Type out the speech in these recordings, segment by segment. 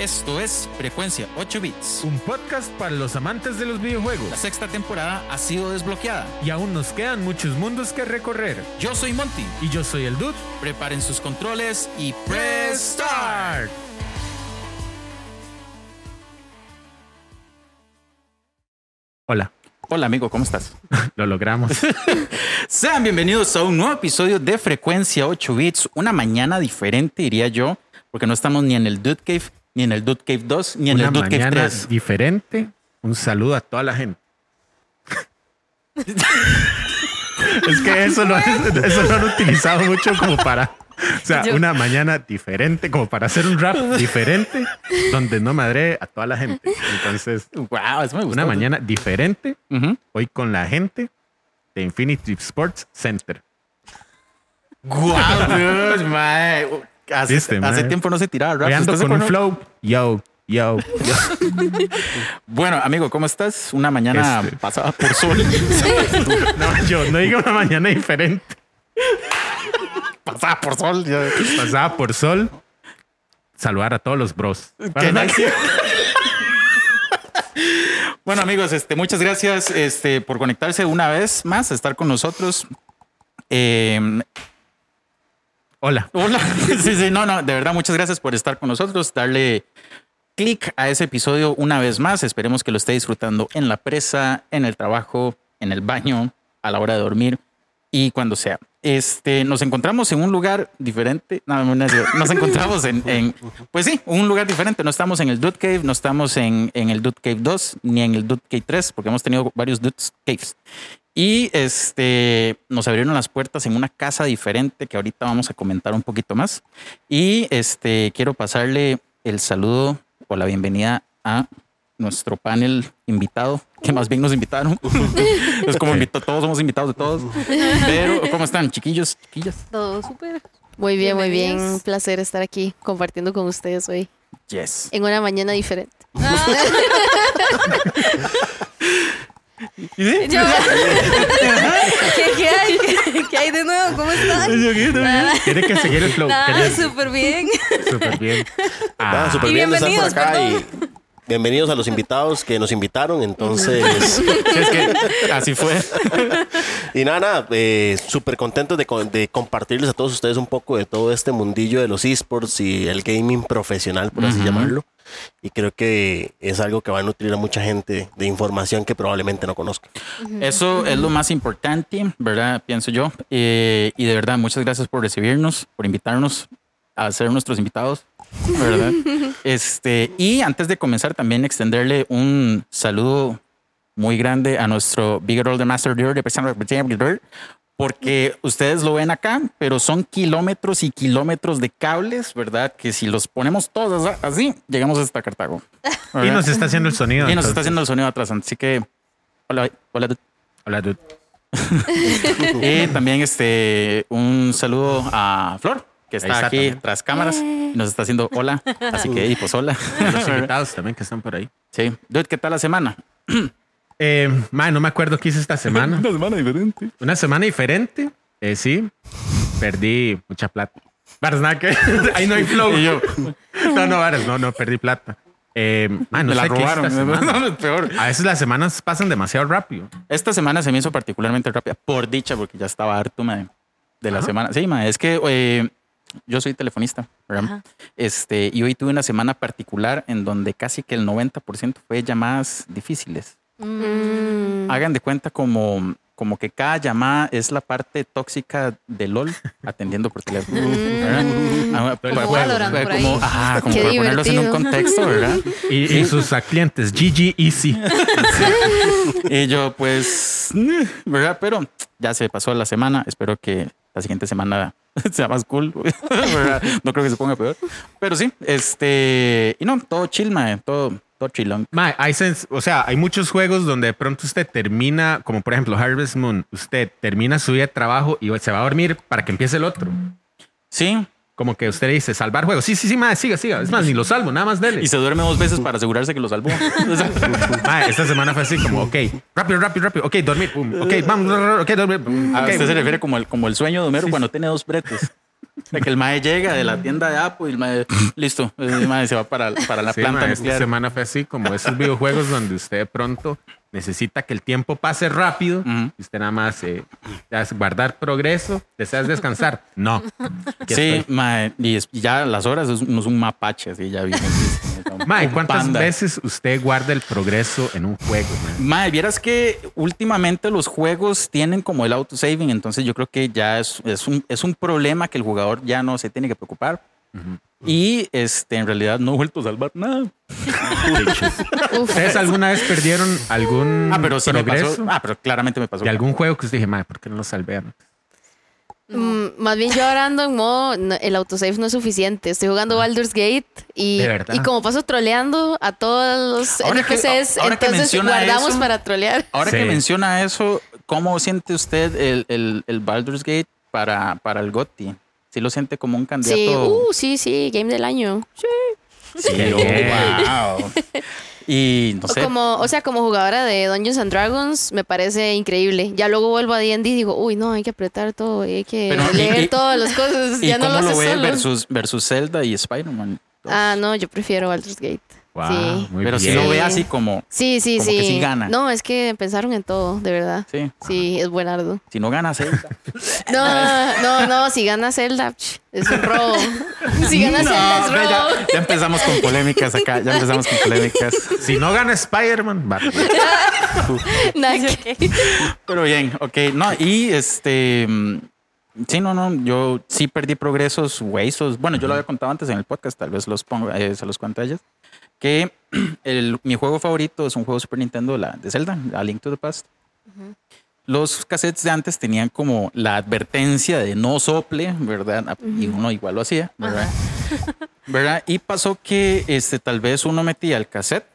Esto es Frecuencia 8 Bits. Un podcast para los amantes de los La videojuegos. sexta temporada ha sido desbloqueada. Y aún nos quedan muchos mundos que recorrer. Yo soy Monty. Y yo soy el Dude. Preparen sus controles y press start. Hola, Hola amigo, ¿cómo estás? lo logramos. Sean bienvenidos a un nuevo episodio de Frecuencia 8 Bits. Una mañana diferente, diría yo, porque no estamos ni en el Dude Cave, ni en el Dude Cave 2, ni en Una el Dude Cave mañana 3. diferente. Un saludo a toda la gente. es que eso no, es- eso lo han utilizado mucho como para... O sea, Yo- una mañana diferente, como para hacer un rap diferente, donde no madre a toda la gente. Entonces, Wow, eso me gusta. una mañana diferente, hoy con la gente de Infinity Sports Center. Guau, Dios. Hace, Viste, hace mae. tiempo no se tiraba rap. Hoy ando ¿Usted se con un flow. Yo, yo, yo. Bueno, amigo, ¿cómo estás? Una mañana Este. pasada por sol. No, yo no diga una mañana diferente. pasada por sol. ya. Pasada por sol. Saludar a todos los bros. Qué nice. Bueno, amigos, este, muchas gracias este, por conectarse una vez más, estar con nosotros. Eh, Hola. hola. Sí, sí, no, no, de verdad, muchas gracias por estar con nosotros, darle clic a ese episodio una vez más. Esperemos que lo esté disfrutando en la presa, en el trabajo, en el baño, a la hora de dormir y cuando sea. Este, nos encontramos en un lugar diferente. No, no, no, nos encontramos en, en- pues sí, un lugar diferente. No estamos en el Dude Cave, no estamos en, en el Dude Cave 2 ni en el Dude Cave 3, porque hemos tenido varios Dude Caves. Y este, nos abrieron las puertas en una casa diferente que ahorita vamos a comentar un poquito más. Y este, quiero pasarle el saludo o la bienvenida a nuestro panel invitado, que más bien nos invitaron. es como invito, todos somos invitados de todos. Pero, ¿cómo están, chiquillos, chiquillas? Todo súper. Muy bien, muy bien. Un placer estar aquí compartiendo con ustedes hoy Yes. en una mañana diferente. Yo- ¿Qué, qué hay? ¿Qué hay de nuevo? ¿Cómo están? Nada, Tiene que seguir el flow. nada, súper bien. Súper bien. Ah, Ah, súper Y bien de estar por bienvenidos, acá perdón. y bienvenidos a los invitados que nos invitaron. Entonces, Sí, es que así fue. y nada, nada, eh, súper contentos de, de compartirles a todos ustedes un poco de todo este mundillo de los esports y el gaming profesional, por así Ujú. llamarlo. Y creo que es algo que va a nutrir a mucha gente de información que probablemente no conozca. Eso es lo más importante, ¿verdad? Pienso yo. Eh, y de verdad, muchas gracias por recibirnos, por invitarnos a ser nuestros invitados, ¿verdad? este, y antes de comenzar, también extenderle un saludo muy grande a nuestro Bigger Older Master Dealer de Persona porque ustedes lo ven acá, pero son kilómetros y kilómetros de cables, ¿verdad? Que si los ponemos todos así, llegamos hasta Cartago. y ¿verdad? nos está haciendo el sonido. Y nos está haciendo el sonido atrás, así que hola, hola. Hola, dude. Y también este un saludo a Flor, que está está aquí también. tras cámaras y nos está haciendo hola. Así que, y pues hola. Los invitados también que están por ahí. Sí. Dude, ¿qué tal la semana? Eh, man, no me acuerdo qué hice esta semana. semana diferente. Una semana diferente. Eh, sí. Perdí mucha plata. Varas, nada que. Ahí no hay flow. Y yo, No, no, varas, no, no, perdí plata. Eh, man, no me la sé qué robaron. esta semana. No, es peor. A veces las semanas pasan demasiado rápido. Esta semana se me hizo particularmente rápida, por dicha, porque ya estaba harto mae, de la Ajá. semana. Sí, mae, es que eh, yo soy telefonista, ¿verdad? Este, y hoy tuve una semana particular en donde casi que el 90% fue llamadas difíciles. Mm. hagan de cuenta como, como que cada llamada es la parte tóxica de LOL atendiendo por teléfono. ¿verdad? Ah, Como para- Valorant para- por como, ajá, como para ponerlos en un contexto, ¿verdad? Y, y sus clientes, GG Easy. Y yo, pues, ¿verdad? Pero ya se pasó la semana. Espero que la siguiente semana sea más cool. ¿verdad? No creo que se ponga peor. Pero sí, este. Y no, todo chill, mae. Todo, todo chillón. Ma, hay o sea, hay muchos juegos donde de pronto usted termina, como por ejemplo Harvest Moon, usted termina su día de trabajo y se va a dormir para que empiece el otro. Sí. Como que usted dice, salvar juegos. Sí, sí, sí, siga, siga. Es más, ni lo salvo, nada más dele. Y se duerme dos veces para asegurarse que lo salvó. Ma, esta semana fue así como, ok, rápido, rápido, rápido. Ok, dormir. pum, Ok, vamos, ok, dormir. A usted se refiere como el, como el sueño de Homero Sí, cuando tiene dos bretes. De que el mae llega de la tienda de Apple y el mae, listo, el mae se va para, para la Sí, planta esta semana fue así, como esos videojuegos donde usted de pronto necesita que el tiempo pase rápido Ujú. y usted nada más eh, guardar progreso, deseas descansar. No. Sí, mae, y ya las horas es- no es un mapache, así ya vimos. Ma, ¿y Un ¿cuántas panda. veces usted guarda el progreso en un juego? ma? Mae, vieras que últimamente los juegos tienen como el autosaving, entonces yo creo que ya es, es, un, es un problema que el jugador ya no se tiene que preocupar. Y este, en realidad no he vuelto a salvar nada. ¿Ustedes alguna vez perdieron algún Ah, pero sí me progreso pasó. Ah, pero claramente me pasó. de algún juego que usted dije, ma, ¿por qué no lo salvé antes? Mm, más bien yo ahora ando en modo, no, el autosave no es suficiente. Estoy jugando Baldur's Gate y, De verdad. y como paso troleando a todos los Ahora que- NPCs, ahora que entonces menciona guardamos eso- para trolear. Ahora Sí. que menciona eso, ¿cómo siente usted el, el, el Baldur's Gate para, para el GOTY? ¿Sí lo siente como un candidato? Sí, uh, sí, sí, game del año. Sí. Sí, oh, wow. Y no O sé. como, o sea, como jugadora de Dungeons and Dragons, me parece increíble. Ya luego vuelvo a D&D y digo, uy, no, hay que apretar todo, hay que Pero, leer y- todas las cosas. ¿Y Ya no lo lo, versus, versus Zelda y Spider-Man? Ah, no, yo prefiero Baldur's Gate. Wow, Sí. muy Pero si lo ve Sí. así como, Sí, sí, Como sí. que sí gana. No, es que pensaron en todo, de verdad. sí, Sí, es buenardo. si no gana Zelda. No, no, no, si gana Zelda, es un robo. Si gana Zelda es robo. ya, ya empezamos con polémicas acá, ya empezamos con polémicas. Si no gana Spider-Man, va. Pero bien, ok. No, y este. mm, Sí, no, no. Yo sí perdí progresos huesos. Bueno, yo lo había contado antes en el podcast, tal vez los pongo, eh, se los cuento a ellas. Que el- mi juego favorito es un juego Super Nintendo la, de Zelda, A Link to the Past. Los cassettes de antes tenían como la advertencia de no sople, ¿verdad? Y uno igual lo hacía, ¿verdad? ¿Verdad? Y pasó que este, tal vez uno metía el cassette,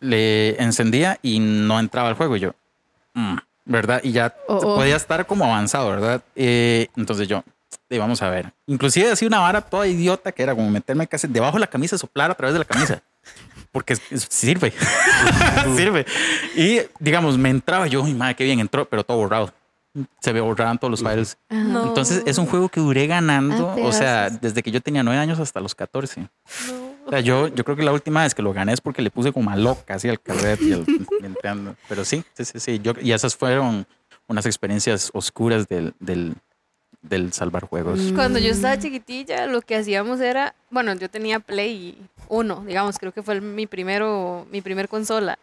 le encendía y no entraba al juego. Y yo, mm, ¿verdad? Y ya Oh, oh. podía estar como avanzado, ¿verdad? Eh, entonces yo, eh, vamos a ver. Inclusive hacía una vara toda idiota que era como meterme el cassette debajo de la camisa, soplar a través de la camisa. Porque sirve. sirve. Y digamos, me entraba yo, y madre, qué bien entró, pero todo borrado. Se ve borraban todos los files. No. Entonces es un juego que duré ganando, Ah, o sea, desde que yo tenía nueve años hasta los 14. O sea, yo, yo creo que la última vez que lo gané es porque le puse como a loca así al carret y al entrando. Pero sí, sí, sí, sí. Yo, y esas fueron unas experiencias oscuras del, del, del salvar juegos. Mm. Cuando yo estaba chiquitilla, lo que hacíamos era, bueno, yo tenía Play 1, digamos, creo que fue mi primero, mi primer consola.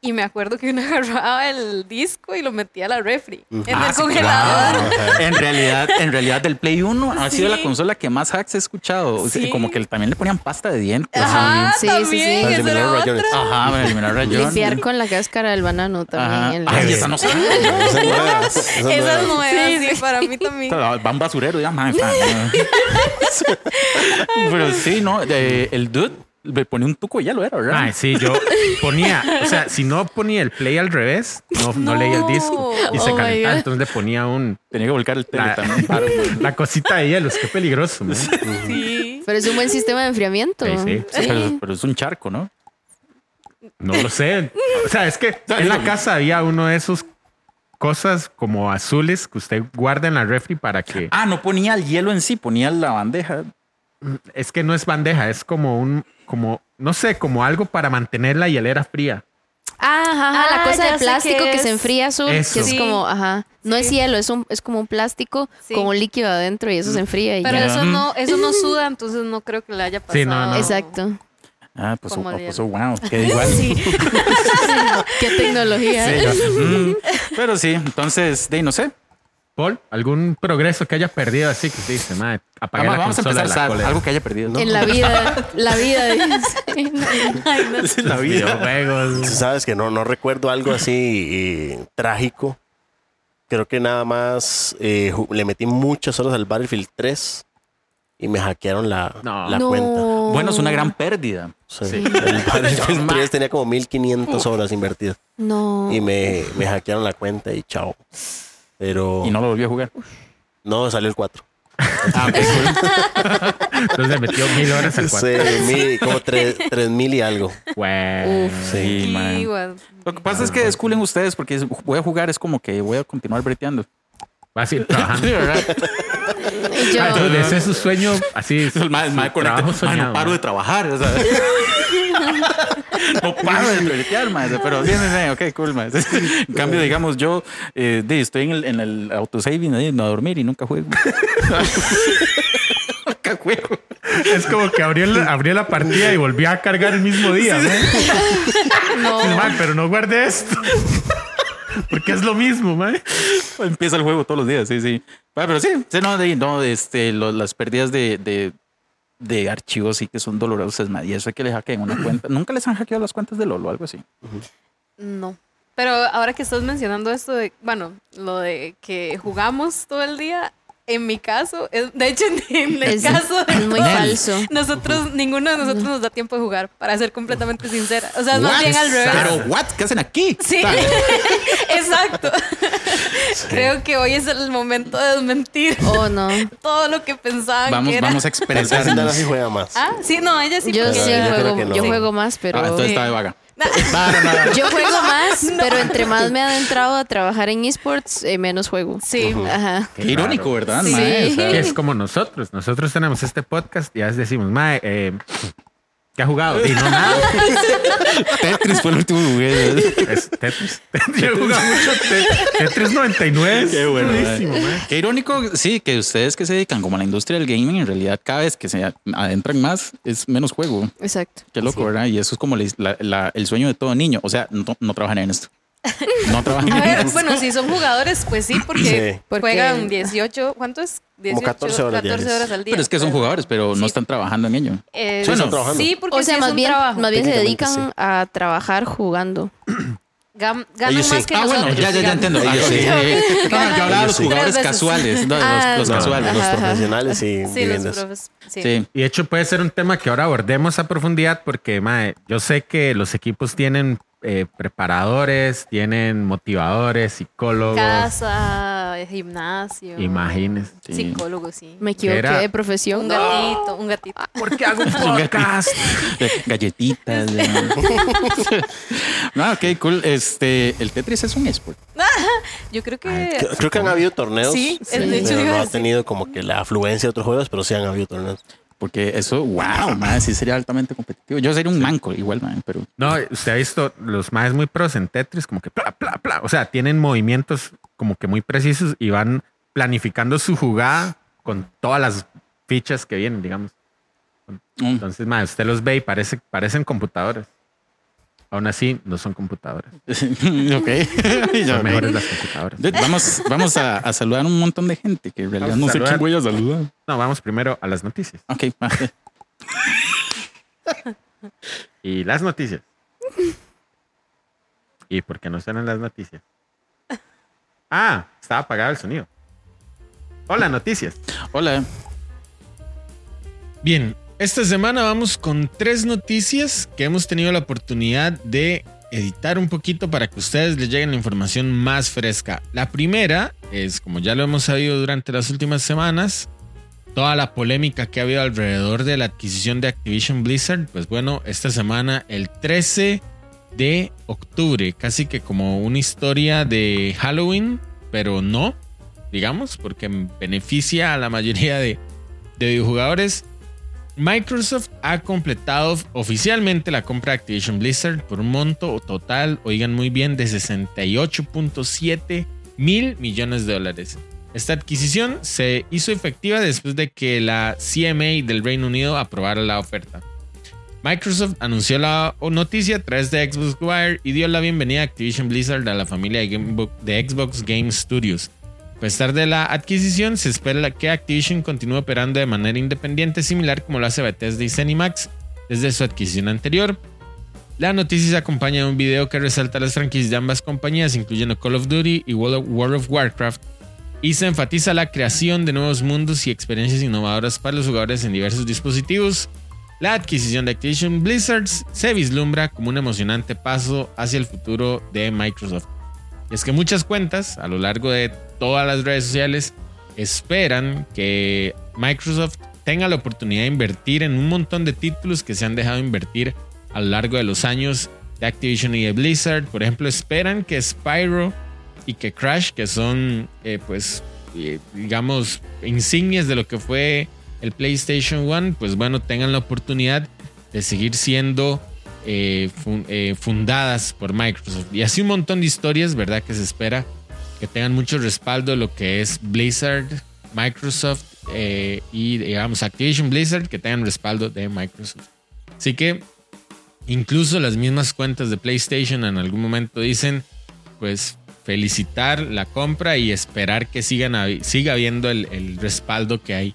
Y me acuerdo que uno agarraba el disco y lo metía a la refri, en Ah, el sí, congelador. claro. En realidad, en realidad del Play 1 ha sido la consola que más hacks he escuchado. O sea, Sí. Como que también le ponían pasta de dientes. Ajá, Sí, sí, también, sí. Para eliminar rayones. Ajá, para eliminar rayones. Limpiar con la cáscara del banano Ajá. también. el- Ay, esa no sé. Esa es nueva. Esa es Esa es nueva. nueva, sí, para mí también. Va a un basurero, ya, man. Pero sí, ¿no? Eh, el dude le ponía un tuco y ya lo era, ¿verdad? Ay, sí, yo ponía, o sea, si no ponía el play al revés, no, no, No. leía el disco y se Oh calentaba, entonces le ponía un Tenía que volcar el tele la, también. la cosita de hielos, qué peligroso. man. Sí. Pero es un buen sistema de enfriamiento. Sí, sí. Pero, pero es un charco, ¿no? No lo sé. O sea, es que en la casa había uno de esos cosas como azules que usted guarda en la refri para que Ah, no ponía el hielo en sí, ponía la bandeja. Es que no es bandeja, es como un como no sé, como algo para mantener la hielera fría. Ah, ajá, ajá, la Ah, cosa ya de plástico qué que se enfría azul, Eso. que es Sí. como, ajá, no es hielo, es un, es como un plástico Sí. con un líquido adentro y eso se enfría y Pero ya. eso no, eso no suda, entonces no creo que le haya pasado. Sí, no, no. Exacto. Ah, pues, oh, pues oh, wow, que igual. Sí. Qué tecnología. Sí, ¿eh? yo, mm, pero sí, entonces, de no sé. Paul, algún progreso que haya perdido así que dice, madre, apagar Vamos, la vamos a empezar de la Sar, cólera". algo que haya perdido. ¿no? En la vida, la vida. dice. la Los vida. videojuegos. Tú sabes que no, no recuerdo algo así eh, trágico. Creo que nada más eh, le metí muchas horas al Battlefield 3 y me hackearon la, No. la No. cuenta. Bueno, es una gran pérdida. Sí. El Battlefield 3 tenía como 1500 horas invertidas No. y me, me hackearon la cuenta y chao. Pero Y no lo volví a jugar. no salió el 4. Ah, cool. Entonces le metió mil horas al cuarto. Sí, mil- como 3000 y algo. Uf. Sí, man. Lo que pasa es que desculen ustedes porque voy a jugar, es como que voy a continuar breteando. Va a seguir trabajando. Sí, yo, Ah, entonces ese es su sueño así. Es el mae- mae su conecta, trabajo "Mae, soñado, no paro de trabajar. o sea. no paro de tuerquear, mae, Pero bien, bien, ok, cool, mae. En cambio, digamos, yo eh, estoy en el, en el autosaving no a dormir y nunca juego. nunca juego. Es como que abrió, el- abrió la partida y volvió a cargar el mismo día. ¿no? Sí, mae, pero no guarde esto. Porque es lo mismo, mae. Empieza el juego todos los días, sí, sí. Ah, Pero sí, sí, no, de, no, este, lo- las pérdidas de, de, de archivos sí que son dolorosas, mae. Y eso es que le hackeen una cuenta. ¿Nunca les han hackeado las cuentas de Lolo o algo así? No. Pero ahora que estás mencionando esto de, bueno, lo de que jugamos todo el día, en mi caso, es- de hecho, en el es, caso de es muy todos, falso. nosotros, ninguno de nosotros nos da tiempo de jugar, para ser completamente sincera. O sea, es más bien al revés. Pero, ¿what? ¿Qué hacen aquí? Sí, exacto. Creo que hoy es el momento de desmentir Oh, no. todo lo que pensaban Vamos, que era. vamos a expresarnos. sí juega más. Ah, sí, no, ella sí. Yo sí juego, que no. yo Sí. juego más, pero... Ah, entonces está de vaga. No, no, no. Yo juego más, pero entre más me he adentrado a trabajar en esports, eh, menos juego. Sí. Ajá. Qué irónico, ¿verdad? Sí. mae? O sea, Que es como nosotros. Nosotros tenemos este podcast y ya decimos, mae, eh, ¿qué ha jugado? Y no nada. Tetris fue el último jugué. Es Tetris. Yo he jugado mucho Te- Tetris 99. Qué bueno. Buenísimo. Qué irónico, sí, que ustedes que se dedican como a la industria del gaming, en realidad cada vez que se adentran más es menos juego. Exacto. Qué loco, ¿verdad? Y eso es como la- la- la- el sueño de todo niño. O sea, no, no trabajan en esto. No trabajan A en ver, bueno, si son jugadores, pues sí, porque Sí. Porque- juegan 18, ¿cuánto es? 18, 14 horas 14 diarias. horas al día. Pero es que son jugadores, pero no están trabajando en ello. Eh, Sí, Bueno, trabajando. sí, porque O sea, sí es más un bien, trabajo. más bien se dedican sí. a trabajar jugando. Gam- ganan Ellos sí. más que Ah, bueno, nosotros. ya, ya, ya digamos. entiendo. Ah. No, yo hablaba de los jugadores casuales. no, Ah, los, los no. casuales. Los profesionales y Sí, los viviendas. profes. Sí. Sí. Y de hecho puede ser un tema que ahora abordemos a profundidad porque, mae, yo sé que los equipos tienen eh, preparadores, tienen motivadores, psicólogos. Casa, gimnasio. Imagínense. Sí. Psicólogo, sí. Me equivoqué Era- de profesión. Un gatito, un gatito. ¿Por qué hago un podcast? Galletitas. no, ok, cool. Este, el Tetris es un esport. Yo creo que. Creo- Creo que han habido torneos. Sí, el de hecho no ha tenido como que la afluencia de otros juegos, pero sí han habido torneos. Porque eso, wow, man, sí sería altamente competitivo. Yo sería un manco igual, man, pero No, usted ha visto los más muy pros en Tetris, como que bla, bla, bla. O sea, tienen movimientos como que muy precisos y van planificando su jugada con todas las fichas que vienen, digamos. mm, Entonces, mae, usted los ve y parece, parecen computadores. Aún así, no son computadores. ok. Son mejores las computadoras. Vamos, vamos a, a saludar a un montón de gente que en realidad Vamos no sé quién voy a saludar. No, vamos primero a las noticias. Ok. Y las noticias. ¿Y por qué no suenan las noticias? Ah, estaba apagado el sonido. Hola, noticias. Hola. Bien, esta semana vamos con tres noticias que hemos tenido la oportunidad de editar un poquito para que ustedes les lleguen la información más fresca. La primera es, como ya lo hemos sabido durante las últimas semanas, toda la polémica que ha habido alrededor de la adquisición de Activision Blizzard. Pues bueno, esta semana, el 13 de octubre, casi que como una historia de Halloween, pero no, digamos, porque beneficia a la mayoría de, de videojugadores. Microsoft ha completado oficialmente la compra de Activision Blizzard por un monto total, oigan muy bien, de 68.7 mil millones de dólares. Esta adquisición se hizo efectiva después de que la CMA del Reino Unido aprobara la oferta. Microsoft anunció la noticia a través de Xbox Wire y dio la bienvenida a Activision Blizzard a la familia de, Xbox Game Studios. A pesar de la adquisición, se espera que Activision continúe operando de manera independiente, similar como lo hace Bethesda y Zenimax desde su adquisición anterior. La noticia se acompaña de un video que resalta las franquicias de ambas compañías, incluyendo Call of Duty y World of, Warcraft, y se enfatiza la creación de nuevos mundos y experiencias innovadoras para los jugadores en diversos dispositivos. La adquisición de Activision Blizzard se vislumbra como un emocionante paso hacia el futuro de Microsoft. Y es que muchas cuentas a lo largo de todas las redes sociales esperan que Microsoft tenga la oportunidad de invertir en un montón de títulos que se han dejado invertir a lo largo de los años de Activision y de Blizzard. Por ejemplo, esperan que Spyro y que Crash, que son eh, pues eh, digamos, insignias de lo que fue el PlayStation 1, pues bueno, tengan la oportunidad de seguir siendo eh, fundadas por Microsoft. Y así un montón de historias, ¿verdad? Que se espera que tengan mucho respaldo lo que es Blizzard, Microsoft eh, y digamos Activision Blizzard, que tengan respaldo de Microsoft. Así que incluso las mismas cuentas de PlayStation en algún momento dicen, pues felicitar la compra y esperar que sigan siga habiendo el, el respaldo que hay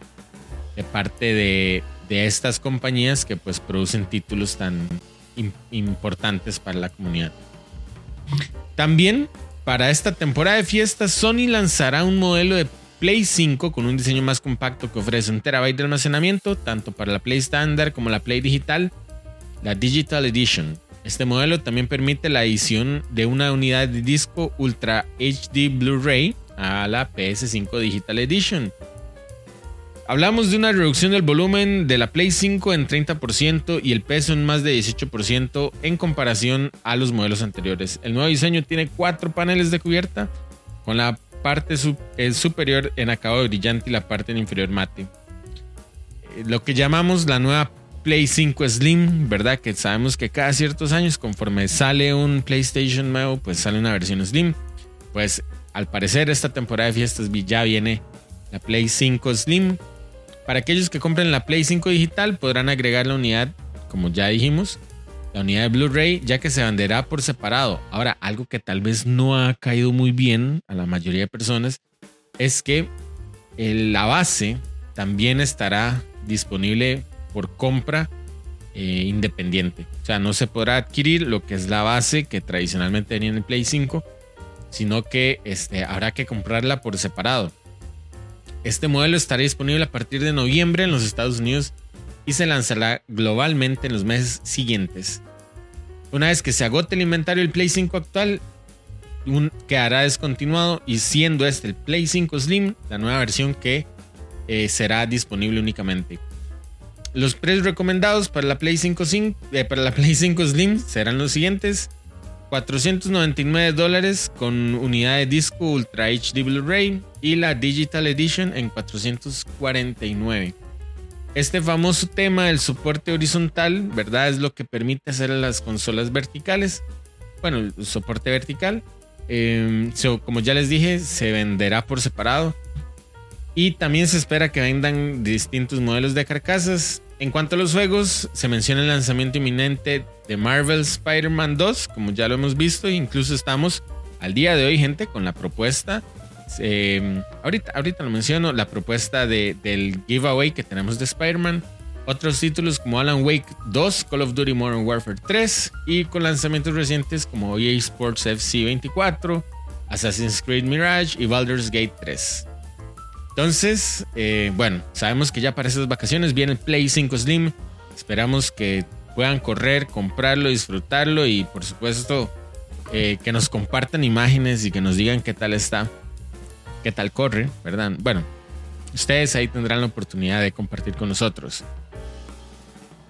de parte de, de estas compañías que pues producen títulos tan im- importantes para la comunidad. También para esta temporada de fiestas, Sony lanzará un modelo de Play 5 con un diseño más compacto que ofrece un terabyte de almacenamiento, tanto para la Play estándar como la Play digital, la Digital Edition. Este modelo también permite la edición de una unidad de disco Ultra HD Blu-ray a la PS5 Digital Edition. Hablamos de una reducción del volumen de la Play 5 en 30% y el peso en más de 18% en comparación a los modelos anteriores. El nuevo diseño tiene cuatro paneles de cubierta con la parte eh, superior en acabado brillante y la parte en inferior mate. Eh, Lo que llamamos la nueva Play 5 Slim, ¿verdad? Que sabemos que cada ciertos años, conforme sale un PlayStation nuevo, pues sale una versión Slim. Pues al parecer esta temporada de fiestas ya viene la Play 5 Slim. Para aquellos que compren la Play 5 digital podrán agregar la unidad, como ya dijimos, la unidad de Blu-ray, ya que se venderá por separado. Ahora, algo que tal vez no ha caído muy bien a la mayoría de personas es que la base también estará disponible por compra eh, independiente. O sea, no se podrá adquirir lo que es la base que tradicionalmente venía en el Play 5, sino que este, habrá que comprarla por separado. Este modelo estará disponible a partir de noviembre en los Estados Unidos y se lanzará globalmente en los meses siguientes. Una vez que se agote el inventario del Play 5 actual, quedará descontinuado y siendo este el Play 5 Slim, la nueva versión que eh, será disponible únicamente. Los precios recomendados para la Play 5, Slim- eh, para la Play 5 Slim serán los siguientes. 499 dólares con unidad de disco Ultra HD Blu-ray y la Digital Edition en 449. Este famoso tema del soporte horizontal, ¿verdad? Es lo que permite hacer las consolas verticales. Bueno, el soporte vertical. Eh, so, como ya les dije, se venderá por separado. Y también se espera que vendan distintos modelos de carcasas. En cuanto a los juegos, se menciona el lanzamiento inminente de Marvel Spider-Man 2, como ya lo hemos visto, e incluso estamos al día de hoy, gente, con la propuesta. eh, ahorita, ahorita lo menciono, la propuesta de- del giveaway que tenemos de Spider-Man. Otros títulos como Alan Wake 2, Call of Duty Modern Warfare 3 y con lanzamientos recientes como EA Sports FC 24, Assassin's Creed Mirage y Baldur's Gate 3. Entonces, eh, bueno, sabemos que ya para esas vacaciones viene el Play 5 Slim. Esperamos que puedan correr, comprarlo, disfrutarlo y por supuesto eh, que nos compartan imágenes y que nos digan qué tal está, qué tal corre, ¿verdad? Bueno, ustedes ahí tendrán la oportunidad de compartir con nosotros.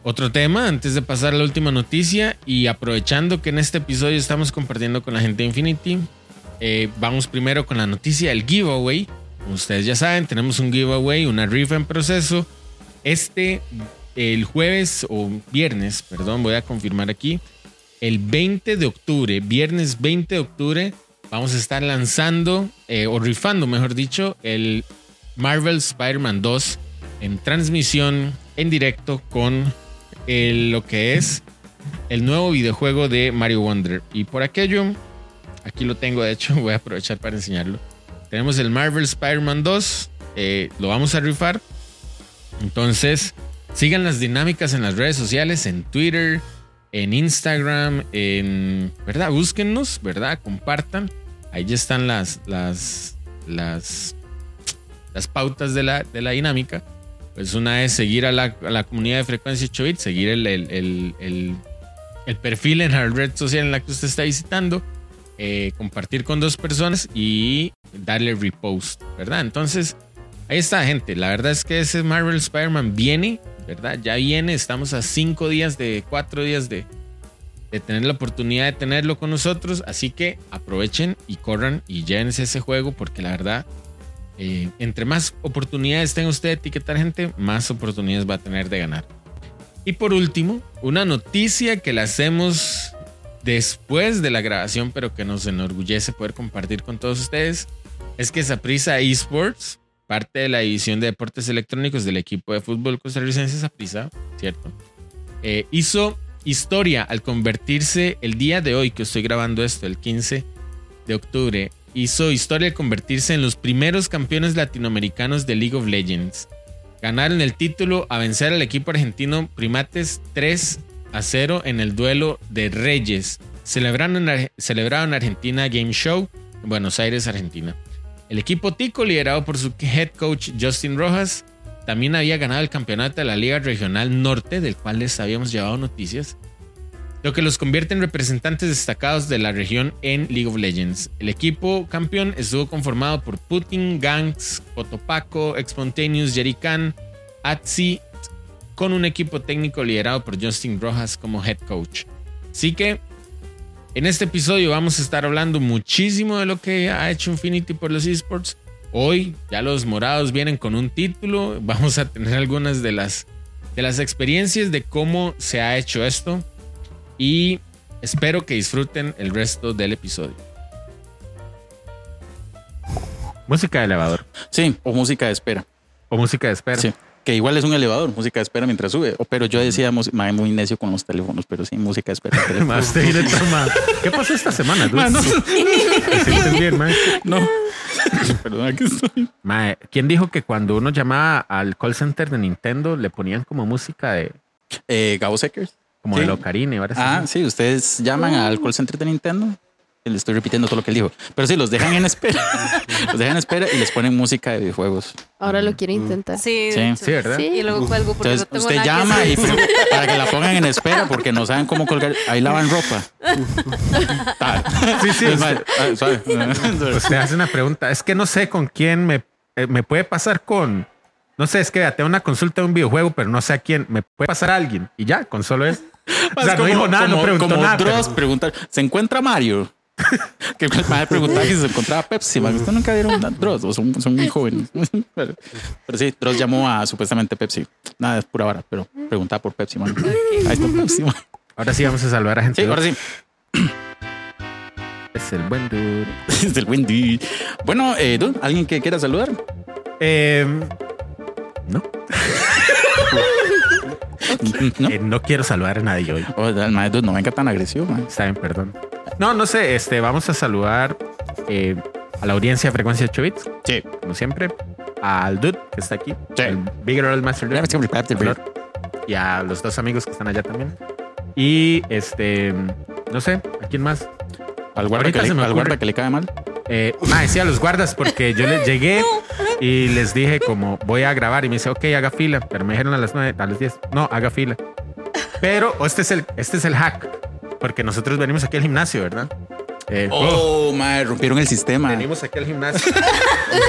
Otro tema, antes de pasar a la última noticia y aprovechando que en este episodio estamos compartiendo con la gente de Infinity, eh, vamos primero con la noticia del giveaway. Ustedes ya saben, tenemos un giveaway, una rifa en proceso. Este, el jueves o viernes, perdón, voy a confirmar aquí. El 20 de octubre, viernes 20 de octubre, vamos a estar lanzando eh, o rifando, mejor dicho, el Marvel Spider-Man 2 en transmisión en directo con el- lo que es el nuevo videojuego de Mario Wonder. Y por aquello, aquí lo tengo, de hecho, voy a aprovechar para enseñarlo. Tenemos el Marvel Spider-Man 2, eh, lo vamos a rifar. Entonces, sigan las dinámicas en las redes sociales, en Twitter, en Instagram, en, ¿verdad? Búsquennos, ¿verdad? Compartan. Ahí ya están las, las, las, las pautas de la, de la dinámica. Pues una es seguir a la, la comunidad de frecuencia 8 bits, seguir el, el, el- el perfil en la red social en la que usted está visitando, eh, compartir con dos personas y darle repost, ¿verdad? Entonces, ahí está, gente. La verdad es que ese Marvel Spider-Man viene, ¿verdad? Ya viene. Estamos a cinco días de cuatro días de, de tener la oportunidad de tenerlo con nosotros. Así que aprovechen y corran y llévense ese juego porque la verdad eh, entre más oportunidades tenga usted de etiquetar gente, más oportunidades va a tener de ganar. Y por último, una noticia que la hacemos después de la grabación, pero que nos enorgullece poder compartir con todos ustedes, es que Saprissa Esports, parte de la división de deportes electrónicos del equipo de fútbol costarricense Saprissa, ¿cierto? Eh, hizo historia al convertirse el día de hoy que estoy grabando esto, el 15 de octubre, hizo historia al convertirse en los primeros campeones latinoamericanos de League of Legends. Ganaron el título a vencer al equipo argentino Primates 3 a 0 en el duelo de Reyes, celebrado en, celebrado en Argentina Game Show, en Buenos Aires, Argentina. El equipo Tico, liderado por su head coach Justin Rojas, también había ganado el campeonato de la Liga Regional Norte, del cual les habíamos llevado noticias, lo que los convierte en representantes destacados de la región en League of Legends. El equipo campeón estuvo conformado por Putin, Gangs, Cotopaco, Expontaneous, Jerrycan, Atsi, con un equipo técnico liderado por Justin Rojas como head coach. Así que en este episodio vamos a estar hablando muchísimo de lo que ha hecho Infinity por los esports. Hoy ya los morados vienen con un título. Vamos a tener algunas de las, de las experiencias de cómo se ha hecho esto. Y espero que disfruten el resto del episodio. Música de elevador. Sí, o música de espera. O música de espera. Sí. Que igual es un elevador, música de espera mientras sube. Pero yo decía, mae, muy necio con los teléfonos, pero sí, música de espera. Más directo, ma. ¿Qué pasó esta semana, dude? Ma, no. ¿Me sienten bien, no. Perdón, aquí estoy. ¿Quién dijo que cuando uno llamaba al call center de Nintendo le ponían como música de Eh, Gabo Seckers. como Sí. de varias Ah, sí, ustedes llaman al call center de Nintendo. Le estoy repitiendo todo lo que él dijo. Pero sí, los dejan en espera. los dejan en espera y les ponen música de videojuegos. Ahora lo quiero intentar. Sí, Sí. ¿verdad? Sí. Y luego cuelgo porque Entonces, no tengo usted nada que llama y para que la pongan en espera porque no saben cómo colgar. Ahí lavan ropa. Tal. Sí, sí, usted- ah. Usted hace una pregunta. Es que no sé con quién me, eh, me puede pasar con. No sé, es que tengo una consulta de un videojuego, pero no sé a quién. Me puede pasar a alguien. Y ya, con solo eso. O sea, no dijo nada, no como- preguntó como nada. pero- preguntar, ¿se encuentra Mario? que el padre preguntaba si se encontraba Pepsi. man. ¿Usted nunca vieron a Dross? Son, son muy jóvenes. pero, pero sí, Dross llamó a supuestamente Pepsi. Nada, es pura vara, pero preguntaba por Pepsi, man. Ahí está Pepsi, man. Ahora sí vamos a salvar a gente. Sí, ahora sí. Es el buen dude. Es el buen día. Bueno, eh, dude, ¿alguien que quiera saludar? Eh, no, ¿No? eh, no quiero saludar a nadie hoy. Oh, el mae, dude, no venga tan agresivo, man. Está bien, perdón. No, no sé. Este, vamos a saludar eh, a la audiencia de frecuencia 8 bits, Sí. como siempre. Al dude que está aquí. Sí. El Big Girl Master Dude. y a los dos amigos que están allá también. Y este, no sé, ¿a quién más? Al guarda, que le, al guarda que le cae mal. Eh, ah, decía a los guardas porque yo les llegué y les dije como voy a grabar y me dice, ok, haga fila, pero me dijeron a las 9, a las 10, no, haga fila. Pero oh, este es el, este es el hack, porque nosotros venimos aquí al gimnasio, ¿verdad? Eh, oh, Oh, mae, rompieron el sistema. venimos aquí al gimnasio.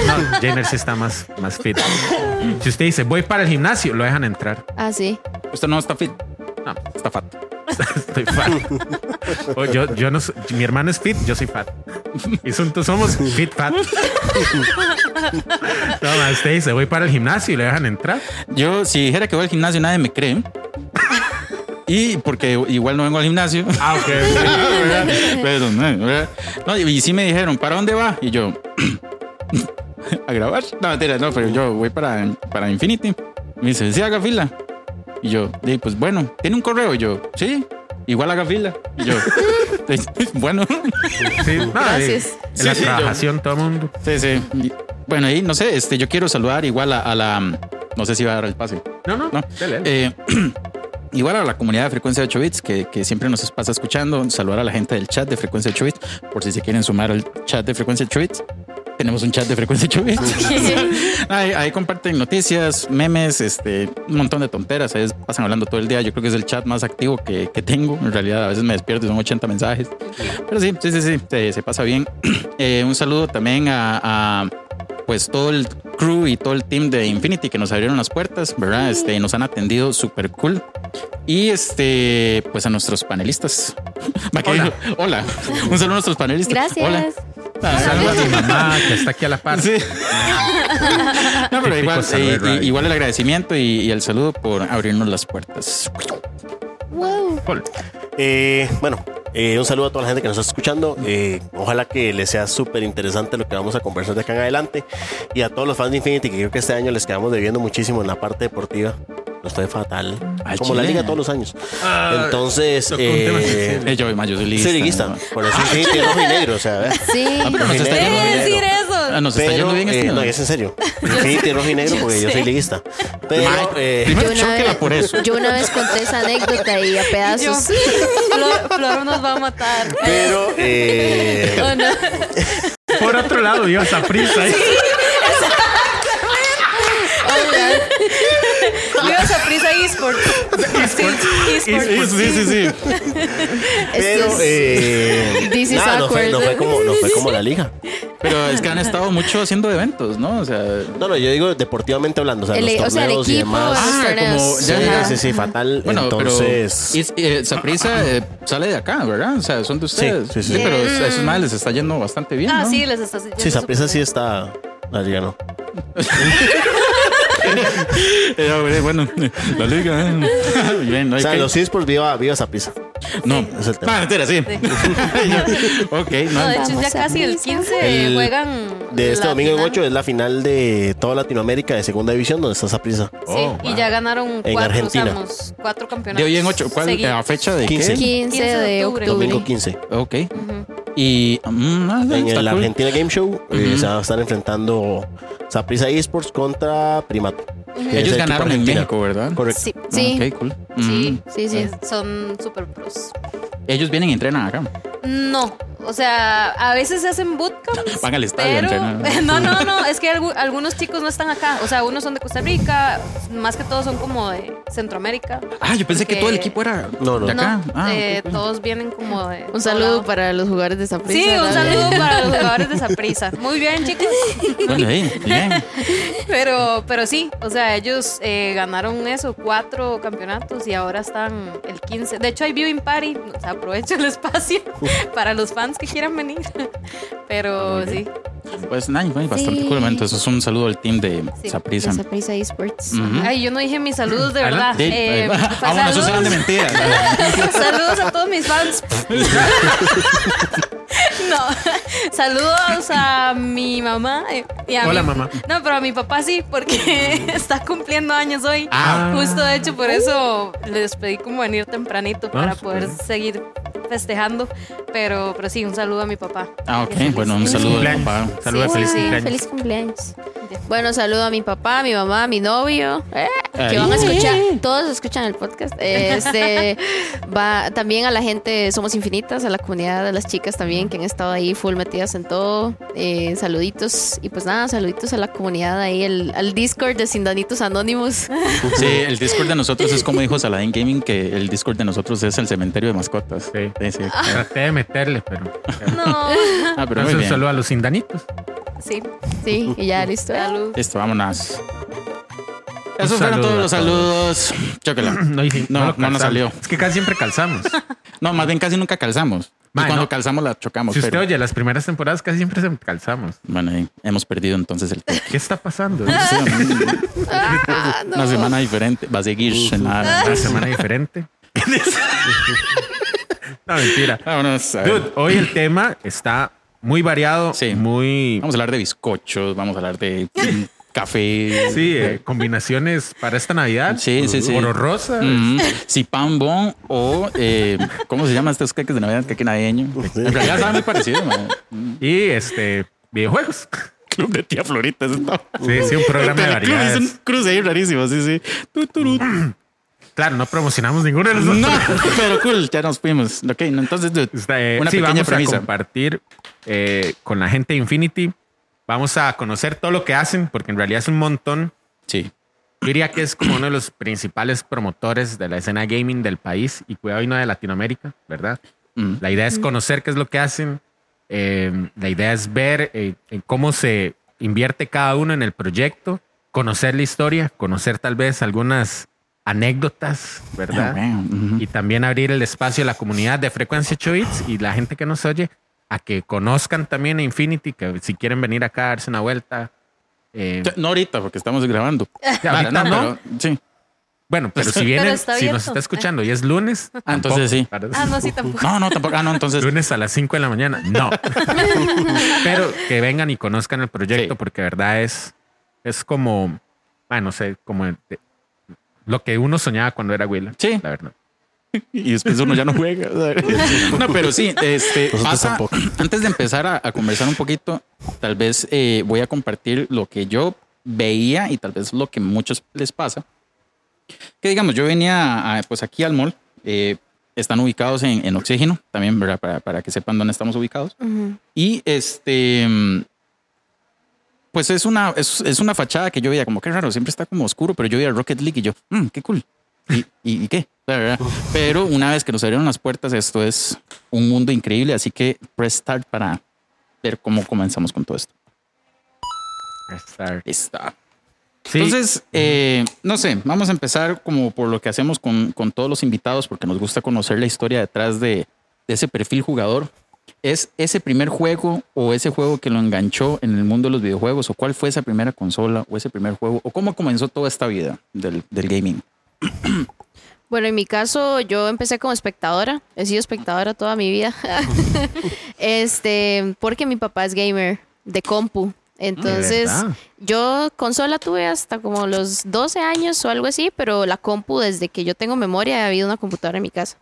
No, Jenner sí está más, más fit. Si usted dice, voy para el gimnasio, lo dejan entrar. Ah, sí. Usted no está fit. No, Está fat. Estoy fat. O yo, yo no mi hermano es fit, yo soy fat. Y son- somos fit fat. Toma, usted dice, voy para el gimnasio y le dejan entrar. Yo, si dijera que voy al gimnasio, nadie me cree. Y porque igual no vengo al gimnasio. Ah, ok. Pero, no. No, y sí me dijeron, ¿para dónde va? Y yo, a grabar. No, mentira, no, pero yo voy para, para Infinity. Me dice, sí, haga fila. Y yo, "Di, pues bueno, ¿tiene un correo? Y yo, sí, igual haga fila. Y yo, bueno, Sí, Gracias. En la sí, yo- trabajación, todo el mundo. sí, sí. Y, Bueno, y no sé, este, yo quiero saludar igual a, a la, no sé si va a dar el pase. No, no, No. dele, dele. Eh, igual a la comunidad de Frecuencia 8 Bits que, que siempre nos pasa escuchando. Saludar a la gente del chat de Frecuencia 8 Bits por si se quieren sumar al chat de Frecuencia 8 Bits. Tenemos un chat de Frecuencia 8 Bits. ahí, ahí comparten noticias, memes, este, un montón de tonteras. Ahí pasan hablando todo el día. Yo creo que es el chat más activo que, que tengo. En realidad, a veces me despierto y son 80 mensajes. Pero sí, sí, sí, sí, se, se pasa bien. Eh, un saludo también a, a, pues todo el crew y todo el team de Infinity que nos abrieron las puertas, ¿verdad? Este, nos han atendido súper cool. Y este, pues a nuestros panelistas. Hola. Hola. Un saludo a nuestros panelistas. Gracias. Hola. Saludos a mi mamá que está aquí a la par. Sí. No, pero igual, eh, y- igual el agradecimiento y, y el saludo por abrirnos las puertas. Wow. Eh, bueno, eh, un saludo a toda la gente que nos está escuchando. Eh, ojalá que les sea súper interesante lo que vamos a conversar de acá en adelante. Y a todos los fans de Infinity, que creo que este año les quedamos debiendo muchísimo en la parte deportiva. Nos fue fatal. Al como la Chile. liga todos los años. Ah, Entonces, eh. Eh, yo, yo soy liguista. soy liguista. ¿no? Por eso Infinity es rojo y negro. O sea. Sí. Ah, pero nos está Deje yendo bien. decir eso. Ah, nos está Pero, yendo bien eh, este no, año. es en serio. Infinity rojo y negro Yo porque yo soy liguista. Pero, eh, Primero Yo vez, por eso. yo una vez conté esa anécdota y a Yo, pedazos. Flor, Flor nos va a matar. pero, eh, Oh, no. Por otro lado, Dios, a prisa. Viva Saprissa eSport. Sí, eSport. Sí, sí, sí. pero, eh, This is nada, no fue, no fue como, no fue como la liga. Pero es que han estado mucho haciendo eventos, ¿no? O sea, No, no, yo digo deportivamente hablando, o sea, El- los o sea, el torneos y demás. Ah, como- ya, Sí, ya. sí, sí, fatal. bueno, Entonces, pero y- y, Saprissa eh, sale de acá, ¿verdad? O sea, son de ustedes. sí, sí. pero a esos más les está yendo bastante bien. Ah, ¿no? sí, les está yendo sí, Saprissa súper sí está. La liga no. Eh, bueno, la liga. eh. Bien, no O sea, que- los esports, viva, viva Saprissa. No, Es el tema. Ah, mentira, sí. ok, no. No, de hecho, ya casi el pensar. 15 El- juegan. De este domingo en final. 8 es la final de toda Latinoamérica de segunda división donde está Saprissa. Sí, Oh, y wow. ya ganaron En cuatro, Argentina. usamos cuatro campeonatos. de hoy en 8, ¿cuál a fecha de 15. qué? 15 de octubre. Domingo 15. Ok. Y mm, ah, En el cool. Argentina Game Show eh, se a estar enfrentando Saprissa Esports contra Primato. que es el Ellos ganaron en. México, ¿verdad? Correcto. Sí, Sí. Ah, cool. sí, Mm. Sí, sí. es- son super pros. Ellos vienen y entrenan acá. No, o sea, a veces se hacen bootcamps. Van al estadio a Pero, entrenar. no, no, no, es que algu- algunos chicos no están acá. O sea, unos son de Costa Rica, más que todos son como de Centroamérica. Ah, yo pensé que todo el equipo era No, no. de acá. No, Ah, eh, todos vienen como de. Un saludo lado. para los jugadores de Saprissa. Sí, un saludo para los jugadores de Saprissa. Muy bien, chicos. Bueno, ahí, bien. Pero, pero sí, o sea, ellos eh, ganaron eso, cuatro campeonatos y ahora están el 15. De hecho, hay viewing party. O sea, aprovecho el espacio para los fans que quieran venir. Pero sí. Pues nada, güey, bastante Sí. cool. man. Entonces, un saludo al team de Sí, Saprissa. De Saprissa Esports. Ay, yo no dije mis saludos de verdad. Sí, Eh, ah, pues, bueno, esos eran de mentira. saludos a todos mis fans. Saludos a mi mamá eh, y a Hola, mi- mamá. No, pero a mi papá sí, porque está cumpliendo años hoy. Ah. Justo de hecho por eso les pedí como venir tempranito para Ah, poder súper. seguir festejando. Pero, pero sí, un saludo a mi papá. Ah, ok. Feliz Bueno, un Feliz saludo al cumpleaños. papá. Saludos, Sí, feliz sí. cumpleaños. Feliz cumpleaños. Bueno, saludo a mi papá, a mi mamá, a mi novio, eh, que van a escuchar, todos escuchan el podcast. Este va también a la gente Somos Infinitas, a la comunidad de las chicas también que han estado ahí full metidas en todo. Eh, saluditos y pues nada, saluditos a la comunidad ahí, el, al Discord de Sindanitos Anónimos. Sí, el Discord de nosotros es como dijo Saladin Gaming, que el Discord de nosotros es el cementerio de mascotas. Sí. Sí, sí. Traté de meterle, pero. No, Ah, pero Entonces, saludo a los indanitos. sí. Sí, y ya listo. Salud. Listo, vámonos. Un Esos fueron todos los saludos. Chóquela. No, No, lo no nos salió. Es que casi siempre calzamos. No, más bien casi nunca calzamos. Y cuando no. calzamos la chocamos. Si usted oye las primeras temporadas, casi siempre se calzamos. Bueno, hemos perdido entonces el toque. ¿Qué está pasando? Sí, Ah, no. Una semana diferente. Va a seguir. nada. Una semana diferente. no, mentira. Vámonos. a ver. Dude, hoy el tema está muy variado, Sí. muy... Vamos a hablar de bizcochos, vamos a hablar de café. Sí, eh, combinaciones para esta Navidad. Sí, sí, sí. Oro rosa. Mm, si pan bon o eh, ¿cómo se llaman estos queques de Navidad? Queque navideño. En realidad sabe muy parecido. man. Y este, videojuegos. Club de tía Florita. eso está- Sí, sí, un programa de Teleclub, Es variedades. un cruce ahí rarísimo, sí, sí. Tu. Claro, no promocionamos ninguno de los. No, pero cool, ya nos fuimos. Ok, entonces, dude, Está, eh, una sí, pequeña vamos premisa. a compartir eh, con la gente de Infinity. Vamos a conocer todo lo que hacen, porque en realidad es un montón. Sí. Yo diría que es como uno de los principales promotores de la escena gaming del país y cuidado y no de Latinoamérica, ¿verdad? Mm. La idea es conocer qué es lo que hacen. eh, la idea es ver eh, en cómo se invierte cada uno en el proyecto, conocer la historia, conocer tal vez algunas anécdotas, Ah, ¿verdad? ujú. Y también abrir el espacio a la comunidad de Frecuencia 8 Bits y la gente que nos oye a que conozcan también a Infinity, que si quieren venir acá a darse una vuelta. eh, No ahorita, porque estamos grabando. ahorita Claro, no. pero sí. bueno, pero si vienen, si nos está escuchando y es lunes, Ah, entonces sí. para- Ah, no, sí, tampoco. No, no, tampoco. Ah, no, entonces. lunes a las 5 de la mañana, no. pero que vengan y conozcan el proyecto, Sí. porque de verdad es, es como, bueno, no sé, como de- lo que uno soñaba cuando era Willa. Sí. La verdad. Y después uno ya no juega. no, pero sí, este, pasa- antes de empezar a, a conversar un poquito, tal vez eh, voy a compartir lo que yo veía y tal vez lo que a muchos les pasa. Que digamos, yo venía a- pues aquí al mall, eh, están ubicados en, en Oxígeno, también ¿verdad? Para, para que sepan dónde estamos ubicados. Ujú. Y este, mm, pues es una, es, es una fachada que yo veía como que raro, siempre está como oscuro, pero yo veía Rocket League y yo, "Mm, qué cool. ¿Y, y, y qué? Verdad. Pero una vez que nos abrieron las puertas, esto es un mundo increíble, así que press start para ver cómo comenzamos con todo esto. Estar- Está. Sí, Entonces, eh, no sé, vamos a empezar como por lo que hacemos con, con todos los invitados, porque nos gusta conocer la historia detrás de, de ese perfil jugador. ¿Es ese primer juego o ese juego que lo enganchó en el mundo de los videojuegos? ¿O cuál fue esa primera consola o ese primer juego? ¿O cómo comenzó toda esta vida del, del gaming? Bueno, en mi caso, yo empecé como espectadora. He sido espectadora toda mi vida. este, porque mi papá es gamer de compu. Entonces, yo consola tuve hasta como los 12 años o algo así, pero la compu, desde que yo tengo memoria, ha habido una computadora en mi casa.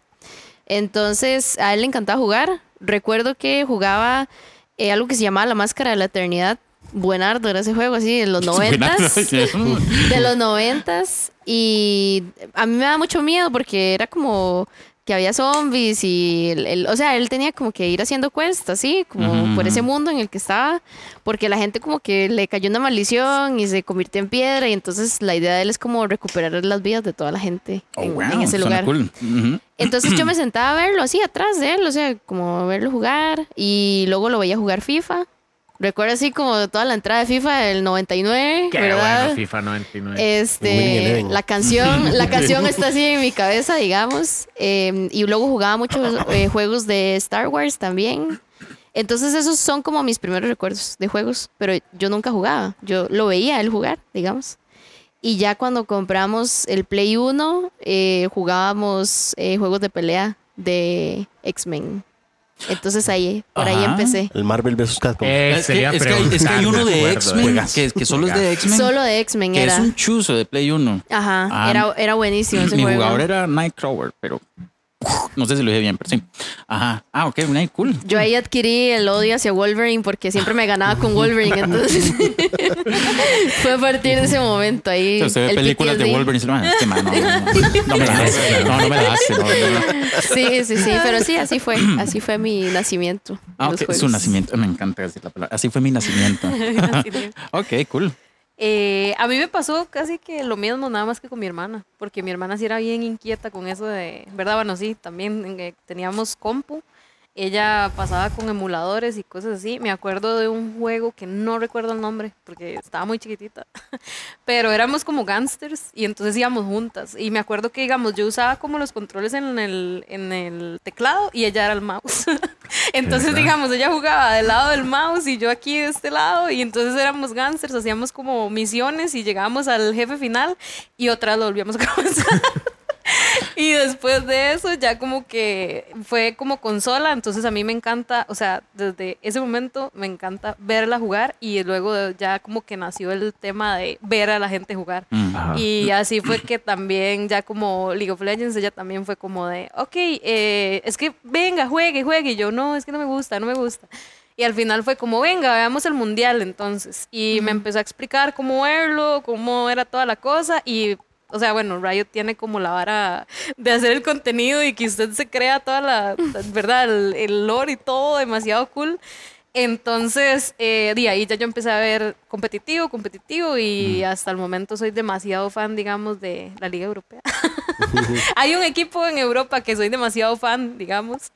Entonces, a él le encantaba jugar. Recuerdo que jugaba eh, algo que se llamaba La Máscara de la Eternidad. Buenardo era ese juego así, en los noventas. de los noventas. Y a mí me da mucho miedo porque era como que había zombies y, el- el- o sea, él tenía como que ir haciendo cuestas, así, como por ese mundo en el que estaba, porque la gente como que le cayó una maldición y se convirtió en piedra y entonces la idea de él es como recuperar las vidas de toda la gente Oh, en, wow, en ese lugar. cool. Ujú. Entonces yo me sentaba a verlo así atrás de él, o sea, como verlo jugar y luego lo veía jugar FIFA. Recuerdo así como toda la entrada de FIFA del 99, Qué ¿verdad? bueno, FIFA 99. Winning Este, la canción, la canción está así en mi cabeza, digamos. Eh, y luego jugaba muchos eh, juegos de Star Wars también. Entonces esos son como mis primeros recuerdos de juegos, pero yo nunca jugaba. Yo lo veía él jugar, digamos. Y ya cuando compramos el Play 1, eh, jugábamos eh, juegos de pelea de X-Men. Entonces ahí, por ahí empecé. El Marvel vs. Capcom. Eh, Es que, sería es que hay, es que hay preguntar, uno de X-Men que, que solo es de X-Men. Solo de X-Men era. es un chuzo de Play 1. Ajá, Ah, era, era buenísimo ese Mi juego. jugador era Nightcrawler, pero no sé si lo dije bien, pero sí. Ajá. Ah, ok, cool. Yo ahí adquirí el odio hacia Wolverine porque siempre me ganaba con Wolverine, entonces fue a partir de ese momento ahí. O sea, usted ve el películas de. Wolverine y se lo van, este man, no, no, no, no me la hace, no, no me la hace. no, no, no. Sí, sí, sí, pero sí, así fue, así fue mi nacimiento. Ah, los ok, su nacimiento. Me encanta decir la palabra. Así fue mi nacimiento. ok, cool. Eh, a mí me pasó casi que lo mismo, nada más que con mi hermana, porque mi hermana sí era bien inquieta con eso de, ¿verdad? Bueno, sí, también eh, teníamos compu, ella pasaba con emuladores y cosas así. Me acuerdo de un juego que no recuerdo el nombre, porque estaba muy chiquitita, pero éramos como gangsters y entonces íbamos juntas. Y me acuerdo que, digamos, yo usaba como los controles en el, en el teclado y ella era el mouse. entonces, digamos, ella jugaba del lado del mouse y yo aquí de este lado y entonces éramos gangsters, hacíamos como misiones y llegábamos al jefe final y otra lo volvíamos a comenzar. Y después de eso ya como que fue como consola, entonces a mí me encanta, o sea, desde ese momento me encanta verla jugar y luego ya como que nació el tema de ver a la gente jugar. Mm. Ajá. Y así fue que también, ya como League of Legends, ella también fue como de, ok, eh, es que venga, juegue, juegue. Y yo, no, es que no me gusta, no me gusta. Y al final fue como, venga, veamos el mundial entonces. Y me empezó a explicar cómo verlo, cómo era toda la cosa. Y, o sea, bueno, Riot tiene como la vara de hacer el contenido y que usted se crea toda la, ¿verdad? El, el lore y todo demasiado cool. Entonces, eh, de ahí ya yo empecé a ver competitivo, competitivo y hasta el momento soy demasiado fan, digamos, de la Liga Europea. Hay un equipo en Europa que soy demasiado fan, digamos.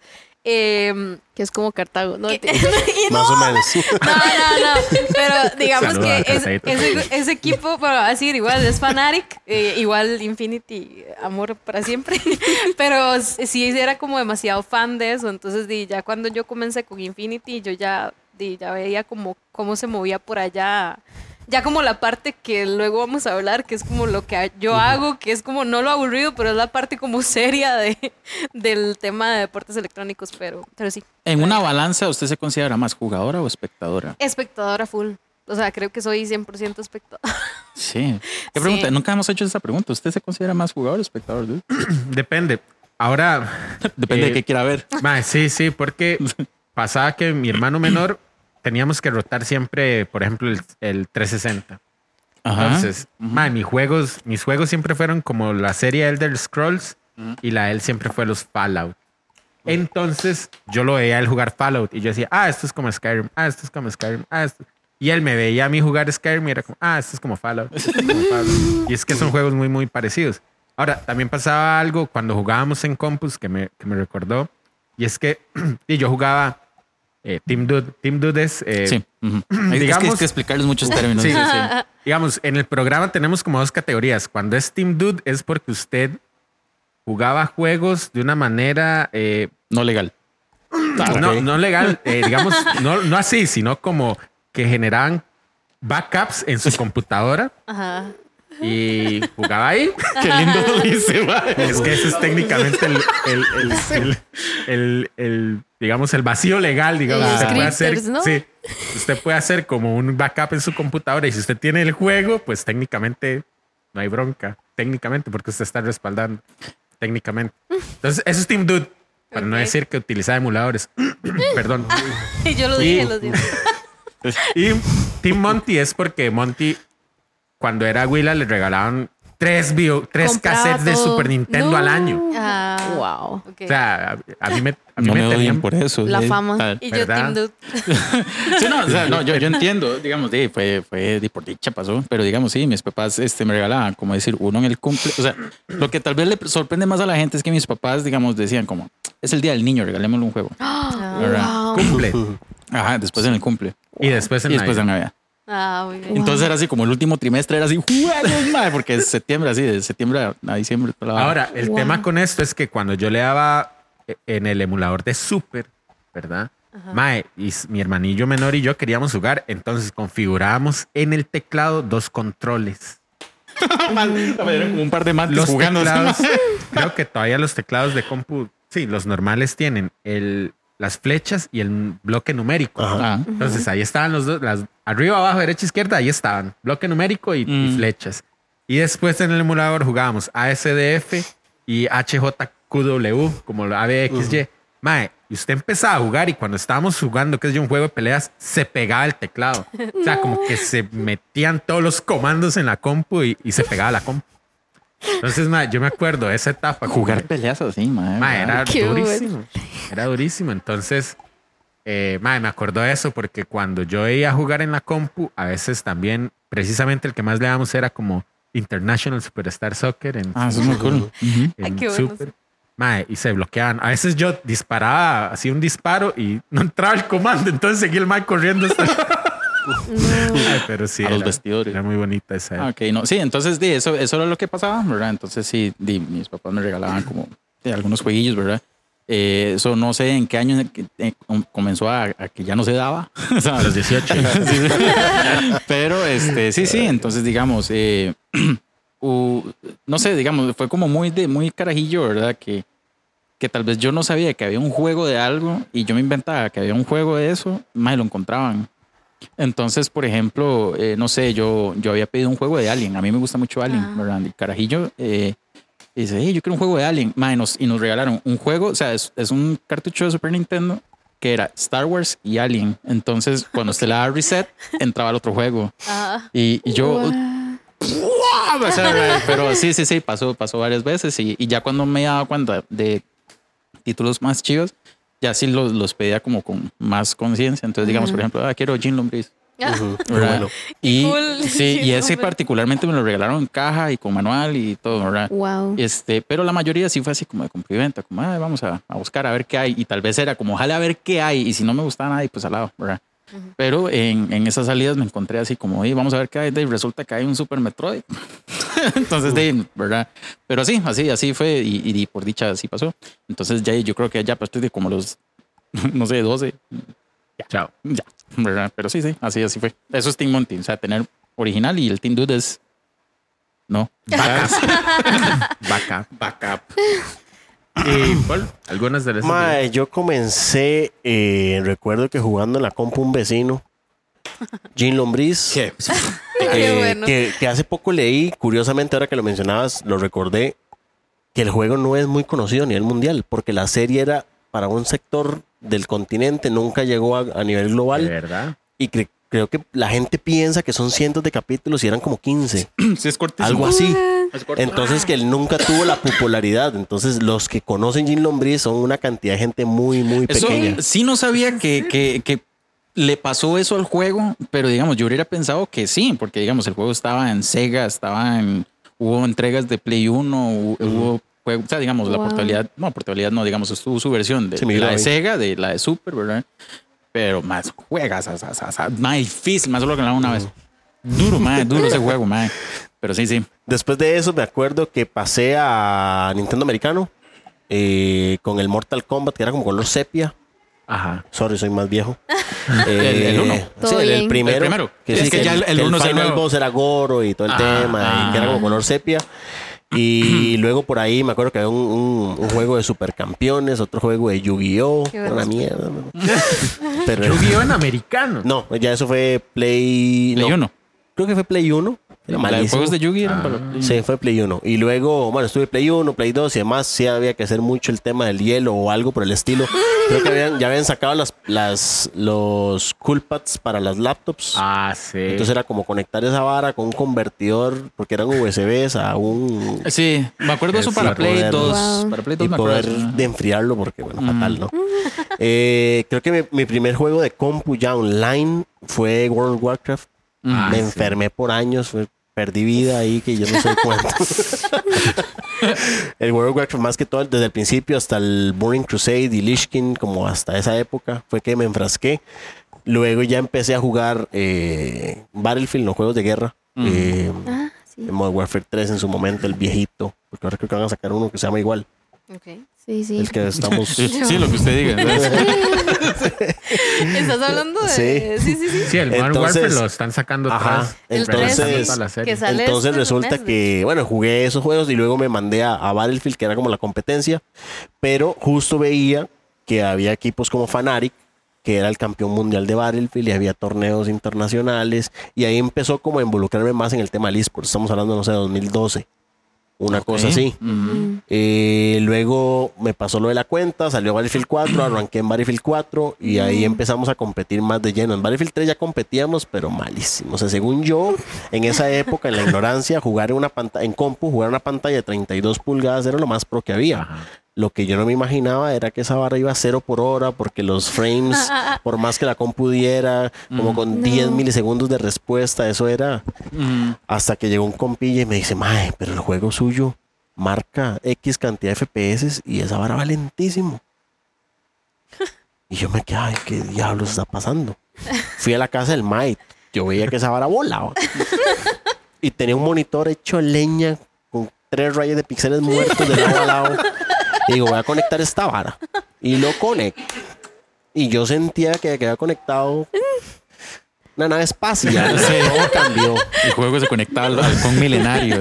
Em, Que es como Cartago, ¿no? que- no, Más o menos. no, no, no. Pero digamos Saluda que es- ese, ese equipo, bueno, así igual es Fanatic, eh, igual Infinity, amor para siempre. Pero sí era como demasiado fan de eso. Entonces, di, ya cuando yo comencé con Infinity, yo ya, di, ya veía como cómo se movía por allá. Ya como la parte que luego vamos a hablar, que es como lo que yo hago, que es como no lo aburrido, pero es la parte como seria de, del tema de deportes electrónicos, pero, pero sí. En una balanza, ¿usted se considera más jugadora o espectadora? Espectadora full. O sea, creo que soy 100% espectadora. Sí. ¿Qué pregunta? Sí. Nunca hemos hecho esa pregunta. ¿Usted se considera más jugador o espectador? dude? Depende. Ahora, Depende Eh, de qué quiera ver. sí, sí, porque pasaba que mi hermano menor teníamos que rotar siempre, por ejemplo, el, el 360. Ajá. Entonces, mae, mis juegos, mis juegos siempre fueron como la serie Elder Scrolls y la él siempre fue los Fallout. Entonces, yo lo veía él jugar Fallout y yo decía, ah, esto es como Skyrim, ah, esto es como Skyrim, ah, esto. Y él me veía a mí jugar Skyrim y era como, ah, esto es como Fallout. esto es como Fallout". Y es que son juegos muy, muy parecidos. Ahora, también pasaba algo cuando jugábamos en Compus que me, que me recordó. Y es que y yo jugaba eh, Team Dude. Team Dude es, eh, Sí. ujú. Es que digamos- hay que explicarles muchos términos. Sí, Sí, sí. digamos, en el programa tenemos como dos categorías. Cuando es Team Dude es porque usted jugaba juegos de una manera eh, No legal. no, no legal, eh, digamos, no, no así, sino como que generaban backups en su computadora Ajá. Y jugaba ahí. Qué lindo lo dice, mae. Es que ese es técnicamente el, el, el, el- el- el, digamos, el vacío legal, digamos. Usted puede hacer, sí, usted puede hacer como un backup en su computadora y si usted tiene el juego, pues técnicamente no hay bronca, técnicamente, porque usted está respaldando, técnicamente. Entonces, eso es Team Dude, para no decir que utilizaba emuladores. Perdón. yo lo Y- dije, lo dije. Y Team Monty es porque Monty, cuando era Willa, le regalaban tres, bio, tres Compraba cassettes de todo. Super Nintendo No. al año. Ah, Wow. ok. O sea, a, a mí me, a mí No me me odien tenían por eso. La sí. fama. Ah, y yo ¿verdad? Dude. Sí, no, o sea, no, yo, yo entiendo, digamos, sí, fue, fue de por dicha pasó, pero digamos, sí, mis papás este, me regalaban, como decir, uno en el cumple, o sea, lo que tal vez le sorprende más a la gente es que mis papás, digamos, decían como, es el día del niño, regalémosle un juego. cumple. Ajá, después en el cumple. Y después en Y después en Navidad. Ah, muy bien. Entonces era así como el último trimestre, era así, juegos, madre, porque es septiembre, así, de septiembre a- diciembre. Ahora, el Wow. tema con esto es que cuando yo le daba eh, en el emulador de Super, ¿verdad? Mae, y mi hermanillo menor y yo queríamos jugar, entonces configurábamos en el teclado dos controles. Eran como un par de mantes Los jugando. teclados, creo que todavía los teclados de compu, sí, los normales tienen el, las flechas y el bloque numérico. Ajá. Entonces ahí estaban los dos, las, arriba, abajo, derecha, izquierda, ahí estaban, bloque numérico y, y Mm. flechas. Y después en el emulador jugábamos ASDF y HJQW, como la ABXY. Mae, y usted empezaba a jugar y cuando estábamos jugando, que es un juego de peleas, se pegaba el teclado. O sea, como que se metían todos los comandos en la compu y, y se pegaba la compu. Entonces, mae, yo me acuerdo de esa etapa. Jugar peleas así, madre. Mae, era Qué durísimo. Era durísimo. Entonces, eh, mae, me acuerdo de eso porque cuando yo iba a jugar en la compu, a veces también, precisamente el que más le damos era como International Superstar Soccer en, Ah, eso es muy cool. En Ay, qué bueno. Super. Mae, y se bloqueaban. A veces yo disparaba, hacía un disparo y no entraba el comando, entonces seguía el mae corriendo hasta. Ay, pero sí, A los era- vestidores. Era muy bonita esa. Ok, no. Sí, entonces di, eso, eso era lo que pasaba, ¿verdad? Entonces sí, di, mis papás me regalaban como de algunos jueguillos, ¿verdad? Eh, eso no sé en qué año eh, com- comenzó a, a que ya no se daba. O sea, A los 18. Sí, sí. Pero este, sí, sí, entonces digamos, eh, no sé, digamos, fue como muy de muy carajillo, ¿verdad? Que, que tal vez yo no sabía que había un juego de algo y yo me inventaba que había un juego de eso, más lo encontraban. Entonces, por ejemplo, eh, no sé, yo, yo había pedido un juego de Alien. A mí me gusta mucho Alien, Ah. ¿verdad? Y Carajillo eh, dice, hey, yo quiero un juego de Alien. Ma, y, nos, y nos regalaron un juego, o sea, es, es un cartucho de Super Nintendo que era Star Wars y Alien. Entonces, cuando usted le daba reset, entraba al otro juego. Y, y yo, Wow. pero sí, sí, sí, pasó, pasó varias veces. Y, y ya cuando me daba cuenta de títulos más chivos, ya sí los, los pedía como con más conciencia. Entonces, digamos, por ejemplo, ah, quiero Jean Lombriz. Qué ¿verdad? bueno. Y, cool. sí, y ese particularmente me lo regalaron en caja y con manual y todo, ¿verdad? Wow. Este, pero la mayoría sí fue así como de cumplimiento, como "Ay, vamos a, a buscar a ver qué hay. Y tal vez era como, ojalá a ver qué hay. Y si no me gustaba nada, y pues al lado, ¿verdad? Pero en, en esas salidas me encontré así como, "Ey, vamos a ver qué hay. Y resulta que hay un Super Metroid. Entonces, de, ¿verdad? Pero sí, así, así fue. Y, y por dicha así pasó. Entonces, ya yo creo que ya pues, de como los, no sé, 12, Chao. ya, ¿verdad? Pero sí, sí, así, así fue. Eso es Team Monty, o sea, tener original y el Team Dude es. No. Backup. Backup. Y Paul, algunas de las. Mae, yo comencé, eh, recuerdo que jugando en la compu un vecino, Jean Lombriz, ¿Qué? eh, Qué bueno. que, que hace poco leí, curiosamente ahora que lo mencionabas, lo recordé, que el juego no es muy conocido a nivel mundial, porque la serie era para un sector del continente, nunca llegó a, a nivel De global, verdad. y cre- creo que la gente piensa que son cientos de capítulos y eran como 15, Sí, es cortísimo. algo así. Entonces que él nunca tuvo la popularidad. Entonces los que conocen Jean Lombriz son una cantidad de gente muy, muy Eso pequeña. sí no sabía que, que, que le pasó eso al juego, pero digamos, yo hubiera pensado que sí, porque digamos, el juego estaba en Sega, estaba en. Hubo entregas de Play 1, hu- hubo juegos, o sea, digamos, la Wow. portabilidad, no, portabilidad no, digamos, estuvo su versión de, Sí, la de Sega, de la de Super, ¿verdad? Pero más juegas, o sea, o sea, o sea, más difícil, más solo que la una vez. Duro, más duro ese juego, más. Pero sí, sí. Después de eso me acuerdo que pasé a Nintendo Americano eh, con el Mortal Kombat, que era como color sepia. Ajá. Sorry, soy más viejo. El- el uno. Sí, el, el primero. El primero. Es sí, que ya el- el uno es el final boss era Goro y todo el Ah, tema, y que era como ah. color sepia. Y luego por ahí me acuerdo que había un, un- un juego de supercampeones, otro juego de Yu-Gi-Oh! Qué Una mierda. ¿no? Pero Yu-Gi-Oh en americano. no, ya eso fue Play. Play no, 1. Creo que fue Play 1. Era La de malísimo. juegos de Yugi eran Ah. para Play Sí, fue Play 1. Y luego, bueno, estuve Play 1, Play 2 y además sí había que hacer mucho el tema del hielo o algo por el estilo. Creo que habían, ya habían sacado las, las, los cool pads para las laptops. Ah, sí. Entonces era como conectar esa vara con un convertidor, porque eran USBs a un... Sí, me acuerdo eso Es para la Play poder- 2. Wow. Para Play 2 Y me poder acuerdo. de enfriarlo, porque bueno, Mm. fatal, ¿no? Eh, creo que mi, mi primer juego de compu ya online fue World of Warcraft. Ah, Me sí. enfermé por años, fue- perdí vida ahí que yo no sé cuánto. el World of Warcraft, más que todo, desde el principio hasta el Burning Crusade y Lich King, como hasta esa época, fue que me enfrasqué. Luego ya empecé a jugar eh, Battlefield, los juegos de guerra. Mm. Eh, Ah, sí. el Modern Warfare 3 en su momento, el viejito, porque ahora creo que van a sacar uno que se llama igual, Ok. Sí, sí. el que estamos... Sí, lo que usted diga. ¿Estás hablando de.? Sí. Sí, sí, sí. Sí, el Modern Entonces- Warfare lo están sacando Ajá. atrás. Entonces, tres, toda la serie. que sale Entonces este resulta mes, que, bueno, jugué esos juegos y luego me mandé a, a Battlefield, que era como la competencia, pero justo veía que había equipos como Fanatic, que era el campeón mundial de Battlefield y había torneos internacionales y ahí empezó como a involucrarme más en el tema del eSports. Estamos hablando, no sé, de 2012, una cosa así. Eh, luego me pasó lo de la cuenta, salió Battlefield 4, arranqué en Battlefield 4 y ahí empezamos a competir más de lleno. En Battlefield 3 ya competíamos, pero malísimo. O sea, según yo, en esa época, en la ignorancia, jugar en una pantalla, en compu, jugar en una pantalla de 32 pulgadas era lo más pro que había. Ajá. Lo que yo no me imaginaba era que esa barra iba a cero por hora porque los frames, por más que la compu diera, como con 10 milisegundos de respuesta, eso era Ujú. hasta que llegó un compilla y me dice, mae, pero el juego suyo marca X cantidad de FPS y esa vara va lentísimo. Y yo me quedé, ay, ¿qué diablos está pasando? Fui a la casa del mae, yo veía que esa vara volaba. Y tenía un monitor hecho leña con tres rayas de píxeles muertos de lado a lado. Y digo, voy a conectar esta vara. Y lo conecto. Y yo sentía que quedaba conectado una nave espacial. Todo cambió. El juego se conectaba al halcón milenario.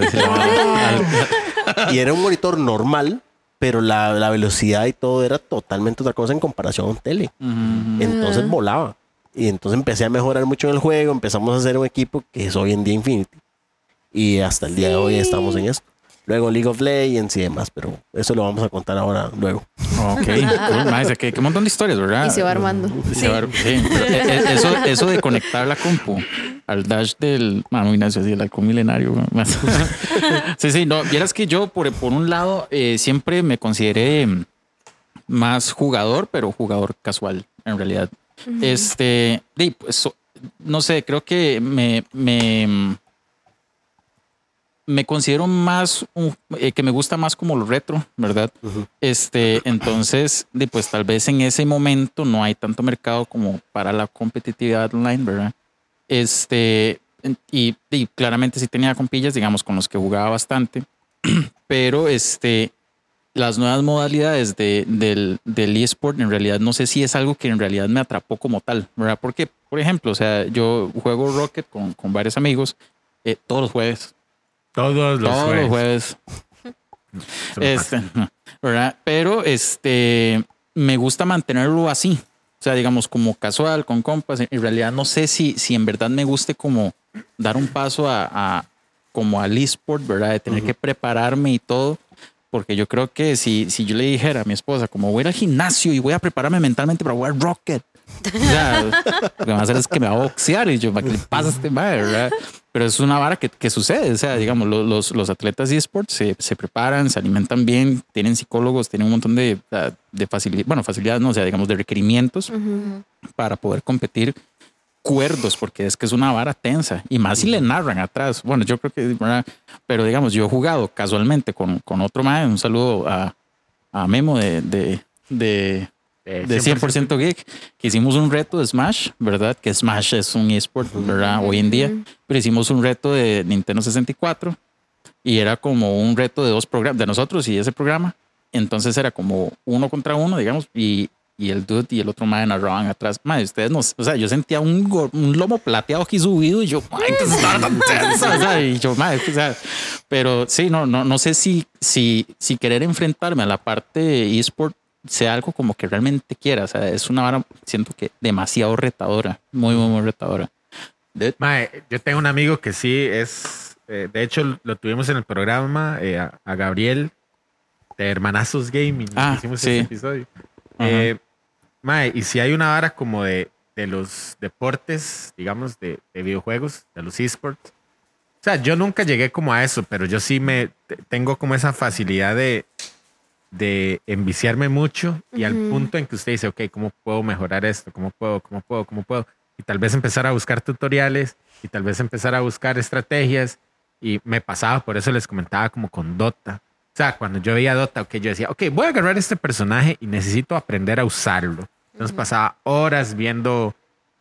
y era un monitor normal, pero la, la velocidad y todo era totalmente otra cosa en comparación a un tele. Entonces volaba. Y entonces empecé a mejorar mucho en el juego, empezamos a hacer un equipo que es hoy en día Infinity. Y hasta el día de hoy estamos en esto. Luego League of Legends y demás, pero eso lo vamos a contar ahora luego. Ok, cool, que, que montón de historias, ¿verdad? Y se va armando. Y se va ar- sí, pero, eh, eh, eso, eso de conectar la compu al dash del Manu Ignacio, así el halcón milenario. más. sí, sí, no, vieras que yo, por, por un lado, eh, siempre me consideré mm, más jugador, pero jugador casual, en realidad. Este, sí, pues, so- no sé, creo que me, me, me considero más, un- eh, que me gusta más como lo retro, ¿verdad? Este, entonces, pues tal vez en ese momento no hay tanto mercado como para la competitividad online, ¿verdad? Este, y, y claramente sí tenía compillas, digamos, con los que jugaba bastante, pero este, las nuevas modalidades de, del, del eSport en realidad no sé si es algo que en realidad me atrapó como tal, ¿verdad? Porque, por ejemplo, o sea, yo juego Rocket con, con varios amigos eh, todos los jueves. Todos los todos los jueves. jueves. Este, ¿verdad? Pero este, me gusta mantenerlo así. O sea, digamos, como casual, con compas. En realidad no sé si, si en verdad me guste como dar un paso a, a- como al eSport, ¿verdad? De tener que prepararme y todo. Porque yo creo que si, si yo le dijera a mi esposa, como voy a ir al gimnasio y voy a prepararme mentalmente para jugar Rocket, o sea, lo que va a hacer es que me va a boxear y yo, ¿qué le pasa a este madre, verdad? Pero es una vara que, que sucede. O sea, digamos, lo- los, los atletas de esports se, se preparan, se alimentan bien, tienen psicólogos, tienen un montón de, de facilidades, bueno, facilidades, no, o sea, digamos, de requerimientos para poder competir cuerdos, porque es que es una vara tensa y más si le narran atrás. Bueno, yo creo que, ¿verdad? pero digamos, yo he jugado casualmente con, con otro más. Un saludo a, a Memo de, de, de, de 100% Geek, que hicimos un reto de Smash, ¿verdad? Que Smash es un eSport, ¿verdad? Hoy en día, pero hicimos un reto de Nintendo 64 y era como un reto de dos programas, de nosotros y ese programa. Entonces era como uno contra uno, digamos, y, y el dude y el otro madre narraban atrás. Madre, ustedes no, o sea, yo sentía un, un lomo plateado aquí subido y yo, madre, que estaba tan tensa", o sea, y yo, madre, o sea, pero sí, no, no, no sé si, si, si querer enfrentarme a la parte de eSport sea algo como que realmente quiera. O sea, es una vara, siento que demasiado retadora, muy, muy, muy retadora. De- Mae, yo tengo un amigo que sí es, eh, de hecho lo tuvimos en el programa, eh, a, a Gabriel de Hermanazos Gaming, Ah, hicimos sí. ese episodio. Eh, mae, y si hay una vara como de, de los deportes, digamos, de, de videojuegos, de los esports. O sea, yo nunca llegué como a eso, pero yo sí me te- tengo como esa facilidad de, de enviciarme mucho y al punto en que usted dice, ok, ¿cómo puedo mejorar esto? ¿Cómo puedo? ¿Cómo puedo? ¿Cómo puedo? Y tal vez empezar a buscar tutoriales y tal vez empezar a buscar estrategias. Y me pasaba, por eso les comentaba como con Dota. O sea, cuando yo veía Dota, ok, yo decía, ok, voy a agarrar este personaje y necesito aprender a usarlo. Entonces pasaba horas viendo,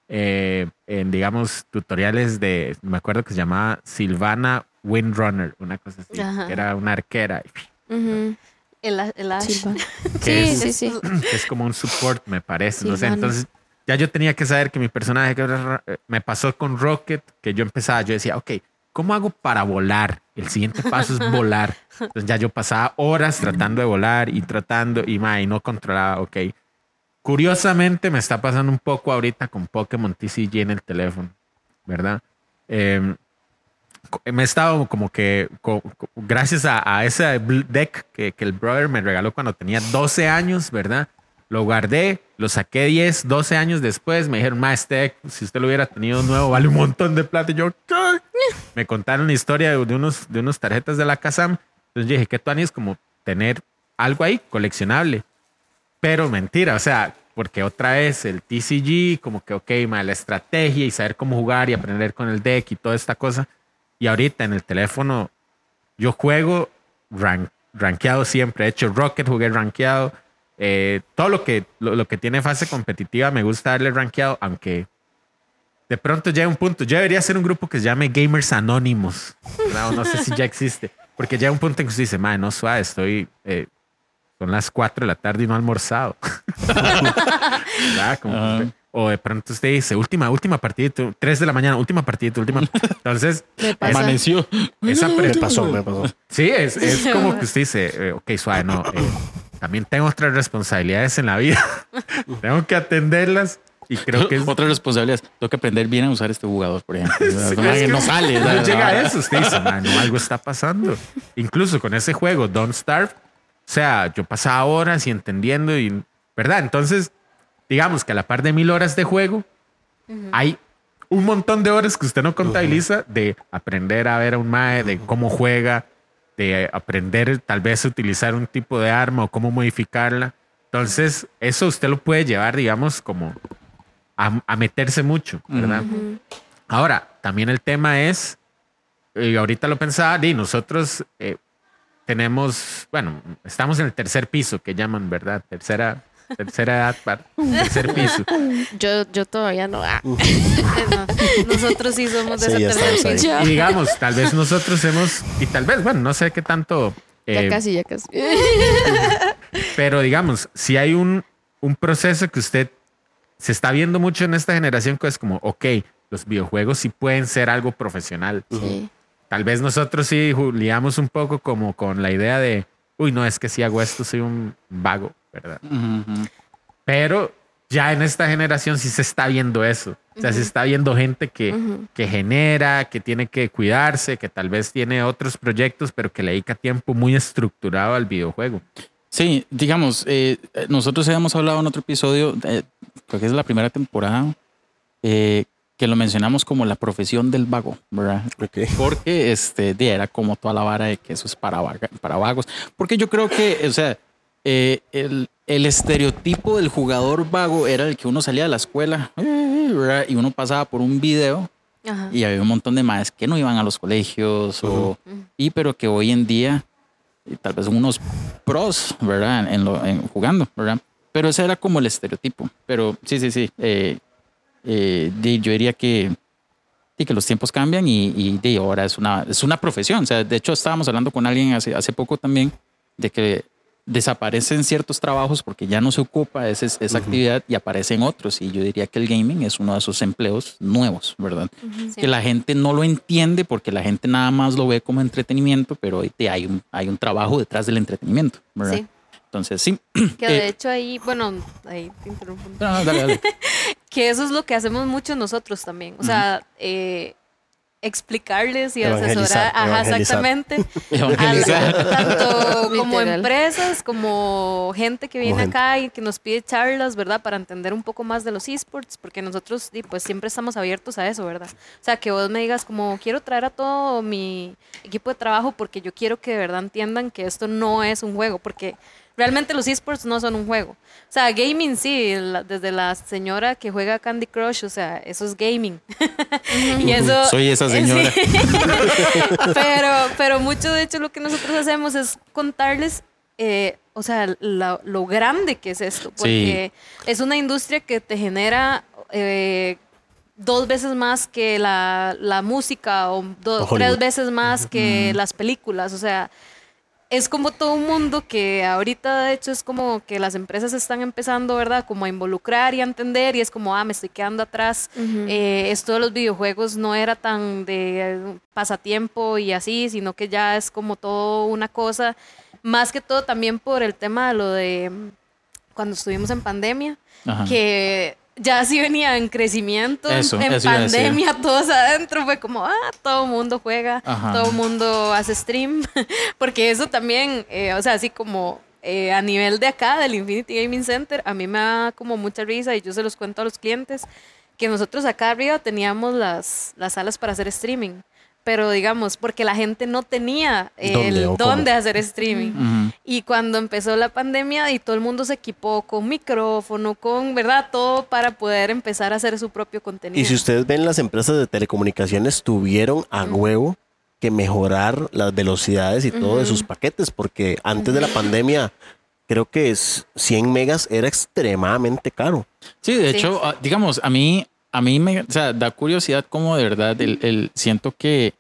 eh, en, digamos, tutoriales de, me acuerdo que se llamaba Silvana Windrunner, una cosa así, Ajá. que era una arquera. Ujú. El, el Ash. ¿Qué Sí, es? sí, sí. que es como un support, me parece. No sé, entonces ya yo tenía que saber que mi personaje que me pasó con Rocket, que yo empezaba, yo decía, ok, ¿cómo hago para volar? El siguiente paso es volar. Entonces ya yo pasaba horas tratando de volar y tratando y, ma, y no controlaba, ok. Curiosamente me está pasando un poco ahorita con Pokémon TCG en el teléfono, ¿verdad? Co- me he estado como que, gracias a, a ese deck que, que el brother me regaló cuando tenía 12 años, ¿verdad? Lo guardé, lo saqué 10, 12 años después. Me dijeron, más este deck, si usted lo hubiera tenido nuevo, vale un montón de plata. Y yo, ¿qué? Me contaron la historia de, de unos, de unos tarjetas de la Kazam. Entonces dije, ¿qué tú es como tener algo ahí coleccionable? Pero mentira, o sea, porque otra vez el TCG, como que, ok, ma, la estrategia y saber cómo jugar y aprender con el deck y toda esta cosa. Y ahorita en el teléfono, yo juego ran- rankeado siempre. He hecho Rocket, jugué rankeado. Eh, todo lo que, lo, lo que tiene fase competitiva me gusta darle rankeado, aunque de pronto llega un punto. Yo debería hacer un grupo que se llame Gamers Anónimos. no sé si ya existe. Porque llega un punto en que usted dice, madre, no suave, estoy. eh, son las 4 de la tarde y no he almorzado. Como que Ajá. O de pronto usted dice, última, última partida, 3 de la mañana, última partida, última. Entonces. Amaneció. esa Me pasó, me pasó. Sí, es, es como que usted dice, eh, ok, suave, no. eh, también tengo otras responsabilidades en la vida. tengo que atenderlas y creo que es. Otra responsabilidad. Tengo que aprender bien a usar este jugador, por ejemplo. Es Como que que no sale. No llega a eso. Usted dice, "Man, no, algo está pasando. Incluso con ese juego, Don't Starve, o sea, yo pasaba horas y entendiendo y, ¿verdad? Entonces, digamos que a la par de mil horas de juego, hay un montón de horas que usted no contabiliza de aprender a ver a un mae, de cómo juega, de aprender tal vez a utilizar un tipo de arma o cómo modificarla. Entonces, eso usted lo puede llevar, digamos, como a, a meterse mucho, ¿verdad? Ujú. Ahora, también el tema es, y ahorita lo pensaba, y nosotros eh, tenemos, bueno, estamos en el tercer piso, que llaman, ¿verdad? Tercera, tercera edad, para- tercer piso. Yo, yo todavía no. ah. No, Nosotros sí somos de Sí, ese tercer piso. Y digamos, tal vez nosotros hemos, y tal vez, bueno, no sé qué tanto, Ya eh, casi, ya casi. pero digamos, si hay un, un proceso que usted se está viendo mucho en esta generación, que es como, ok, los videojuegos sí pueden ser algo profesional. Sí. Tal vez nosotros sí juliamos un poco como con la idea de, uy, no, es que si hago esto soy un vago, ¿verdad? Ujú, ujú. Pero ya en esta generación sí se está viendo eso. O sea, se está viendo gente que, Ujú. que genera, que tiene que cuidarse, que tal vez tiene otros proyectos, pero que le dedica tiempo muy estructurado al videojuego. Sí, digamos, eh, nosotros habíamos hablado en otro episodio, eh, creo que es la primera temporada, eh, que lo mencionamos como la profesión del vago, ¿verdad? Ok. Porque este, era como toda la vara de que eso es para, vaga- para vagos. Porque yo creo que, o sea, eh, el, el estereotipo del jugador vago era el que uno salía de la escuela eh, ¿verdad? y uno pasaba por un video Ajá. y había un montón de madres que no iban a los colegios o, y pero que hoy en día y tal vez unos pros, ¿verdad? En, lo, en jugando, ¿verdad? Pero ese era como el estereotipo. Pero sí, sí, sí. eh, eh, yo diría que, di que los tiempos cambian y, y ahora es una, es una profesión. O sea, de hecho, estábamos hablando con alguien hace, hace poco también de que desaparecen ciertos trabajos porque ya no se ocupa ese- esa actividad y aparecen otros. Y yo diría que el gaming es uno de esos empleos nuevos, ¿verdad? Que la gente no lo entiende porque la gente nada más lo ve como entretenimiento, pero ahí te- hay un, hay un trabajo detrás del entretenimiento, ¿verdad? Sí. Entonces, sí. Que de Eh, hecho ahí, bueno, ahí te interrumpo. no, dale, dale. Que eso es lo que hacemos mucho nosotros también. O sea, eh, explicarles y asesorar. Ajá, exactamente. Evangelizar. Al- tanto como Literal. empresas como gente que viene gente. acá y que nos pide charlas, ¿verdad? Para entender un poco más de los esports, porque nosotros y, pues siempre estamos abiertos a eso, ¿verdad? O sea, que vos me digas como quiero traer a todo mi equipo de trabajo porque yo quiero que de verdad entiendan que esto no es un juego, porque realmente los esports no son un juego. O sea, gaming sí, la- desde la señora que juega Candy Crush, o sea, eso es gaming. y eso Soy esa señora. Sí. pero, pero mucho de hecho lo que nosotros hacemos es contarles, eh, o sea, la- lo grande que es esto, porque es una industria que te genera eh, dos veces más que la, la música o tres veces más que las películas, o sea, es como todo un mundo que ahorita de hecho es como que las empresas están empezando, ¿verdad? Como a involucrar y a entender y es como, ah, me estoy quedando atrás. Eh, esto de los videojuegos no era tan de eh, pasatiempo y así, sino que ya es como todo una cosa, más que todo también por el tema de lo de mm, cuando estuvimos en pandemia, Ajá. que ya sí venía en crecimiento, en- Eso, eso pandemia, todos adentro, fue como, ah, todo el mundo juega, Ajá. todo el mundo hace stream, porque eso también, eh, o sea, así como eh, a nivel de acá, del Infinity Gaming Center, a mí me da como mucha risa y yo se los cuento a los clientes, que nosotros acá arriba teníamos las, las salas para hacer streaming. Pero digamos, porque la gente no tenía ¿Dónde el cómo? dónde hacer streaming. Y cuando empezó la pandemia y todo el mundo se equipó con micrófono, con, ¿verdad? Todo para poder empezar a hacer su propio contenido. Y si ustedes ven, las empresas de telecomunicaciones tuvieron a huevo que mejorar las velocidades y todo de sus paquetes, porque antes de la pandemia, creo que es 100 megas era extremadamente caro. Sí, de Sí. hecho, ah, digamos, a mí, a mí me o sea, da curiosidad como de verdad, el, el- siento que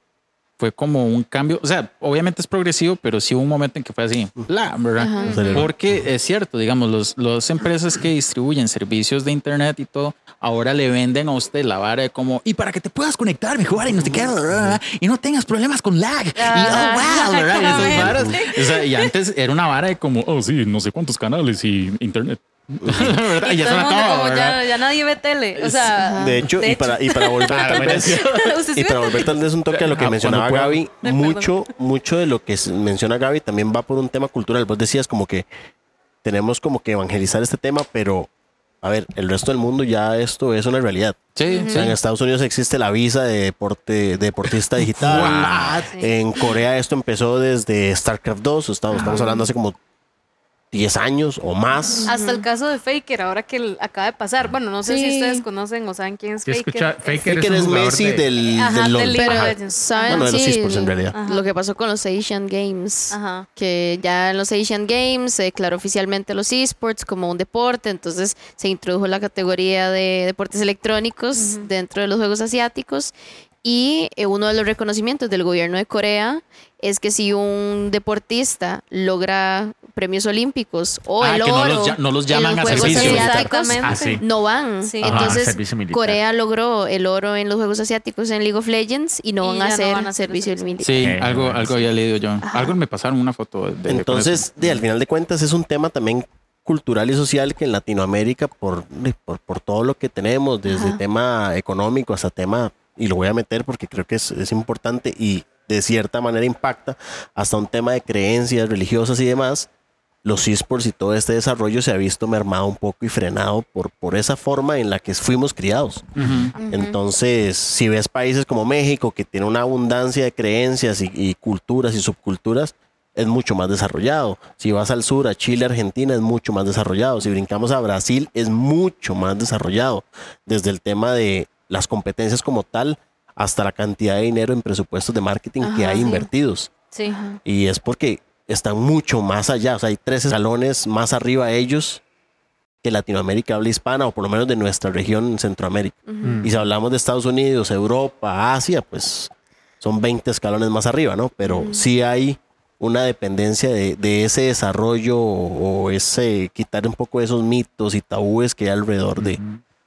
fue como un cambio, o sea, obviamente es progresivo, pero sí hubo un momento en que fue así, bla, ¿verdad? Ajá. Porque es cierto, digamos, los, las empresas que distribuyen servicios de internet y todo, ahora le venden a usted la vara de como, y para que te puedas conectar mejor y no te quedas, y no tengas problemas con lag. y Ah, oh, wow, ¿verdad? Y esas exactamente. varas. O sea, y antes era una vara de como, oh, sí, no sé cuántos canales y internet. Y ya suena todo, como ya, ya nadie ve tele. O sea, De hecho, de y, para, y para volver tal vez... ¿usted sí Y para ve? volver tal vez un toque a lo que Ah, mencionaba. Gaby, mucho, mucho de lo que menciona Gaby también va por un tema cultural. Vos decías como que tenemos como que evangelizar este tema, pero a ver, el resto del mundo ya esto es una realidad. Sí, O sí. sea, en Estados Unidos existe la visa de deporte, de deportista digital. What? Sí. En Corea esto empezó desde StarCraft 2, estamos, estamos hablando hace como 10 años o más. Hasta el caso de Faker, ahora que acaba de pasar. Bueno, no sé Sí. si ustedes conocen o saben quién es Faker. escucha- Faker Faker es Messi de- del, Ajá, del LOL. del League of Pero, Legends. ¿saben? Bueno, de los Sí, esports en realidad. Ajá. Lo que pasó con los Asian Games. Ajá. Que ya en los Asian Games se declaró oficialmente los esports como un deporte, entonces se introdujo la categoría de deportes electrónicos dentro de los Juegos Asiáticos. Y eh, uno de los reconocimientos del gobierno de Corea es que si un deportista logra premios olímpicos o Ah, el que no oro los no los en llaman los a servicio Exactamente. Ah, sí. no van. Sí. Ajá, Entonces, servicio militar. Corea logró el oro en los Juegos Asiáticos en League of Legends y no Y van a ya no hacer van a hacer servicio militar. Sí, Ok, algo, algo había leído yo. Algo me pasaron una foto de. Entonces, de, al final de cuentas, es un tema también cultural y social que en Latinoamérica, por, por, por todo lo que tenemos, desde tema económico hasta tema, y lo voy a meter porque creo que es, es importante y de cierta manera impacta, hasta un tema de creencias religiosas y demás, los esports y todo este desarrollo se ha visto mermado un poco y frenado por, por esa forma en la que fuimos criados. Entonces, si ves países como México, que tiene una abundancia de creencias y, y culturas y subculturas, es mucho más desarrollado. Si vas al sur, a Chile, Argentina, es mucho más desarrollado. Si brincamos a Brasil, es mucho más desarrollado. Desde el tema de las competencias como tal, hasta la cantidad de dinero en presupuestos de marketing que hay sí. invertidos. Sí. Y es porque están mucho más allá. O sea, hay tres escalones más arriba ellos que Latinoamérica habla hispana, o por lo menos de nuestra región en Centroamérica. Y si hablamos de Estados Unidos, Europa, Asia, pues son 20 escalones más arriba, ¿no? Pero sí hay una dependencia de, de ese desarrollo o, o ese quitar un poco esos mitos y tabúes que hay alrededor de,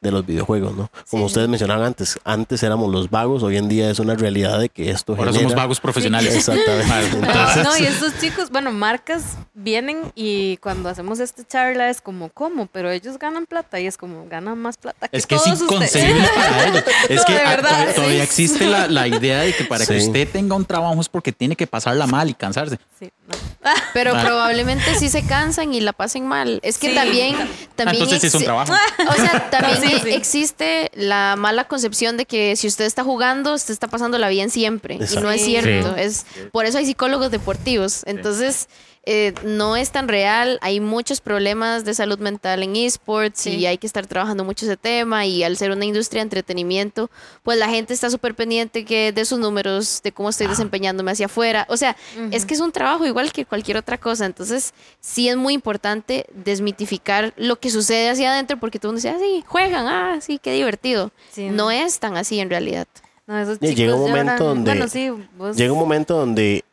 de los videojuegos, ¿no? Como Sí. ustedes mencionaban antes, antes éramos los vagos, hoy en día es una realidad de que esto Ahora genera- somos vagos profesionales. Exactamente. Entonces, No, y estos chicos, bueno, marcas vienen y cuando hacemos esta charla es como, ¿cómo? Pero ellos ganan plata y es como, ganan más plata que Es que es todos ustedes. inconcebible para ellos. Es No, que ah, verdad, todavía, sí. existe la, la idea de que para que Sí. usted tenga un trabajo es porque tiene que pasarla mal y cansarse. Sí, no. Pero Ah. probablemente sí se cansan y la pasen mal. Es que Sí. también, Ah, también entonces sí es un trabajo. O sea, también Sí, existe la mala concepción de que si usted está jugando, usted está pasándola bien siempre. Y no es cierto. Sí. Es, por eso hay psicólogos deportivos. Entonces, eh, no es tan real. Hay muchos problemas de salud mental en esports Sí. y hay que estar trabajando mucho ese tema. Y al ser una industria de entretenimiento, pues la gente está súper pendiente que de sus números, de cómo estoy desempeñándome hacia afuera. O sea, es que es un trabajo igual que cualquier otra cosa. Entonces, sí es muy importante desmitificar lo que sucede hacia adentro porque todo el mundo dice, ah, sí, juegan, ah, sí, qué divertido. Sí, no es tan así en realidad. No, esos Y chicos llega un momento lloran. donde- Bueno, sí, vos- llega un momento donde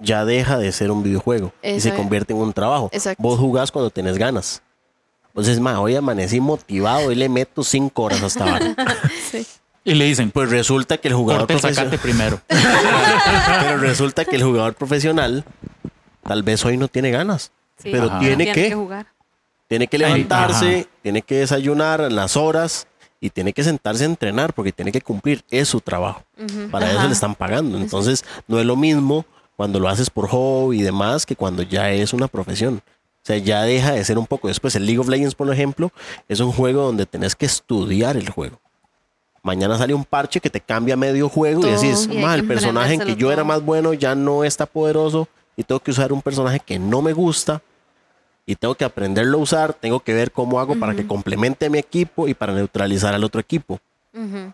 ya deja de ser un videojuego y se es. convierte en un trabajo. Exacto. Vos jugás cuando tenés ganas. Entonces, ma, hoy amanecí motivado y le meto cinco horas hasta ahora. Y le dicen, Pues resulta que el jugador profesional, primero. pero resulta que el jugador profesional tal vez hoy no tiene ganas, sí, pero Ajá. tiene que jugar. tiene que levantarse, ajá. tiene que desayunar en las horas y tiene que sentarse a entrenar porque tiene que cumplir, es su trabajo. Para eso le están pagando. Entonces, no es lo mismo cuando lo haces por hobby y demás que cuando ya es una profesión. O sea, ya deja de ser un poco. Después, el League of Legends, por ejemplo, es un juego donde tenés que estudiar el juego. Mañana sale un parche que te cambia medio juego y Todo. decís, Y hay "Ma, que el personaje en que yo era todo". más bueno ya no está poderoso y tengo que usar un personaje que no me gusta y tengo que aprenderlo a usar, tengo que ver cómo hago para que complemente a mi equipo y para neutralizar al otro equipo.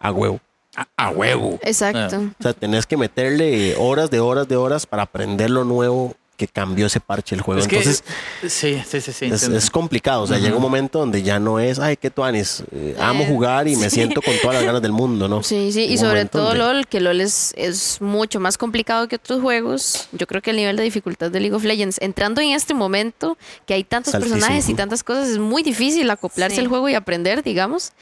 A huevo. A, a huevo. Exacto. O sea, tenés que meterle horas de horas de horas para aprender lo nuevo que cambió ese parche el juego. Es que- Entonces, sí, sí, sí, sí. es, complicado. O sea, llega un momento donde ya no es, ay, qué tuanis, eh, amo Eh, jugar y me siento con todas las ganas del mundo, ¿no? Sí, sí, y sobre todo donde- LOL, que LOL es, es mucho más complicado que otros juegos. Yo creo que el nivel de dificultad de League of Legends, entrando en este momento, que hay tantos personajes y tantas cosas, es muy difícil acoplarse Sí. al juego y aprender, digamos.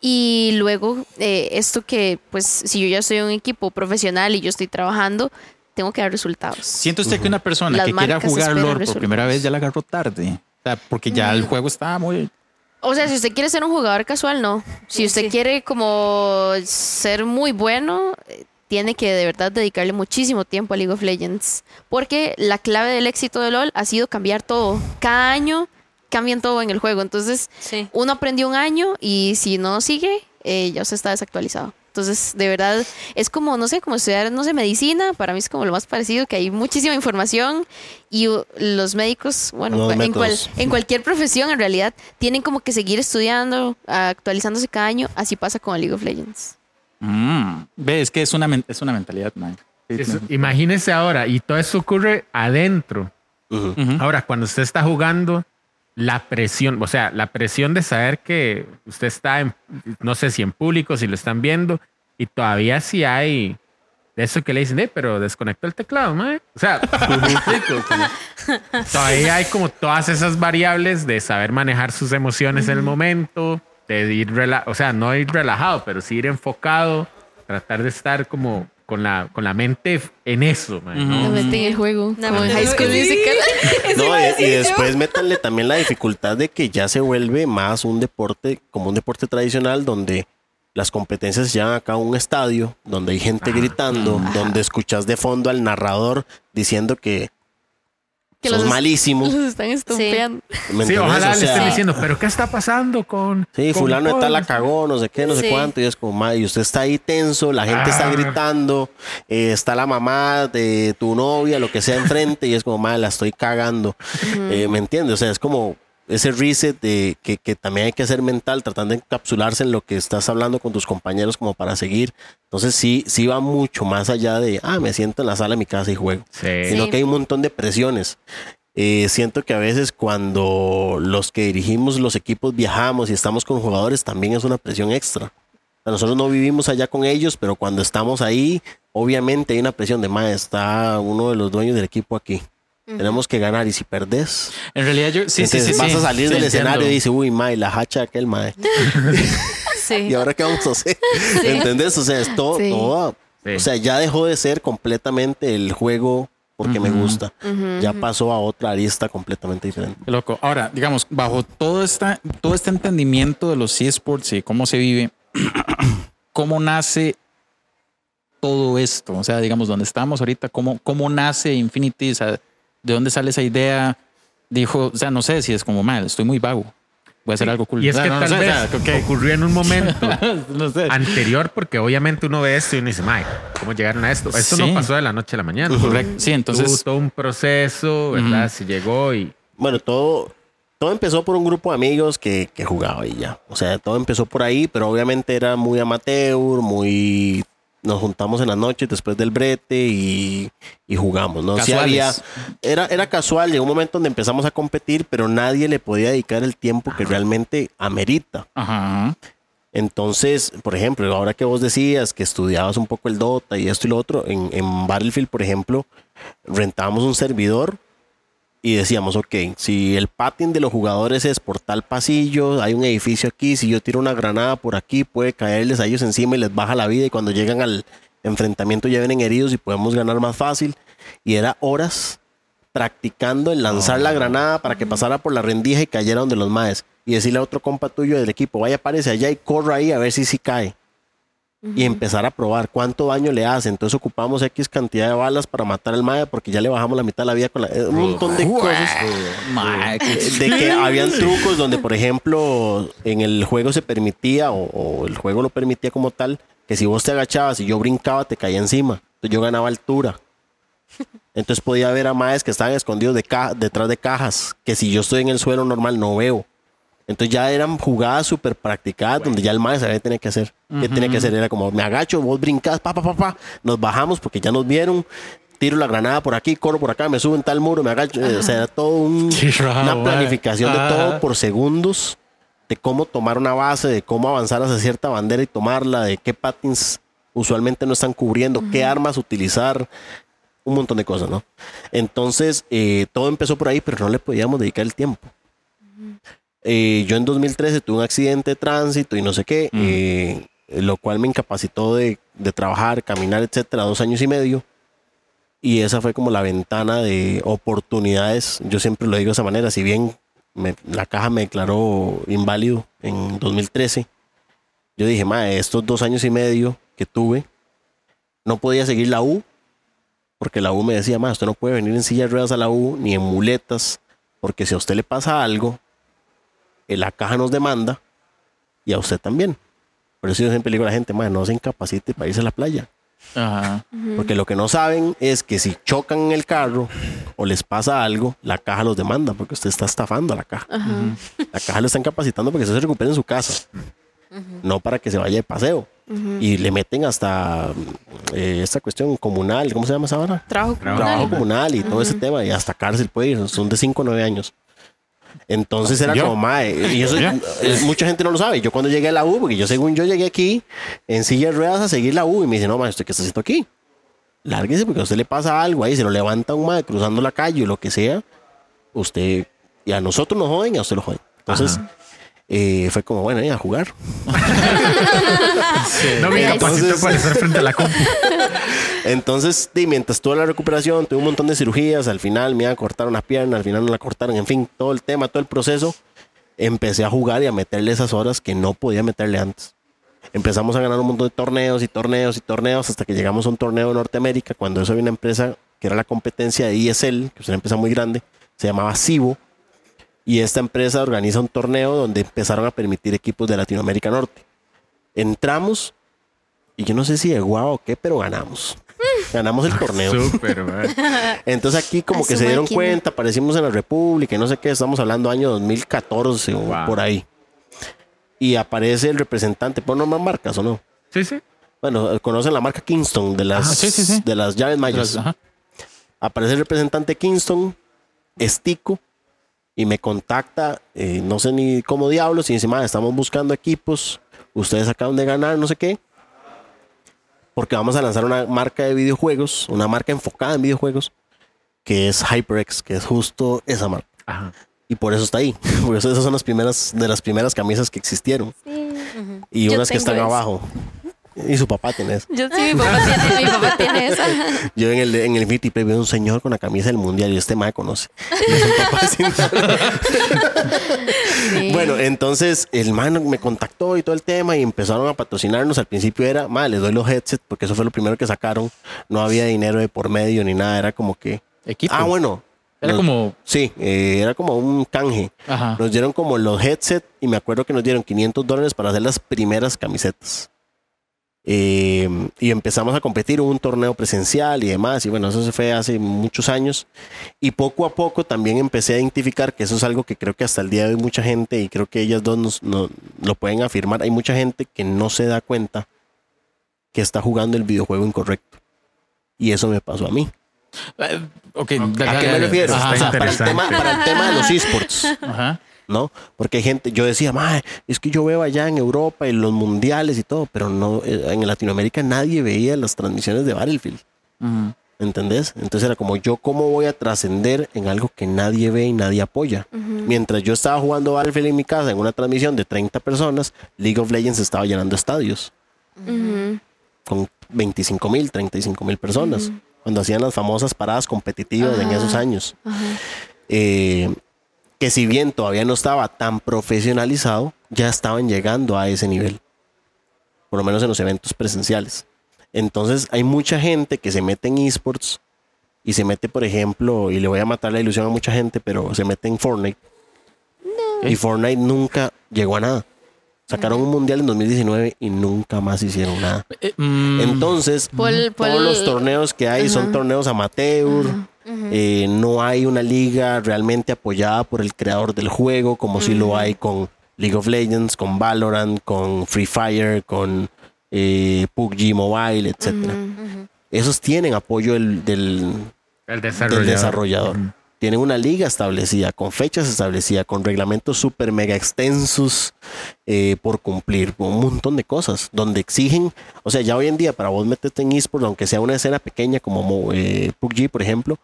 Y luego, eh, esto que, pues, si yo ya soy un equipo profesional y yo estoy trabajando, tengo que dar resultados. ¿Siente usted que una persona Las que quiera jugar LOL por resultados. primera vez ya la agarró tarde? O sea, porque ya el juego está muy... O sea, si usted quiere ser un jugador casual, no. Si usted sí. quiere como ser muy bueno, eh, tiene que de verdad dedicarle muchísimo tiempo a League of Legends. Porque la clave del éxito de LOL ha sido cambiar todo. Cada año cambian todo en el juego. Entonces, Sí. uno aprendió un año y si no sigue, eh, ya usted está desactualizado. Entonces, de verdad, es como, no sé, como estudiar, no sé, medicina, para mí es como lo más parecido, que hay muchísima información y uh, los médicos, bueno, en, cual- en cualquier profesión en realidad, tienen como que seguir estudiando, actualizándose cada año, así pasa con el League of Legends. Mm. Ve, es que es una, es una mentalidad, man. Eso- imagínese ahora, y todo eso ocurre adentro. Ujú. Ujú. Ahora, cuando usted está jugando, la presión, o sea, la presión de saber que usted está en, no sé si en público, si lo están viendo, y todavía sí hay de eso que le dicen, eh, pero desconectó el teclado, mae. O sea, todavía hay como todas esas variables de saber manejar sus emociones en el momento, de ir, rela- o sea, no ir relajado, pero sí ir enfocado, tratar de estar como con la, con la mente en eso, mae, ¿no? En el juego, La como en meten High en School Musical. No, y, después métanle también la dificultad de que ya se vuelve más un deporte, como un deporte tradicional, donde las competencias se llevan acá a un estadio, donde hay gente gritando, donde escuchas de fondo al narrador diciendo que, Que sos los- malísimo. Los están estompeando. ¿me Sí, ojalá O le estén diciendo, pero ¿qué está pasando con. Sí, con fulano de tal la Paul?" cagó, no sé qué, no sé cuánto. Y es como, "Ma, y usted está ahí tenso, la gente está Ah. gritando, eh, está la mamá de tu novia, lo que sea enfrente, y es como, madre, la estoy cagando. Eh, ¿Me entiendes? O sea, es como ese reset de, que, que también hay que hacer mental, tratando de encapsularse en lo que estás hablando con tus compañeros como para seguir. Entonces sí, sí va mucho más allá de, ah, me siento en la sala de mi casa y juego Sí. sino Sí. que hay un montón de presiones. Eh, siento que a veces cuando los que dirigimos los equipos viajamos y estamos con jugadores también es una presión extra. O sea, nosotros no vivimos allá con ellos, pero cuando estamos ahí, obviamente hay una presión de más. Está uno de los dueños del equipo aquí. Tenemos que ganar y si perdés, En realidad yo sí, sí, entonces sí. vas sí, a salir sí, del entiendo. escenario y dice, uy, mae, la hacha aquel mae. Sí. ¿Y ahora qué vamos a hacer? ¿Entendés? O sea, es todo, Sí. todo- Sí. o sea, ya dejó de ser completamente el juego porque me gusta. Ya pasó a otra arista completamente diferente. Qué loco. Ahora, digamos, bajo todo, esta, todo este entendimiento de los eSports y cómo se vive, ¿cómo nace todo esto? O sea, digamos, donde estamos ahorita, ¿cómo, cómo nace Infinity? O sea, ¿de dónde sale esa idea? Dijo, o sea, no sé si es como mal, estoy muy vago. Voy a hacer algo cool. Y es O sea, que no, tal no sé, vez o sea, ¿qué? ocurrió en un momento no sé. anterior, porque obviamente uno ve esto y uno dice, Mike, ¿cómo llegaron a esto? Esto Sí. no pasó de la noche a la mañana. Correcto. Sí, Tuvo entonces, todo un proceso, ¿verdad? Se llegó y Bueno, todo, todo empezó por un grupo de amigos que, que jugaba y ya. O sea, todo empezó por ahí, pero obviamente era muy amateur, muy... Nos juntamos en las noches después del brete y, y jugamos, ¿no? Sí había, Casuales. era, era casual, llegó un momento donde empezamos a competir, pero nadie le podía dedicar el tiempo que realmente amerita. ajá. Entonces, por ejemplo, ahora que vos decías que estudiabas un poco el Dota y esto y lo otro, en, en Battlefield, por ejemplo, rentábamos un servidor y decíamos, ok, si el pattern de los jugadores es por tal pasillo, hay un edificio aquí, si yo tiro una granada por aquí, puede caerles a ellos encima y les baja la vida y cuando llegan al enfrentamiento ya vienen heridos y podemos ganar más fácil. Y era horas practicando en lanzar la granada para que pasara por la rendija y cayera donde los maes. Y decirle a otro compa tuyo del equipo, vaya, aparece allá y corra ahí a ver si sí cae. Y empezar a probar cuánto daño le hace. Entonces ocupamos X cantidad de balas para matar al mae porque ya le bajamos la mitad de la vida con la- eh, un montón de cosas. Eh, De que habían trucos donde, por ejemplo, en el juego se permitía, o, o el juego lo permitía como tal, que si vos te agachabas y yo brincaba, te caía encima. Entonces yo ganaba altura. Entonces podía ver a maes que estaban escondidos de detrás de cajas, que si yo estoy en el suelo normal no veo. Entonces ya eran jugadas súper practicadas donde ya el mae sabía qué tenía que hacer. ¿Qué tenía que hacer? Era como, me agacho, vos brincás, pa, pa, pa, pa. Nos bajamos porque ya nos vieron. Tiro la granada por aquí, corro por acá, me subo en tal muro, me agacho. Eh, O sea, era todo un, Qué raro, una mae. planificación de todo por segundos, de cómo tomar una base, de cómo avanzar hacia cierta bandera y tomarla, de qué patins usualmente no están cubriendo, qué armas utilizar, un montón de cosas, ¿no? Entonces, eh, todo empezó por ahí, pero no le podíamos dedicar el tiempo. Eh, yo en 2013 tuve un accidente de tránsito y no sé qué, eh, lo cual me incapacitó de, de trabajar, caminar, etcétera, dos años y medio. Y esa fue como la ventana de oportunidades. Yo siempre lo digo de esa manera. Si bien me- la caja me declaró inválido en 2013, yo dije, mae, estos dos años y medio que tuve, no podía seguir la U, porque la U me decía, mae, usted no puede venir en silla de ruedas a la U ni en muletas, porque si a usted le pasa algo, la caja nos demanda y a usted también. Por eso yo siempre digo a la gente, madre, no se incapacite para irse a la playa. Ajá. Porque lo que no saben es que si chocan en el carro o les pasa algo, la caja los demanda porque usted está estafando a la caja. La caja lo están capacitando para que usted se recupere en su casa, no para que se vaya de paseo. Y le meten hasta eh, esta cuestión comunal, ¿cómo se llama esa hora? Trabajo Trabajo. Trabajo comunal. comunal y todo ese tema, y hasta cárcel puede ir, son de 5 o 9 años. Entonces era ¿Yo? como, mae, y eso eh, mucha gente no lo sabe. Yo cuando llegué a la U, porque yo según yo llegué aquí en silla de ruedas a seguir la U, y me dice, no, mae, ¿usted qué está haciendo aquí? Lárguese porque a usted le pasa algo ahí, se lo levanta un mae cruzando la calle o lo que sea, usted, y a nosotros nos joden y a usted lo joden. Entonces, eh, fue como, bueno, ya a jugar. No me capacito Entonces- para estar frente a la compu. Entonces, di, mientras toda la recuperación, tuve un montón de cirugías, al final me iban a cortar una pierna, al final no la cortaron, en fin, todo el tema, todo el proceso, empecé a jugar y a meterle esas horas que no podía meterle antes. Empezamos a ganar un montón de torneos y torneos y torneos hasta que llegamos a un torneo en Norteamérica, cuando eso había una empresa que era la competencia de ESL, que es una empresa muy grande, se llamaba Cibo, y esta empresa organiza un torneo donde empezaron a permitir equipos de Latinoamérica Norte. Entramos y yo no sé si de guau o qué, pero ganamos. Ganamos el torneo. Súper. Entonces aquí como que se dieron máquina. cuenta, aparecimos en la República y no sé qué, estamos hablando año 2014 o Wow. por ahí. Y aparece el representante, ¿por nombrar marcas o no? Sí, sí. Bueno, conocen la marca Kingston de las, Ajá, sí, sí, sí. De las llaves mayas. Ajá. Aparece el representante Kingston, Estico, y me contacta, eh, no sé ni cómo diablos, y dice, "Ma, estamos buscando equipos, ustedes acaban de ganar, no sé qué, porque vamos a lanzar una marca de videojuegos, una marca enfocada en videojuegos, que es HyperX, que es justo esa marca. Ajá. Y por eso está ahí, por eso esas son las primeras, de las primeras camisas que existieron, y Yo unas que están abajo. Y su papá tiene eso. Yo sí, mi papá tiene, mi papá tiene esa. Yo en el, en el Play veo un señor con la camisa del mundial y este me conoce. Y es un papá sin nada. Sí. Bueno, entonces el man me contactó y todo el tema y empezaron a patrocinarnos. Al principio era, mal, les doy los headsets porque eso fue lo primero que sacaron. No había dinero de por medio ni nada. Era como que, Equipo. ah, bueno. Era nos- como. Sí, eh, era como un canje. Ajá. Nos dieron como los headsets y me acuerdo que nos dieron 500 dólares para hacer las primeras camisetas. Eh, y empezamos a competir, hubo un torneo presencial y demás. Y bueno, eso se fue hace muchos años. Y poco a poco también empecé a identificar que eso es algo que creo que hasta el día de hoy mucha gente, y creo que ellas dos nos- no- lo pueden afirmar, hay mucha gente que no se da cuenta que está jugando el videojuego incorrecto. Y eso me pasó a mí. Eh, ok, ¿A dale, qué me refiero? Ajá, O sea, para, el tema, para el tema de los esports. Ajá. ¿No? Porque hay gente, yo decía, "Mae, es que yo veo allá en Europa en los mundiales y todo, pero no, eh, en Latinoamérica nadie veía las transmisiones de Battlefield, Ujú. ¿entendés? Entonces era como, yo cómo voy a trascender en algo que nadie ve y nadie apoya. Mientras yo estaba jugando Battlefield en mi casa en una transmisión de 30 personas, League of Legends estaba llenando estadios Ujú. con 25 mil, 35 mil personas, cuando hacían las famosas paradas competitivas en esos años. Eh, que si bien todavía no estaba tan profesionalizado, ya estaban llegando a ese nivel. Por lo menos en los eventos presenciales. Entonces hay mucha gente que se mete en esports y se mete, por ejemplo, y le voy a matar la ilusión a mucha gente, pero se mete en Fortnite. Y Fortnite nunca llegó a nada. Sacaron un mundial en 2019 y nunca más hicieron nada. Eh, mm, Entonces, Por- por todos el- los torneos que hay son torneos amateur. Eh, no hay una liga realmente apoyada por el creador del juego, como si lo hay con League of Legends, con Valorant, con Free Fire, con eh, PUBG Mobile, etcétera. Esos tienen apoyo del, del, El del desarrollador. Tienen una liga establecida, con fechas establecidas, con reglamentos súper mega extensos eh, por cumplir, con un montón de cosas, donde exigen, o sea, ya hoy en día para vos meterte en esports, aunque sea una escena pequeña como mo- eh, PUBG, por ejemplo,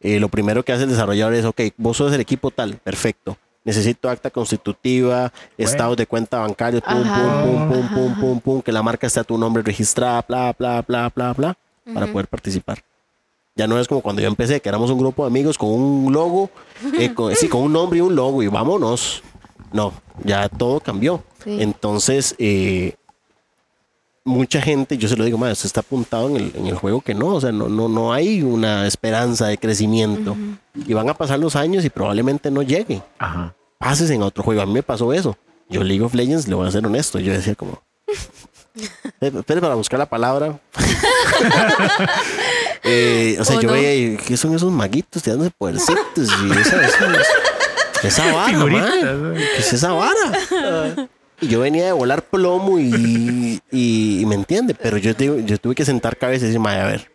eh, lo primero que hace el desarrollador es, ok, vos sos el equipo tal, perfecto. Necesito acta constitutiva, estados de cuenta bancarios, pum, Ajá, pum, pum, pum, ajá, pum, pum, pum, que la marca esté a tu nombre registrada, bla, bla, bla, bla, bla, para poder participar. Ya no es como cuando yo empecé, que éramos un grupo de amigos con un logo, eh, con, sí, con un nombre y un logo y vámonos. No, ya todo cambió. Sí. Entonces, eh, mucha gente, yo se lo digo, más, usted está apuntado en el, en el juego que no, o sea, no, no, no hay una esperanza de crecimiento. Y van a pasar los años y probablemente no llegue. Ajá. Pases en otro juego. A mí me pasó eso. Yo League of Legends, le voy a ser honesto, yo decía como, Espere para buscar la palabra. Eh, o sea, ¿O yo no? veía, ¿qué son esos maguitos tirándose podercitos? Y esa, esa, esa vara. ¿Qué es esa vara? Y yo venía de volar plomo y, y, y me entiende, pero yo, digo, yo tuve que sentar cabeza y decir, a ver,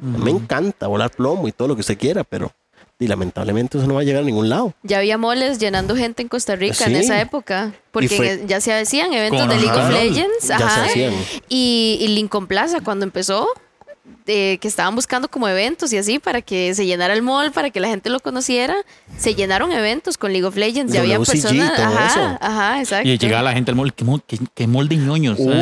me encanta volar plomo y todo lo que usted quiera, pero y lamentablemente eso no va a llegar a ningún lado. Ya había moles llenando gente en Costa Rica en Sí. esa época. Porque fue- en- ya se hacían eventos Con- de League ajá. of Legends. Ya se ajá. hacían. Y, y Lincoln Plaza, cuando empezó, eh, que estaban buscando como eventos y así para que se llenara el mall, para que la gente lo conociera, se llenaron eventos con League of Legends. Ya había WCG, personas. todo Ajá, eso. ajá, exacto. Y llegaba la gente al mall, qué, qué, qué mol de ñoños. Uh. Un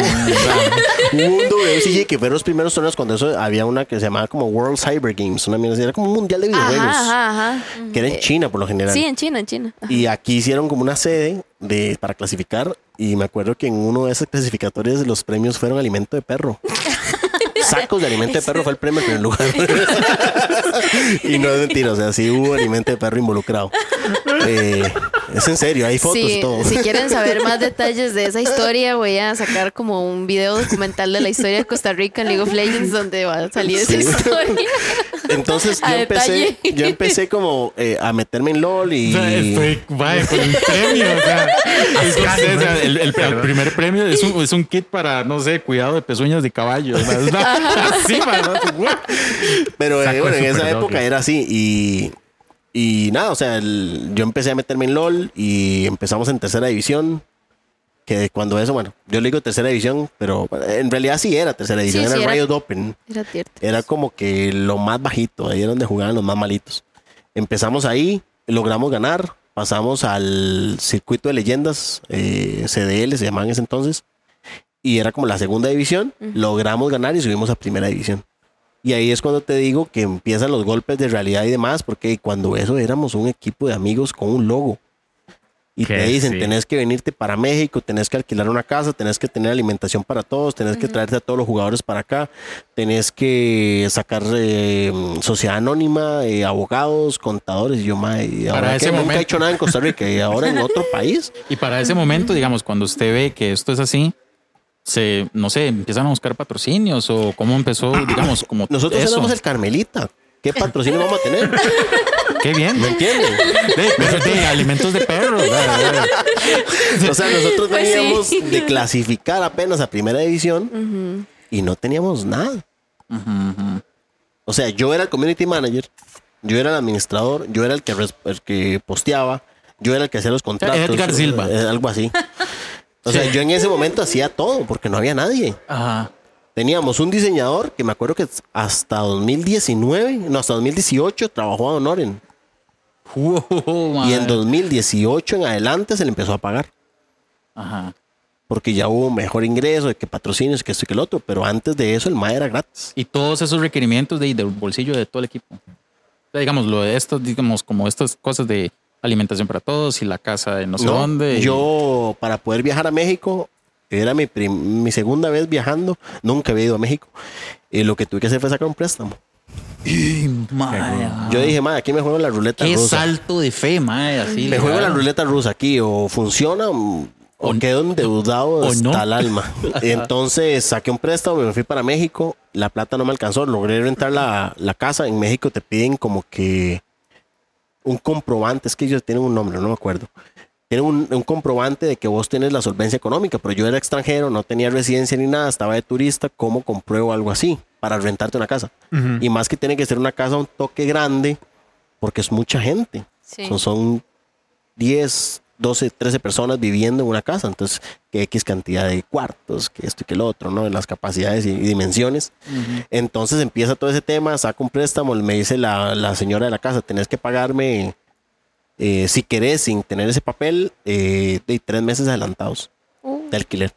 WCG que fueron los primeros torneos cuando eso había una que se llamaba como World Cyber Games, una mierda era como un mundial de videojuegos, Ajá, ajá, ajá. que era en China por lo general. Sí, en China, en China. Y aquí hicieron como una sede de, para clasificar. Y me acuerdo que en uno de esos clasificatorios los premios fueron alimento de perro. Sacos de alimento de perro fue el premio en primer lugar. y no es mentira, o sea, sí hubo alimento de perro involucrado. Eh, es en serio, hay fotos Sí, y todo. si quieren saber más detalles de esa historia, voy a sacar como un video documental de la historia de Costa Rica en League of Legends donde va a salir esa historia. Entonces yo empecé, yo empecé como eh, a meterme en LOL y... Estoy, vaya, con el premio. O sea, es- o sea, o sea, el, el- el primer premio es un, es un kit para, no sé, cuidado de pezuñas de caballo. Pero eh, bueno, en esa época era así y, y nada, o sea, el- yo empecé a meterme en LOL y empezamos en tercera división. Que cuando eso, bueno, yo le digo tercera división, pero en realidad sí era tercera división, Sí, era sí, el era- Riot Open. Era cierto. Era como que lo más bajito, ahí era donde jugaban los más malitos. Empezamos ahí, logramos ganar, pasamos al circuito de leyendas, eh, CDL se llamaban en ese entonces, y era como la segunda división, logramos ganar y subimos a primera división. Y ahí es cuando te digo que empiezan los golpes de realidad y demás, porque cuando eso éramos un equipo de amigos con un logo. Y Que te dicen, sí. tenés que venirte para México, tenés que alquilar una casa, tenés que tener alimentación para todos, tenés que traerte a todos los jugadores para acá, tenés que sacar eh, sociedad anónima, eh, abogados, contadores. Y yo, mae, y Para ahora ese que nunca he momento- hecho nada en Costa Rica y ahora en otro país. Y para ese momento, digamos, cuando usted ve que esto es así, se, no sé, empiezan a buscar patrocinios o cómo empezó, digamos, como Nosotros eso. éramos el Carmelita. ¿Qué patrocinio vamos a tener? Qué bien. ¿Me entienden? De, de- de alimentos de perros. ¿verdad? O sea, nosotros Pues sí. veníamos de clasificar apenas a primera división y no teníamos nada. O sea, yo era el community manager, yo era el administrador, yo era el que, el que posteaba, yo era el que hacía los contratos. Edgar Silva. eh, algo así. O sea, yo en ese momento hacía todo porque no había nadie. Ajá. Teníamos un diseñador que me acuerdo que hasta 2019, no, hasta 2018 trabajó a Honoren. Wow, Y en madre. 2018 en adelante se le empezó a pagar. Ajá. porque ya hubo mejor ingreso, de que patrocinios, que esto y que el otro, pero antes de eso el MAE era gratis. Y todos esos requerimientos de, del bolsillo de todo el equipo. O sea, digamos, lo de esto, digamos, como estas cosas de alimentación para todos y la casa de no sé No, dónde. y- Yo, para poder viajar a México, era mi, prim- mi segunda vez viajando, nunca había ido a México. Y lo que tuve que hacer fue sacar un préstamo. Madre, Yo dije, MAE, aquí me juego la ruleta Qué rusa. salto de fe, madre, así. Me juego la ruleta rusa aquí, o funciona o, o O- quedo endeudado o hasta no. el alma. Entonces saqué un préstamo, me fui para México, la plata no me alcanzó, logré rentar la, la casa. En México te piden como que un comprobante, es que ellos tienen un nombre, no me acuerdo. Tienen un, un comprobante de que vos tienes la solvencia económica, pero yo era extranjero, no tenía residencia ni nada, estaba de turista, ¿cómo compruebo algo así para rentarte una casa? Y más que tiene que ser una casa un toque grande, porque es mucha gente. Sí. Son, son 10, 12, 13 personas viviendo en una casa. Entonces, que X cantidad de cuartos, que esto y que lo otro, ¿no? En las capacidades y, y dimensiones. Entonces empieza todo ese tema, saco un préstamo, me dice la, la señora de la casa, tenés que pagarme, eh, si querés, sin tener ese papel, eh, de tres meses adelantados de alquiler.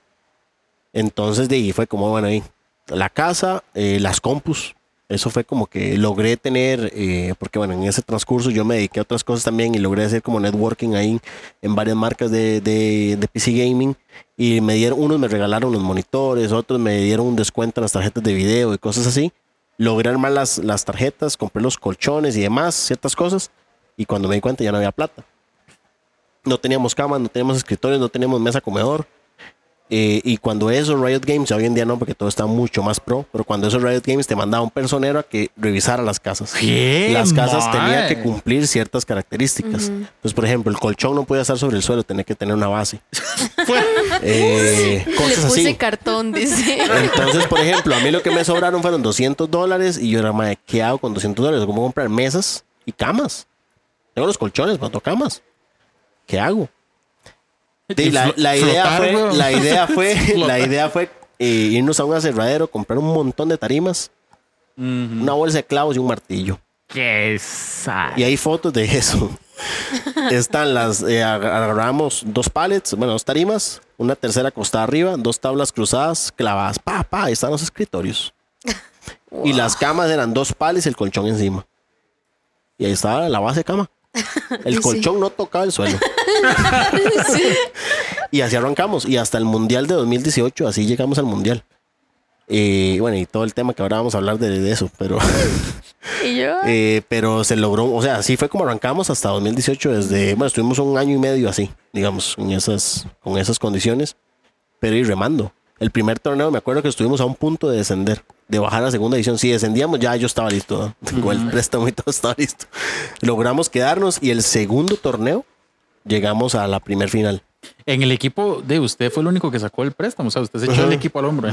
Entonces, de ahí fue como, bueno, ahí, la casa, eh, las compus. Eso fue como que logré tener, eh, porque bueno, en ese transcurso yo me dediqué a otras cosas también y logré hacer como networking ahí en varias marcas de, de, PC Gaming. Y me dieron, unos me regalaron los monitores, otros me dieron un descuento en las tarjetas de video y cosas así. Logré armar las, las tarjetas, compré los colchones y demás, ciertas cosas. Y cuando me di cuenta ya no había plata. No teníamos camas, no teníamos escritorios, no teníamos mesa comedor. Eh, y cuando eso Riot Games, ya hoy en día no, porque todo está mucho más pro, pero cuando eso Riot Games te mandaba un personero a que revisara las casas. ¿Qué? Las casas tenían que cumplir ciertas características. Entonces, por ejemplo, el colchón no podía estar sobre el suelo, tenía que tener una base. Eh, Le cosas puse así. cartón, dice. Entonces, por ejemplo, a mí lo que me sobraron fueron 200 dólares y yo era, madre, ¿qué hago con 200 dólares? ¿Cómo comprar mesas y camas? Tengo los colchones, pero no camas. ¿Qué hago? Sí, la, idea flotar, fue, weón. la idea fue, la idea fue eh, irnos a un aserradero, comprar un montón de tarimas, una bolsa de clavos y un martillo. Qué sad. Y hay fotos de eso. Están las, eh, ag- agarramos dos pallets, bueno, dos tarimas, una tercera acostada arriba, dos tablas cruzadas, clavadas, pa, pa, ahí están los escritorios. Y las camas eran dos pallets y el colchón encima. Y ahí estaba la base de cama. El Sí. colchón no tocaba el suelo. Y así arrancamos. Y hasta el Mundial de 2018, así llegamos al Mundial. Y bueno, y todo el tema que ahora vamos a hablar de, de eso, pero... Y yo, Eh, pero se logró, o sea, así fue como arrancamos hasta 2018, desde, bueno, estuvimos un año y medio así, digamos, en esas, con esas condiciones, pero ir remando. El primer torneo me acuerdo que estuvimos a un punto de descender, de bajar a segunda división. Si descendíamos ya yo estaba listo, ¿no? con el préstamo y todo estaba listo. Logramos quedarnos y el segundo torneo llegamos a la primer final. En el equipo de usted fue el único que sacó el préstamo. O sea, usted se echó el equipo al hombro.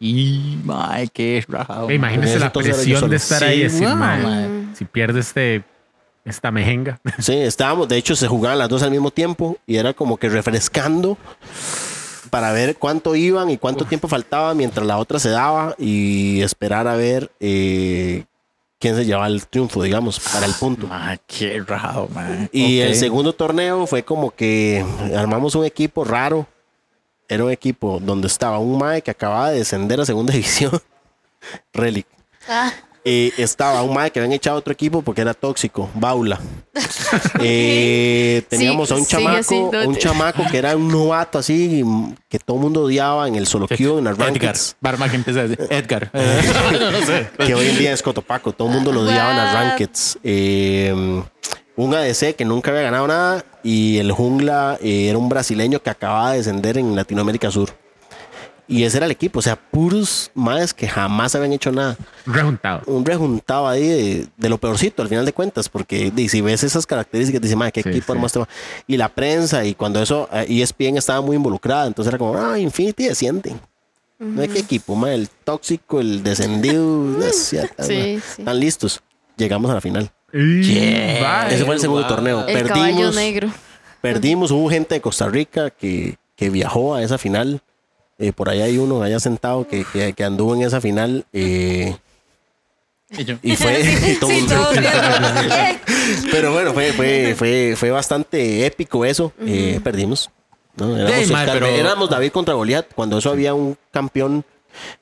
Y, mae, qué rajado. Imagínese la presión de estar ahí y decir, wow, "Mae, mae. si pierde este, esta mejenga. Sí, estábamos, de hecho se jugaban las dos al mismo tiempo y era como que refrescando para ver cuánto iban y cuánto tiempo faltaba mientras la otra se daba y esperar a ver eh, quién se llevaba el triunfo, digamos, para el punto. Mae, qué rajado, mae. Y el segundo torneo fue como que armamos un equipo raro. Era un equipo donde estaba un Mae que acababa de descender a segunda división. Relic. ah, Eh, estaba un Mae que habían echado a otro equipo porque era tóxico, Baula. Eh, teníamos Sí, a un sí, chamaco, así, no un chamaco que era un novato así, que todo el mundo odiaba en el solo queue, en las Edgar. Barma que empieza a decir Edgar. no, no sé. que hoy en día es Cotopaco, todo el mundo lo odiaba en las rankings. Eh, un ADC que nunca había ganado nada y el jungla eh, era un brasileño que acababa de descender en Latinoamérica Sur. Y ese era el equipo, o sea, puros más que jamás habían hecho nada. Rejuntado. Un rejuntado ahí de, de lo peorcito al final de cuentas, porque di, si ves esas características, dices, madre, qué Sí, equipo sí. hermoso". Y la prensa, y cuando eso, eh, ESPN estaba muy involucrada, entonces era como, ah, Infinity desciende. No hay qué equipo, madre, el tóxico, el descendido, no sé, tan- Sí, están listos. Llegamos a la final. Y- Mae. Ese fue el segundo wow. torneo. el Perdimos, negro. perdimos, hubo gente de Costa Rica que, que viajó a esa final. Eh, por ahí hay uno allá sentado que, que, que anduvo en esa final. eh, Y yo, y fue. y todo Sí. Pero bueno, fue, fue, fue, fue bastante épico eso. Eh, perdimos. ¿no? Éramos, Sí, mae, Oscar- pero- éramos David contra Goliat. Cuando eso había un campeón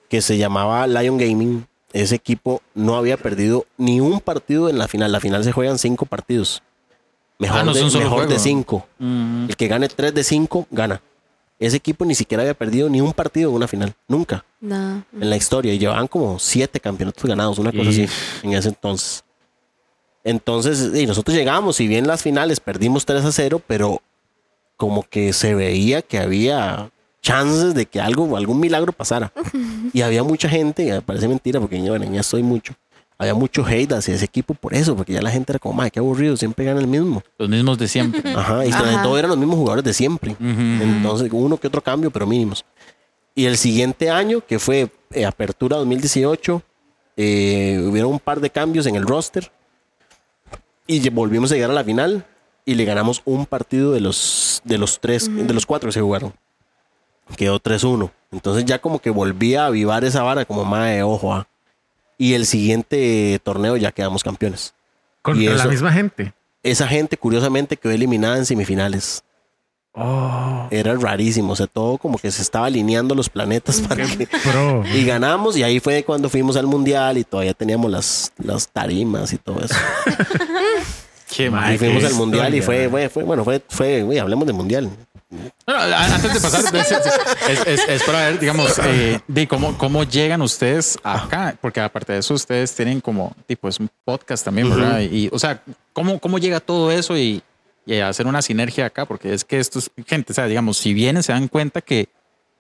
que se llamaba Lion Gaming. Ese equipo no había perdido ni un partido en la final. La final se juegan cinco partidos. Mejor, Ah, no es de, mejor de cinco. mm, El que gane tres de cinco, gana. Ese equipo ni siquiera había perdido ni un partido en una final. Nunca. No. En la historia. Y llevaban como siete campeonatos ganados. Una cosa Y- así. En ese entonces. Entonces, y nosotros llegamos, si bien las finales perdimos 3 a 0, pero como que se veía que había chances de que algo, algún milagro pasara. Y había mucha gente, y parece mentira porque yo, bueno, ya estoy mucho. Había mucho hate hacia ese equipo por eso, porque ya la gente era como, madre, qué aburrido, siempre gana el mismo. los mismos de siempre. Ajá, y sobre todo eran los mismos jugadores de siempre. Entonces, uno que otro cambio, pero mínimos. Y el siguiente año, que fue eh, Apertura 2018, eh, hubieron un par de cambios en el roster. Y volvimos a llegar a la final y le ganamos un partido de los, de los tres, de los cuatro que se jugaron. Quedó 3-1. Entonces ya como que volvía a avivar esa vara como de ojo. ah. Y el siguiente torneo ya quedamos campeones. Contra y la eso- misma gente. Esa gente curiosamente quedó eliminada en semifinales. Oh, Era rarísimo, o sea, todo como que se estaba alineando los planetas para que... Y ganamos y ahí fue cuando fuimos al mundial y todavía teníamos las, las tarimas y todo eso. Qué y fuimos al mundial y fue, fue, fue- bueno, fue, fue, güey, hablemos de mundial. Bueno, antes de pasar, es, es- es- es para ver, digamos, eh, de cómo, cómo llegan ustedes acá, porque aparte de eso, ustedes tienen como, tipo, es un podcast también, ¿verdad? Y, o sea, ¿cómo, cómo llega todo eso y, y a hacer una sinergia acá? Porque es que esto es gente, o sea, digamos, si vienen, se dan cuenta que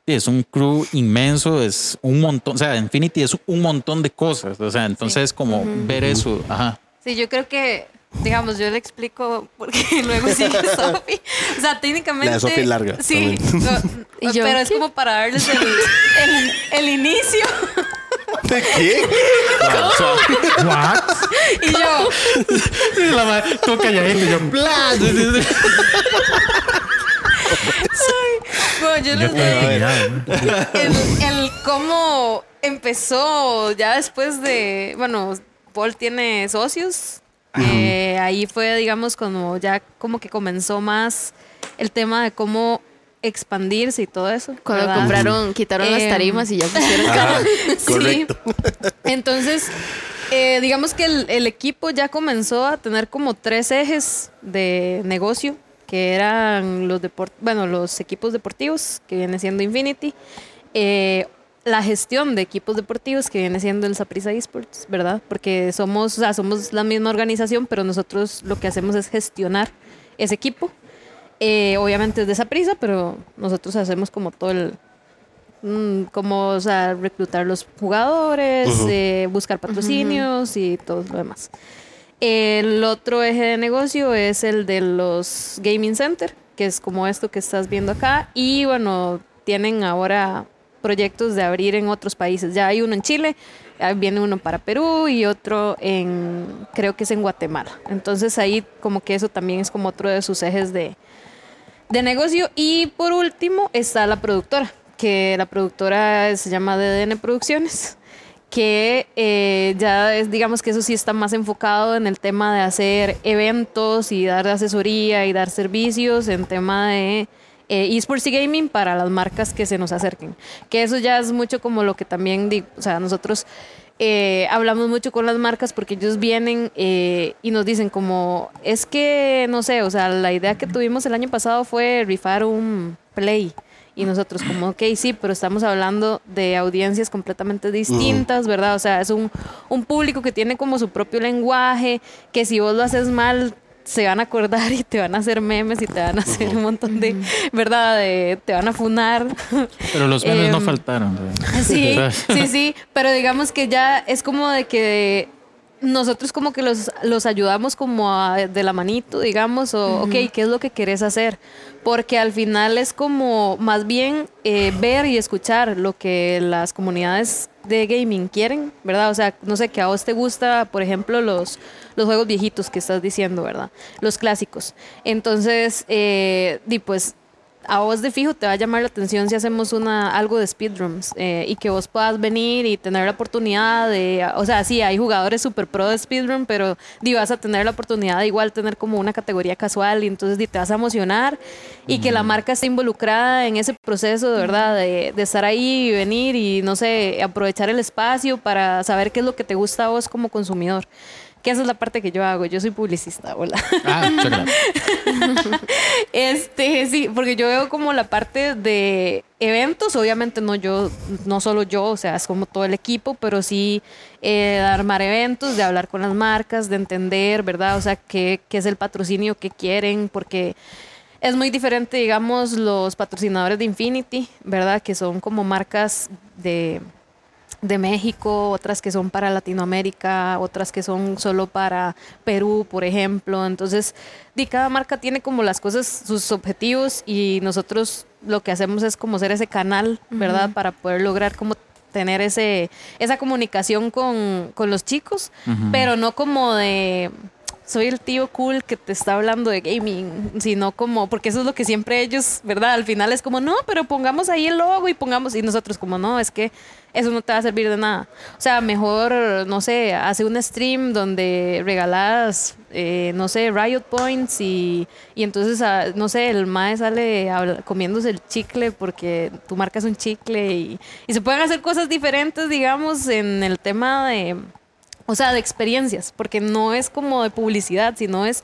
sí, es un crew inmenso, es un montón, o sea, Infinity es un montón de cosas, o sea, entonces como ver eso, ajá. Sí, yo creo que, digamos, yo le explico porque luego sigue Sofi. O sea, técnicamente. La de Sofi es larga, Sí, también. no, ¿Y yo? pero es como para darles el, el, el inicio. ¿De qué? What? Y yo, La madre, todo calladito, y yo, bueno, yo les doy el cómo empezó ya después de, bueno, Paul tiene socios. Eh, ahí fue, digamos, como ya como que comenzó más el tema de cómo expandirse y todo eso. Cuando ¿verdad? compraron, quitaron las Em, tarimas y ya pusieron Ah, Sí. Entonces, eh, digamos que el, el equipo ya comenzó a tener como tres ejes de negocio, que eran los deport bueno, los equipos deportivos, que viene siendo Infinity, eh, la gestión de equipos deportivos, que viene siendo el Saprissa Esports, ¿verdad? Porque somos, o sea, somos la misma organización, pero nosotros lo que hacemos es gestionar ese equipo. Eh, obviamente es de Saprissa, pero nosotros hacemos como todo el, mm, como, o sea, reclutar los jugadores, eh, buscar patrocinios y todo lo demás. El otro eje de negocio es el de los gaming center, que es como esto que estás viendo acá. Y bueno, tienen ahora proyectos de abrir en otros países. Ya hay uno en Chile, viene uno para Perú y otro en, creo que es en Guatemala. Entonces ahí como que eso también es como otro de sus ejes de, de negocio. Y por último está la productora, que la productora se llama DDN Producciones, que eh, ya es, digamos que eso sí está más enfocado en el tema de hacer eventos y dar asesoría y dar servicios en tema de eh, esports y gaming para las marcas que se nos acerquen. Que eso ya es mucho como lo que también digo, o sea, nosotros eh, hablamos mucho con las marcas porque ellos vienen eh, y nos dicen como, es que, no sé, o sea, la idea que tuvimos el año pasado fue rifar un play. Y nosotros como, ok, sí, pero estamos hablando de audiencias completamente distintas, ¿verdad? O sea, es un, un público que tiene como su propio lenguaje, que si vos lo haces mal, se van a acordar y te van a hacer memes y te van a hacer un montón de, ¿verdad? De- te van a funar. Pero los memes no Em, faltaron. Sí, sí, sí, pero digamos que ya es como de que nosotros como que los, los ayudamos como a- de la manito, digamos, o, ok, ¿qué es lo que querés hacer? Porque al final es como más bien eh, ver y escuchar lo que las comunidades de gaming quieren, ¿verdad? O sea, no sé, que a vos te gusta, por ejemplo, los, los juegos viejitos que estás diciendo, ¿verdad? Los clásicos. Entonces, eh, di pues a vos de fijo te va a llamar la atención si hacemos una algo de speedruns eh, y que vos puedas venir y tener la oportunidad de, o sea, sí, hay jugadores super pro de speedrun, pero di, vas a tener la oportunidad de igual tener como una categoría casual y entonces di, te vas a emocionar y que la marca esté involucrada en ese proceso, de verdad, de, de estar ahí y venir y, no sé, aprovechar el espacio para saber qué es lo que te gusta a vos como consumidor. Que esa es la parte que yo hago. Yo soy publicista, hola. Ah, muchas gracias. Este, sí, porque yo veo como la parte de eventos, obviamente no yo, no solo yo, o sea, es como todo el equipo, pero sí eh, de armar eventos, de hablar con las marcas, de entender, ¿verdad? O sea, qué, qué es el patrocinio que quieren, porque es muy diferente, digamos, los patrocinadores de Infinity, ¿verdad? Que son como marcas de de México, otras que son para Latinoamérica, otras que son solo para Perú, por ejemplo. Entonces, di, cada marca tiene como las cosas, sus objetivos y nosotros lo que hacemos es como ser ese canal, ¿verdad? Para poder lograr como tener ese, esa comunicación con, con los chicos, pero no como de soy el tío cool que te está hablando de gaming, sino como, porque eso es lo que siempre ellos, ¿verdad? Al final es como, no, pero pongamos ahí el logo y pongamos, y nosotros como, no, es que eso no te va a servir de nada. O sea, mejor, no sé, hace un stream donde regalas, eh, no sé, Riot Points y, y entonces, ah, no sé, el mae sale comiéndose el chicle porque tu marca es un chicle y, y se pueden hacer cosas diferentes, digamos, en el tema de o sea, de experiencias, porque no es como de publicidad, sino es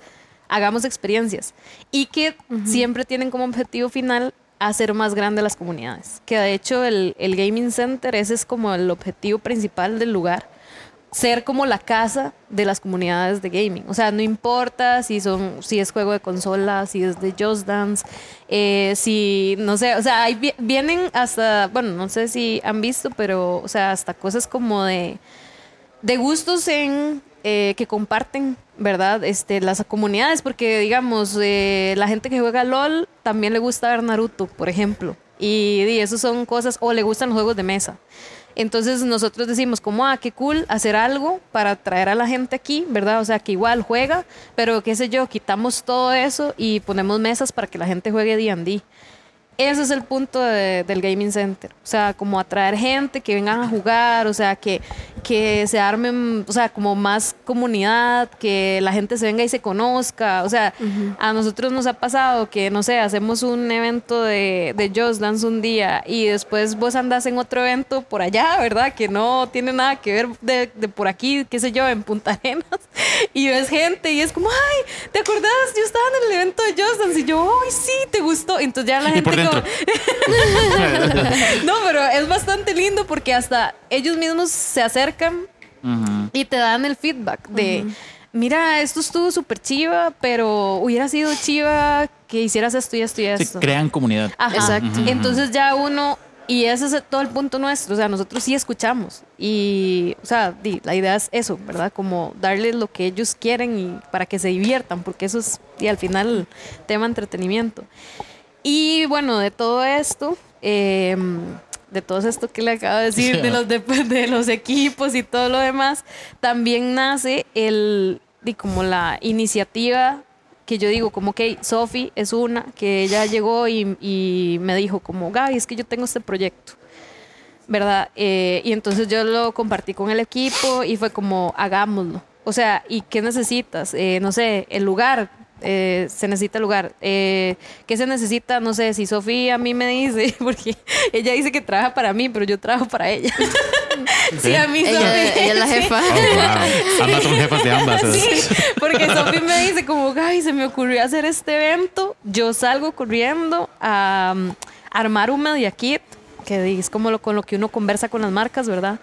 hagamos experiencias. Y que siempre tienen como objetivo final hacer más grande las comunidades. Que de hecho el, el Gaming Center, ese es como el objetivo principal del lugar, ser como la casa de las comunidades de gaming. O sea, no importa si son, si es juego de consola, si es de Just Dance, eh, si, no sé, o sea, vi- vienen hasta, bueno, no sé si han visto, pero, o sea, hasta cosas como de, de gustos en eh, que comparten, ¿verdad? Este, las comunidades, porque digamos, eh, la gente que juega LOL también le gusta ver Naruto, por ejemplo. Y, y eso son cosas, o le gustan los juegos de mesa. Entonces nosotros decimos como, ah, qué cool hacer algo para traer a la gente aquí, ¿verdad? O sea, que igual juega, pero qué sé yo, quitamos todo eso y ponemos mesas para que la gente juegue D&D. Ese es el punto de- del Gaming Center. O sea, como atraer gente que vengan a jugar, o sea, que, que se armen, o sea, como más comunidad, que la gente se venga y se conozca. O sea, a nosotros nos ha pasado que, no sé, hacemos un evento de, de Just Dance un día y después vos andás en otro evento por allá, ¿verdad? Que no tiene nada que ver de, de por aquí, qué sé yo, en Punta Arenas. Y ves gente y es como, ay, ¿te acordás? Yo estaba en el evento de Just Dance y yo, ay, sí, te gustó. Entonces ya la Y gente por como- no, pero es bastante lindo porque hasta ellos mismos se acercan Ujú. y te dan el feedback de, mira, esto estuvo súper chiva, pero hubiera sido chiva que hicieras esto y esto y Sí, esto. crean comunidad. Ajá. Exacto. Ujú. Entonces ya uno, y ese es todo el punto nuestro, o sea, nosotros sí escuchamos y, o sea, la idea es eso, ¿verdad? Como darles lo que ellos quieren y para que se diviertan, porque eso es, y al final, tema entretenimiento. Y bueno, de todo esto, eh, de todo esto que le acabo de decir, de los, de, de los equipos y todo lo demás, también nace el, di, como la iniciativa que yo digo, como que Sophie es una, que ella llegó y, y me dijo como, Gaby, es que yo tengo este proyecto. ¿verdad? Eh, y entonces yo lo compartí con el equipo y fue como, hagámoslo. O sea, ¿y qué necesitas? Eh, no sé, el lugar, eh, se necesita lugar. Eh, ¿Qué se necesita? No sé, si Sofía a mí me dice, porque ella dice que trabaja para mí, pero yo trabajo para ella. sí, a mí Ella, Sophie- ella es la jefa. Oh, wow. Ambas son jefas de ambas. Sí, porque Sofi me dice como, Gaby, se me ocurrió hacer este evento. Yo salgo corriendo a um, armar un media kit, que es como lo, con lo que uno conversa con las marcas, ¿verdad?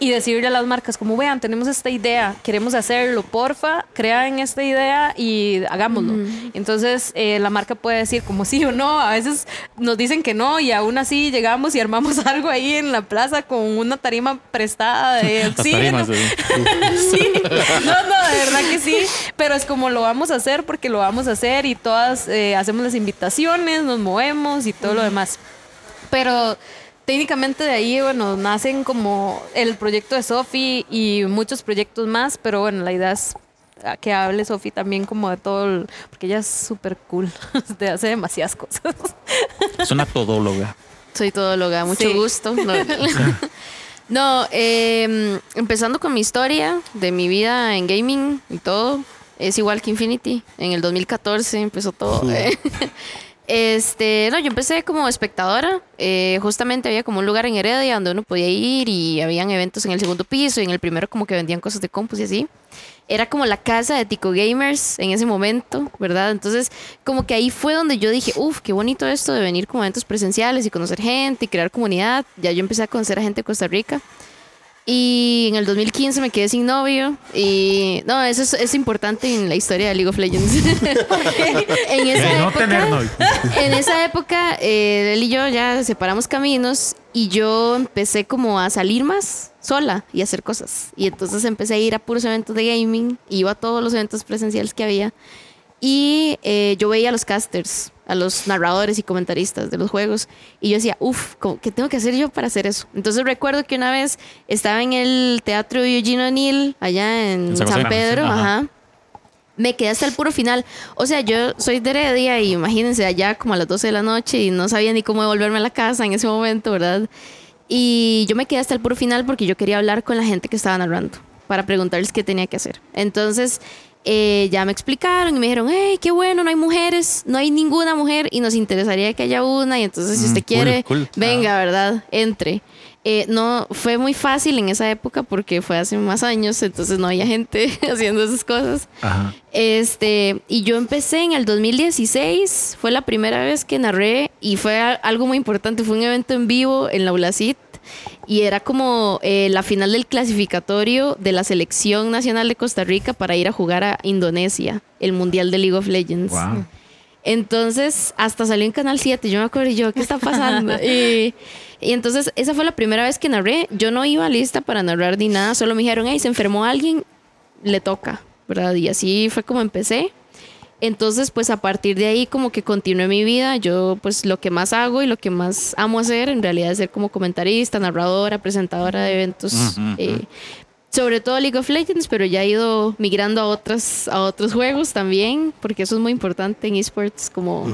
Y decirle a las marcas como, vean, tenemos esta idea, queremos hacerlo, porfa, crean esta idea y hagámoslo. Entonces, eh, la marca puede decir como sí o no, a veces nos dicen que no y aún así llegamos y armamos algo ahí en la plaza con una tarima prestada de oxígeno. ¿eh? Sí, no, no, de verdad que sí, pero es como lo vamos a hacer porque lo vamos a hacer y todas eh, hacemos las invitaciones, nos movemos y todo lo demás. Pero técnicamente de ahí, bueno, nacen como el proyecto de Sofi y muchos proyectos más, pero bueno, la idea es que hable Sofi también como de todo, el- porque ella es súper cool, te hace demasiadas cosas. Es una todóloga. Soy todóloga, mucho Sí. gusto. No, No, eh, empezando con mi historia de mi vida en gaming y todo, es igual que Infinity. En el 2014 empezó todo. eh. Este, no, yo empecé como espectadora. eh, justamente había como un lugar en Heredia donde uno podía ir y habían eventos en el segundo piso y en el primero como que vendían cosas de compus y así. Era como la casa de Tico Gamers en ese momento, ¿verdad? Entonces, como que ahí fue donde yo dije, uff, qué bonito esto de venir como a eventos presenciales y conocer gente y crear comunidad. Ya yo empecé a conocer a gente de Costa Rica. Y en el 2015 me quedé sin novio. Y no, eso es, es importante en la historia de League of Legends. en esa De no época, tener novio. en esa época, eh, él y yo ya separamos caminos y yo empecé como a salir más sola y a hacer cosas. Y entonces empecé a ir a puros eventos de gaming, iba a todos los eventos presenciales que había y eh, yo veía a los casters, a los narradores y comentaristas de los juegos y yo decía, uff, ¿qué tengo que hacer yo para hacer eso? Entonces recuerdo que una vez estaba en el teatro Eugene O'Neill, allá en En San. Pedro, Ajá. ajá me quedé hasta el puro final. O sea, yo soy de Heredia y imagínense allá como a las 12 de la noche y no sabía ni cómo devolverme a la casa en ese momento, ¿verdad? Y yo me quedé hasta el puro final porque yo quería hablar con la gente que estaba narrando para preguntarles qué tenía que hacer. Entonces, eh, ya me explicaron y me dijeron, hey, qué bueno, no hay mujeres, no hay ninguna mujer y nos interesaría que haya una. Y entonces, si Mm, usted cool, quiere, cool. venga, ¿verdad? Entre. Eh, no, fue muy fácil en esa época porque fue hace más años, entonces no había gente haciendo esas cosas. Ajá. Este, y yo empecé en el 2016, fue la primera vez que narré y fue algo muy importante, fue un evento en vivo en la ULACIT y era como eh, la final del clasificatorio de la selección nacional de Costa Rica para ir a jugar a Indonesia, el Mundial de League of Legends. Wow. Entonces, hasta salió en Canal 7. Yo me acuerdo, yo, ¿qué está pasando? y, y entonces, esa fue la primera vez que narré. Yo no iba lista para narrar ni nada. Solo me dijeron, hey, se enfermó alguien, le toca, ¿verdad? Y así fue como empecé. Entonces, pues a partir de ahí como que continué mi vida. Yo pues lo que más hago y lo que más amo hacer en realidad es ser como comentarista, narradora, presentadora de eventos. Eh, sobre todo League of Legends, pero ya he ido migrando a otras a otros juegos también, porque eso es muy importante en esports como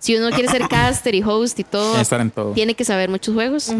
si uno quiere ser caster y host y todo, Estar en todo. tiene que saber muchos juegos.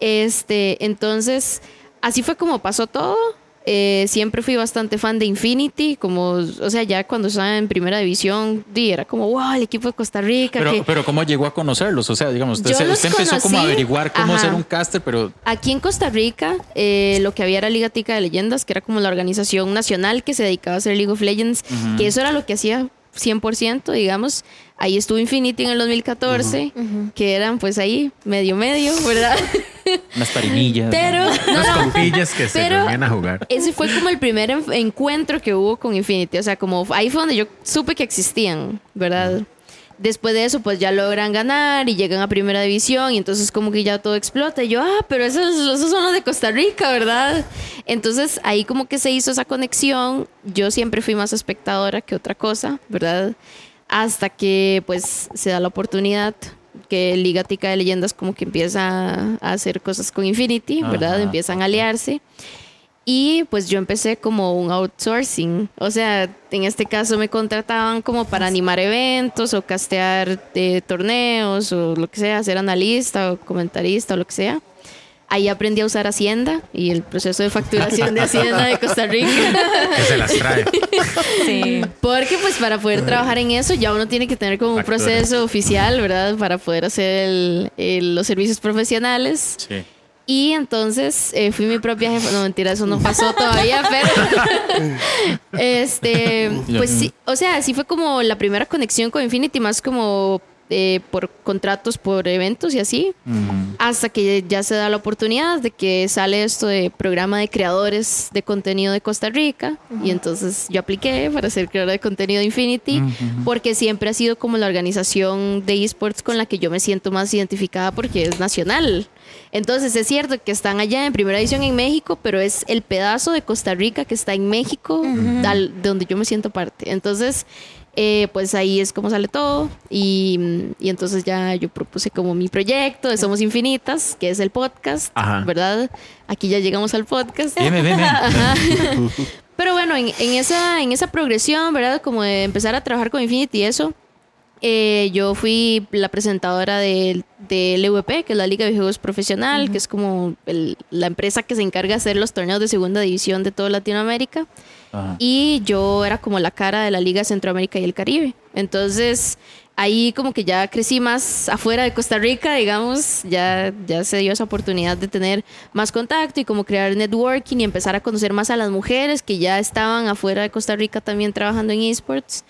Este, entonces, así fue como pasó todo. Eh, siempre fui bastante fan de Infinity, como, o sea, ya cuando estaba en primera división, di, era como, wow, el equipo de Costa Rica. Pero, que pero ¿cómo llegó a conocerlos? O sea, digamos, usted, se- empezó como a averiguar cómo ajá. ser un caster, pero Aquí en Costa Rica, eh, lo que había era Liga Tica de Leyendas, que era como la organización nacional que se dedicaba a hacer League of Legends, que eso era lo que hacía 100%, digamos. Ahí estuvo Infinity en el 2014, que eran pues ahí medio medio, ¿verdad? unas tarimillas. Pero, no, no, compillas que se reunían a jugar. ese fue como el primer en- encuentro que hubo con Infinity. O sea, como ahí fue donde yo supe que existían, ¿verdad? Después de eso, pues ya logran ganar y llegan a primera división y entonces como que ya todo explota. Y yo, ah, pero esos, esos son los de Costa Rica, ¿verdad? Entonces ahí como que se hizo esa conexión. Yo siempre fui más espectadora que otra cosa, ¿verdad? Hasta que pues se da la oportunidad que Liga Tica de Leyendas como que empieza a hacer cosas con Infinity, ¿verdad? Ajá. Empiezan a aliarse. Y pues yo empecé como un outsourcing. O sea, en este caso me contrataban como para animar eventos o castear eh, torneos o lo que sea, ser analista o comentarista o lo que sea. Ahí aprendí a usar Hacienda y el proceso de facturación de Hacienda de Costa Rica. Que se las trae. Sí. Porque pues para poder trabajar en eso ya uno tiene que tener como un proceso oficial, ¿verdad? Para poder hacer el- el- los servicios profesionales. Sí. Y entonces eh, fui mi propia jefa. No, mentira, eso no pasó todavía, pero. este. Pues sí, o sea, sí fue como la primera conexión con Infinity, más como eh, por contratos, por eventos y así. Ujú. Hasta que ya se da la oportunidad de que sale esto de programa de creadores de contenido de Costa Rica. Y entonces yo apliqué para ser creadora de contenido de Infinity, porque siempre ha sido como la organización de esports con la que yo me siento más identificada porque es nacional. Entonces es cierto que están allá en primera edición en México, pero es el pedazo de Costa Rica que está en México, al- de donde yo me siento parte. Entonces, eh, pues ahí es como sale todo. Y, y entonces ya yo propuse como mi proyecto de Somos Infinitas, que es el podcast, Ajá. ¿verdad? Aquí ya llegamos al podcast. Bien, bien, bien, bien. Ajá. Pero bueno, en, en esa, en esa progresión, ¿verdad? Como de empezar a trabajar con Infinity y eso, eh, yo fui la presentadora del de LVP, que es la Liga de Videojuegos Profesional, que es como el- la empresa que se encarga de hacer los torneos de segunda división de toda Latinoamérica. Ajá. Y yo era como la cara de la Liga Centroamérica y el Caribe. Entonces, ahí como que ya crecí más afuera de Costa Rica, digamos, ya, ya se dio esa oportunidad de tener más contacto y como crear networking y empezar a conocer más a las mujeres que ya estaban afuera de Costa Rica también trabajando en esports.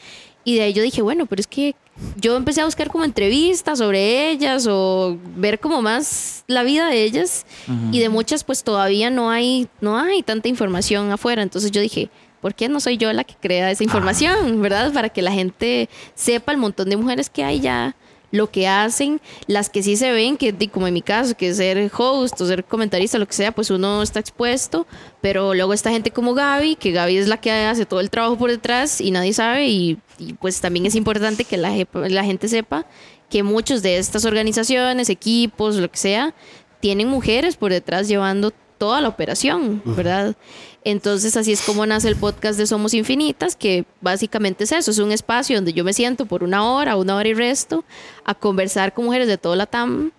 Y de ahí yo dije, bueno, pero es que yo empecé a buscar como entrevistas sobre ellas o ver como más la vida de ellas y de muchas pues todavía no hay no hay tanta información afuera entonces yo dije ¿por qué no soy yo la que crea esa información verdad para que la gente sepa el montón de mujeres que hay ya lo que hacen, las que sí se ven, que como en mi caso, que ser host o ser comentarista, lo que sea, pues uno está expuesto, pero luego está gente como Gaby, que Gaby es la que hace todo el trabajo por detrás y nadie sabe y, y, pues también es importante que la, la gente sepa que muchos de estas organizaciones, equipos, lo que sea, tienen mujeres por detrás llevando toda la operación, ¿verdad? Entonces así es como nace el podcast de Somos Infinitas, que básicamente es eso, es un espacio donde yo me siento por una hora, una hora y resto, a conversar con mujeres de toda la TAM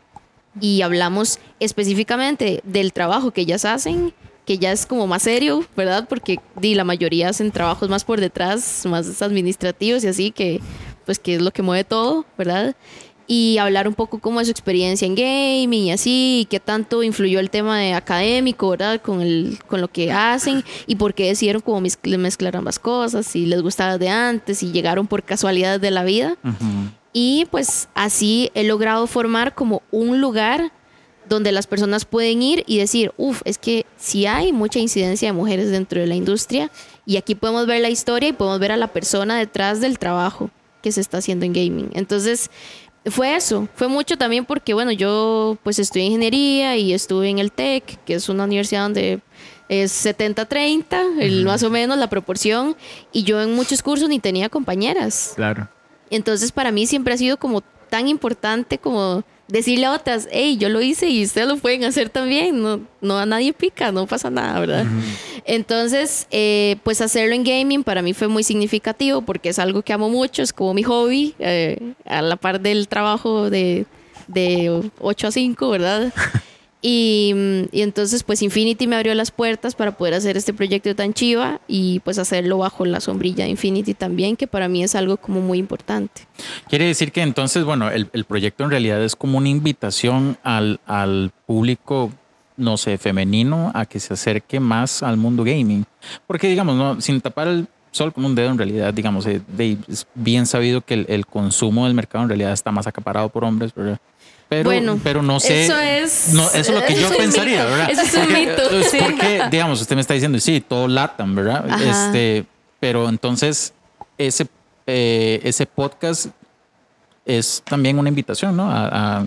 y hablamos específicamente del trabajo que ellas hacen, que ya es como más serio, ¿verdad? Porque di, la mayoría hacen trabajos más por detrás, más administrativos y así, que pues que es lo que mueve todo, ¿verdad? Y hablar un poco como de su experiencia en gaming y así, y qué tanto influyó el tema de académico, ¿verdad? Con, el, con lo que hacen y por qué decidieron como mezcl- mezclar ambas cosas, si les gustaba de antes, y llegaron por casualidades de la vida. Y pues así he logrado formar como un lugar donde las personas pueden ir y decir, uff, es que sí hay mucha incidencia de mujeres dentro de la industria y aquí podemos ver la historia y podemos ver a la persona detrás del trabajo que se está haciendo en gaming. Entonces, fue eso, fue mucho también porque, bueno, yo pues estudié ingeniería y estuve en el TEC, que es una universidad donde es 70-30, el- más o menos la proporción, y yo en muchos cursos ni tenía compañeras. Claro. Entonces para mí siempre ha sido como tan importante como decirle a otras, hey, yo lo hice y ustedes lo pueden hacer también, no, no a nadie pica, no pasa nada, ¿verdad? Entonces, eh, pues hacerlo en gaming para mí fue muy significativo porque es algo que amo mucho, es como mi hobby, eh, a la par del trabajo de, de 8 a 5, ¿verdad? Y, mm, y entonces pues Infinity me abrió las puertas para poder hacer este proyecto tan chiva y pues hacerlo bajo la sombrilla de Infinity también, que para mí es algo como muy importante. Quiere decir que entonces, bueno, el, el proyecto en realidad es como una invitación al, al público, no sé, femenino, a que se acerque más al mundo gaming. Porque, digamos, no, sin tapar el sol con un dedo, en realidad, digamos, eh, es bien sabido que el, el consumo del mercado en realidad está más acaparado por hombres, ¿verdad? Pero, Bueno, pero no sé. eso es- No, eso es lo que yo pensaría, mito. ¿verdad? Eso es un Porque- mito, es sí. Porque, digamos, usted me está diciendo, sí, todo latan, ¿verdad? Ajá. Este, pero entonces, ese, eh, ese podcast es también una invitación, ¿no? A, a-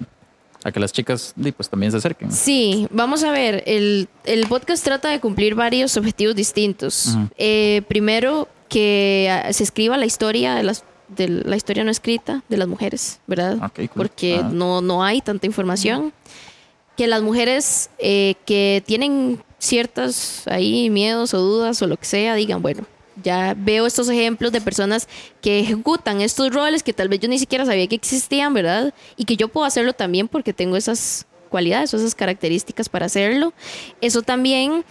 a que las chicas pues, también se acerquen. Sí, vamos a ver, el, el podcast trata de cumplir varios objetivos distintos. Eh, primero, que ah, se escriba la historia de las de la historia no escrita de las mujeres, ¿verdad? Ok, cool. Porque Ah. no, no hay tanta información. Que las mujeres eh, que tienen ciertas ahí miedos o dudas o lo que sea, digan, bueno, ya veo estos ejemplos de personas que ejecutan estos roles que tal vez yo ni siquiera sabía que existían, ¿verdad? Y que yo puedo hacerlo también porque tengo esas cualidades o esas características para hacerlo. Eso también.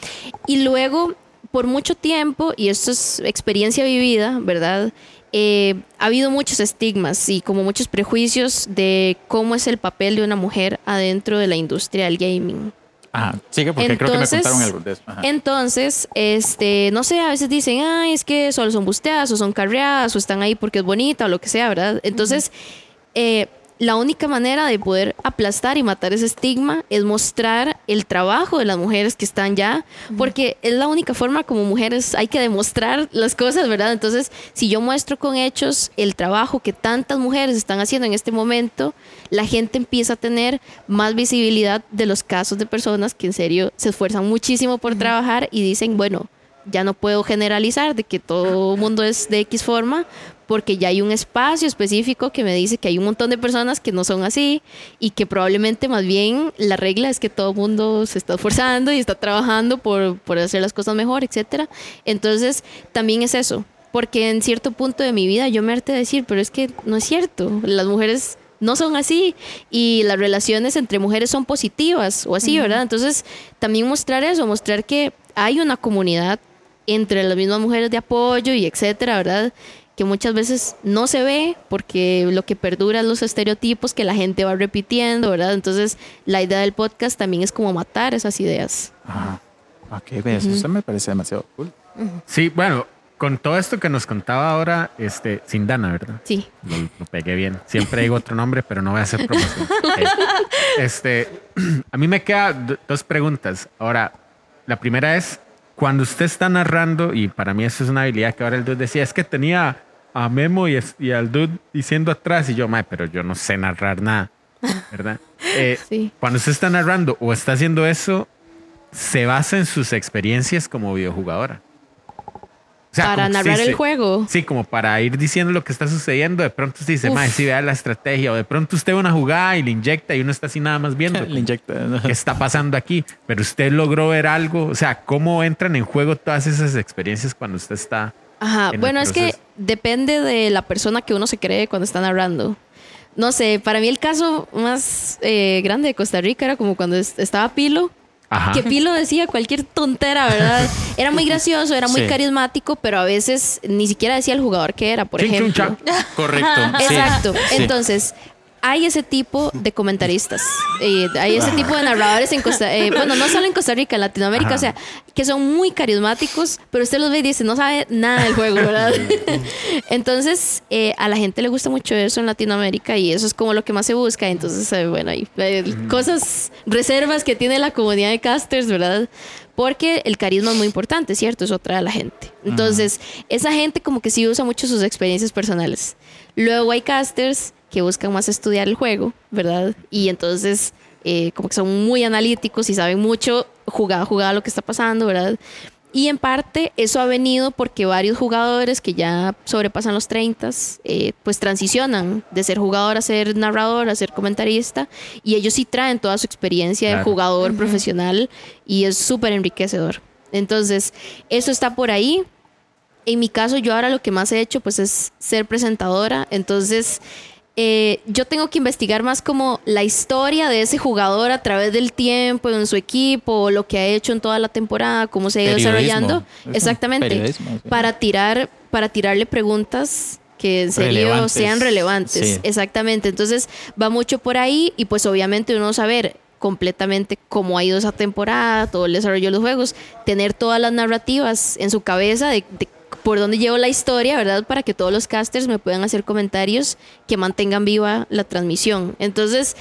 Y luego, por mucho tiempo, y esto es experiencia vivida, ¿verdad? Eh, ha habido muchos estigmas y como muchos prejuicios de cómo es el papel de una mujer adentro de la industria del gaming. Ajá, sigue porque creo que me contaron algo de eso. Ajá. Entonces, este, no sé, a veces dicen, ay, es que solo son busteadas o son carreadas o están ahí porque es bonita o lo que sea, ¿verdad? Entonces, eh, la única manera de poder aplastar y matar ese estigma es mostrar el trabajo de las mujeres que están ya, porque es la única forma como mujeres hay que demostrar las cosas, ¿verdad? Entonces, si yo muestro con hechos el trabajo que tantas mujeres están haciendo en este momento, la gente empieza a tener más visibilidad de los casos de personas que en serio se esfuerzan muchísimo por trabajar y dicen, bueno, ya no puedo generalizar de que todo mundo es de X forma, porque ya hay un espacio específico que me dice que hay un montón de personas que no son así y que probablemente más bien la regla es que todo el mundo se está esforzando y está trabajando por, por hacer las cosas mejor, etcétera. Entonces, también es eso, porque en cierto punto de mi vida yo me harté de decir, pero es que no es cierto, las mujeres no son así y las relaciones entre mujeres son positivas o así, ¿verdad? Entonces, también mostrar eso, mostrar que hay una comunidad entre las mismas mujeres de apoyo y etcétera, ¿verdad? Que muchas veces no se ve porque lo que perdura es los estereotipos que la gente va repitiendo, ¿verdad? Entonces, la idea del podcast también es como matar esas ideas. Ajá. Ok, eso me parece demasiado cool. Sí, bueno, con todo esto que nos contaba ahora, este, sin Dana, ¿verdad? Sí. Lo, lo pegué bien. Siempre digo otro nombre, pero no voy a hacer promoción. Este, a mí me quedan do- dos preguntas. Ahora, la primera es, cuando usted está narrando, y para mí eso es una habilidad que ahora el dude decía, es que tenía a Memo y, y al dude diciendo atrás, y yo, mae, pero yo no sé narrar nada, ¿verdad? Eh, Sí. Cuando usted está narrando o está haciendo eso, se basa en sus experiencias como videojugadora. O sea, Para narrar el juego. Sí, como para ir diciendo lo que está sucediendo. De pronto usted dice, mae, sí, vea la estrategia. O de pronto usted ve una jugada y le inyecta y uno está así nada más viendo. Le inyecta. ¿Qué está pasando aquí? Pero usted logró ver algo. O sea, ¿cómo entran en juego todas esas experiencias cuando usted está... Ajá, bueno, es que depende de la persona que uno se cree cuando está narrando. No sé, para mí el caso más eh, grande de Costa Rica era como cuando es- estaba Pilo, Ajá. que Pilo decía cualquier tontera, ¿verdad? Era muy gracioso, era muy Sí. carismático, pero a veces ni siquiera decía el jugador que era, por Ching, ejemplo. Correcto. Exacto. sí. Entonces, hay ese tipo de comentaristas, eh, hay ese tipo de narradores en Costa eh, bueno, no solo en Costa Rica, en Latinoamérica, Ajá. o sea, que son muy carismáticos, pero usted los ve y dice, no sabe nada del juego, ¿verdad? Entonces, eh, a la gente le gusta mucho eso en Latinoamérica y eso es como lo que más se busca. Entonces, eh, bueno, hay cosas, reservas que tiene la comunidad de casters, ¿verdad? Porque el carisma es muy importante, ¿cierto? Eso atrae a la gente. Entonces, esa gente como que sí usa mucho sus experiencias personales. Luego hay casters que buscan más estudiar el juego, ¿verdad? Y entonces, eh, como que son muy analíticos y saben mucho jugada a jugada lo que está pasando, ¿verdad? Y en parte eso ha venido porque varios jugadores que ya sobrepasan los 30, eh, pues transicionan de ser jugador a ser narrador, a ser comentarista, y ellos sí traen toda su experiencia de jugador profesional y es súper enriquecedor. Entonces, eso está por ahí. En mi caso, yo ahora lo que más he hecho pues es ser presentadora, entonces... eh, yo tengo que investigar más como la historia de ese jugador a través del tiempo en su equipo, lo que ha hecho en toda la temporada, cómo se ha ido desarrollando. Exactamente. sí. Para tirar, para tirarle preguntas que en serio Relevantes. sean relevantes. Sí. Exactamente. Entonces va mucho por ahí y pues obviamente uno saber completamente cómo ha ido esa temporada, todo el desarrollo de los juegos, tener todas las narrativas en su cabeza de, de por dónde llevo la historia, ¿verdad? Para que todos los casters me puedan hacer comentarios que mantengan viva la transmisión. Entonces,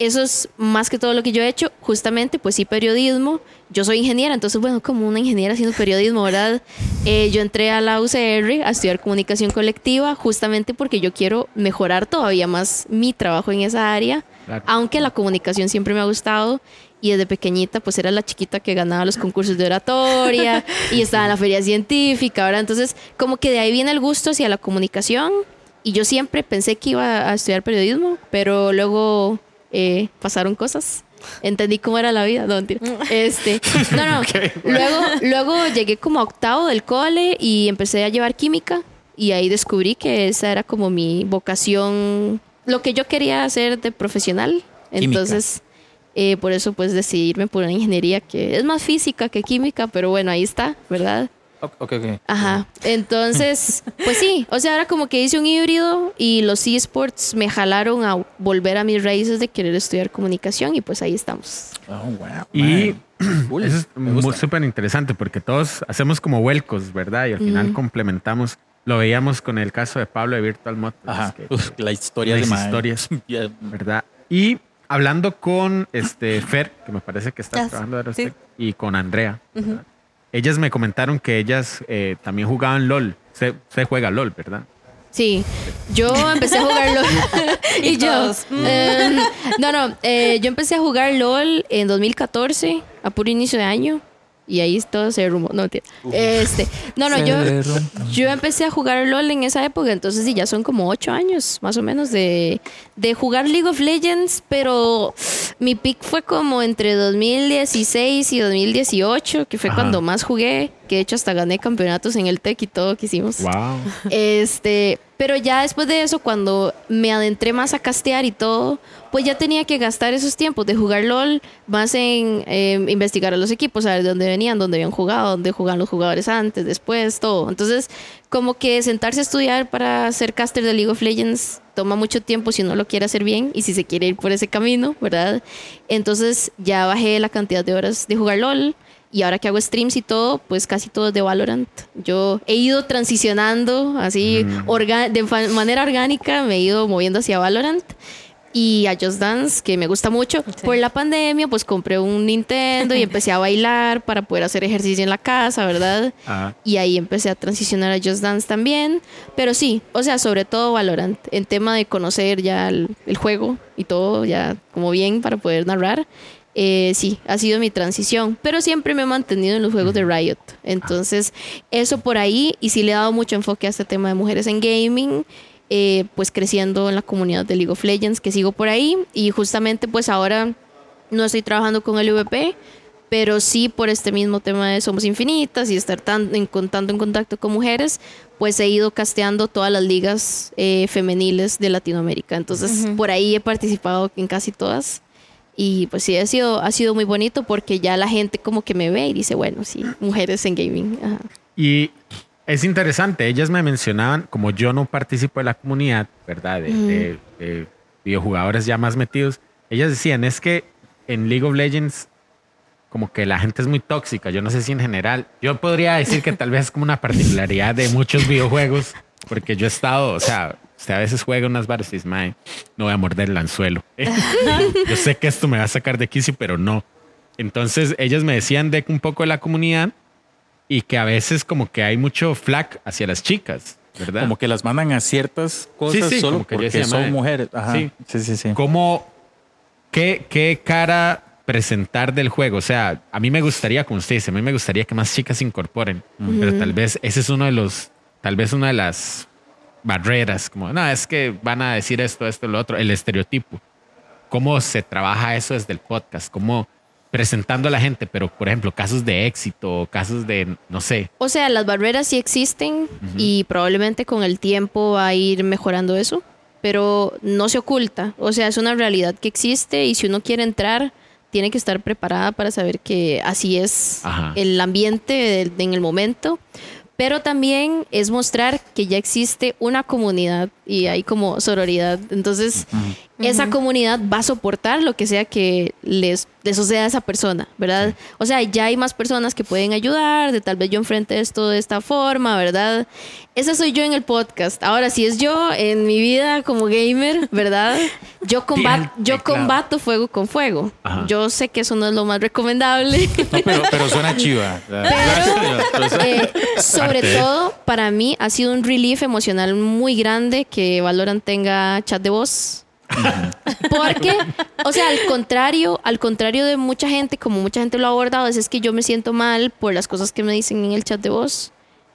eso es más que todo lo que yo he hecho. Justamente, pues sí, periodismo. Yo soy ingeniera, entonces, bueno, como una ingeniera haciendo periodismo, ¿verdad? Eh, yo entré a la UCR a estudiar comunicación colectiva justamente porque yo quiero mejorar todavía más mi trabajo en esa área. Claro. Aunque la comunicación siempre me ha gustado y desde pequeñita pues era la chiquita que ganaba los concursos de oratoria y estaba en la feria científica, ¿verdad? Entonces como que de ahí viene el gusto hacia la comunicación y yo siempre pensé que iba a estudiar periodismo, pero luego eh, pasaron cosas. Entendí cómo era la vida, no, mentira. Este, no, no. Luego, luego llegué como a octavo del cole y empecé a llevar química y ahí descubrí que esa era como mi vocación, lo que yo quería hacer de profesional. Química. Eh, por eso pues decidí irme por una ingeniería que es más física que química, pero bueno, ahí está, ¿verdad? Ok, ok. Ajá. Entonces, pues sí, o sea, ahora como que hice un híbrido y los esports me jalaron a volver a mis raíces de querer estudiar comunicación y pues ahí estamos. Oh, wow. Y. Cool. eso es súper interesante porque todos hacemos como vuelcos, ¿verdad? Y al final complementamos. Lo veíamos con el caso de Pablo de Virtual Motors. Ajá. que- Uf, la historia de historias. ¿verdad? Y hablando con este Fer, que me parece que está trabajando ahora sí. y con Andrea, ellas me comentaron que ellas eh, también jugaban LOL. Se, se juega LOL, ¿verdad? Sí, yo empecé a jugar LOL. y Y yo. mm. eh, no, no, eh, yo empecé a jugar LOL en 2014, a puro inicio de año. Y ahí todo se derrumbó. No. Este, no, no, yo, yo empecé a jugar LOL en esa época, entonces sí, ya son como ocho años, más o menos, de, de jugar League of Legends, pero mi pick fue como entre 2016 y 2018, que fue Ajá. cuando más jugué, que de hecho hasta gané campeonatos en el TEC y todo que hicimos. Wow. Este, pero ya después de eso, cuando me adentré más a castear y todo, pues ya tenía que gastar esos tiempos de jugar LOL más en eh, investigar a los equipos, saber de dónde venían, dónde habían jugado, dónde jugaban los jugadores antes, después, todo. Entonces, como que sentarse a estudiar para ser caster de League of Legends toma mucho tiempo si uno lo quiere hacer bien y si se quiere ir por ese camino, ¿verdad? Entonces ya bajé la cantidad de horas de jugar LOL. Y ahora que hago streams y todo, pues casi todo es de Valorant. Yo he ido transicionando así orga- de manera orgánica, me he ido moviendo hacia Valorant. Y a Just Dance, que me gusta mucho. Por la pandemia, pues compré un Nintendo y empecé a bailar para poder hacer ejercicio en la casa, ¿verdad? Ah, Y ahí empecé a transicionar a Just Dance también. Pero sí, o sea, sobre todo Valorant. En tema de conocer ya el, el juego y todo, ya como bien para poder narrar. eh, sí, ha sido mi transición. Pero siempre me he mantenido en los juegos de Riot. Entonces, eso por ahí. Y sí le he dado mucho enfoque a este tema de mujeres en gaming. Eh, pues creciendo en la comunidad de League of Legends, que sigo por ahí. Y justamente pues ahora no estoy trabajando con el VP, pero sí por este mismo tema de Somos Infinitas y estar tan, en, tanto en contacto con mujeres, pues he ido casteando todas las ligas eh, femeniles de Latinoamérica. Entonces, por ahí he participado en casi todas. Y pues sí, ha sido, ha sido muy bonito porque ya la gente como que me ve y dice, bueno, sí, mujeres en gaming. Ajá. Y es interesante, ellas me mencionaban, como yo no participo de la comunidad, ¿verdad? De, de- de videojugadores ya más metidos, ellas decían, es que en League of Legends como que la gente es muy tóxica. Yo no sé si en general. Yo podría decir que tal vez es como una particularidad de muchos videojuegos, porque yo he estado, o sea, usted a veces juega unas bares y dice, "Mae, no voy a morder el anzuelo. yo sé que esto me va a sacar de quicio, pero no. Entonces ellas me decían de un poco de la comunidad y que a veces como que hay mucho flack hacia las chicas, ¿verdad? Como que las mandan a ciertas cosas sí, solo como que yo porque decía, son mujeres. Ajá. sí. Sí, sí, sí. ¿Cómo, qué, qué cara presentar del juego? O sea, a mí me gustaría, como usted dice, a mí me gustaría que más chicas se incorporen, pero tal vez ese es uno de los, tal vez una de las barreras, como, no, es que van a decir esto, esto, lo otro, el estereotipo. ¿Cómo se trabaja eso desde el podcast? ¿Cómo presentando a la gente, pero por ejemplo, casos de éxito, casos de, no sé, O sea, las barreras sí existen y probablemente con el tiempo va a ir mejorando eso, pero no se oculta. O sea, es una realidad que existe y si uno quiere entrar, tiene que estar preparada para saber que así es Ajá. el ambiente en el momento. Pero también es mostrar que ya existe una comunidad y hay como sororidad. Entonces, esa comunidad va a soportar lo que sea que les, le suceda a esa persona, ¿verdad? O sea, ya hay más personas que pueden ayudar, de tal vez yo enfrente esto de esta forma, ¿verdad? Esa soy yo en el podcast. Ahora, si es yo en mi vida como gamer, ¿verdad? Yo, combat- yo combato fuego con fuego. Ajá. Yo sé que eso no es lo más recomendable. No, pero, pero suena chiva. Pero eh, sobre Parte. todo, para mí ha sido un relief emocional muy grande que Valorant tenga chat de voz. Porque, o sea, al contrario, al contrario de mucha gente, como mucha gente lo ha abordado, es, es que yo me siento mal por las cosas que me dicen en el chat de voz.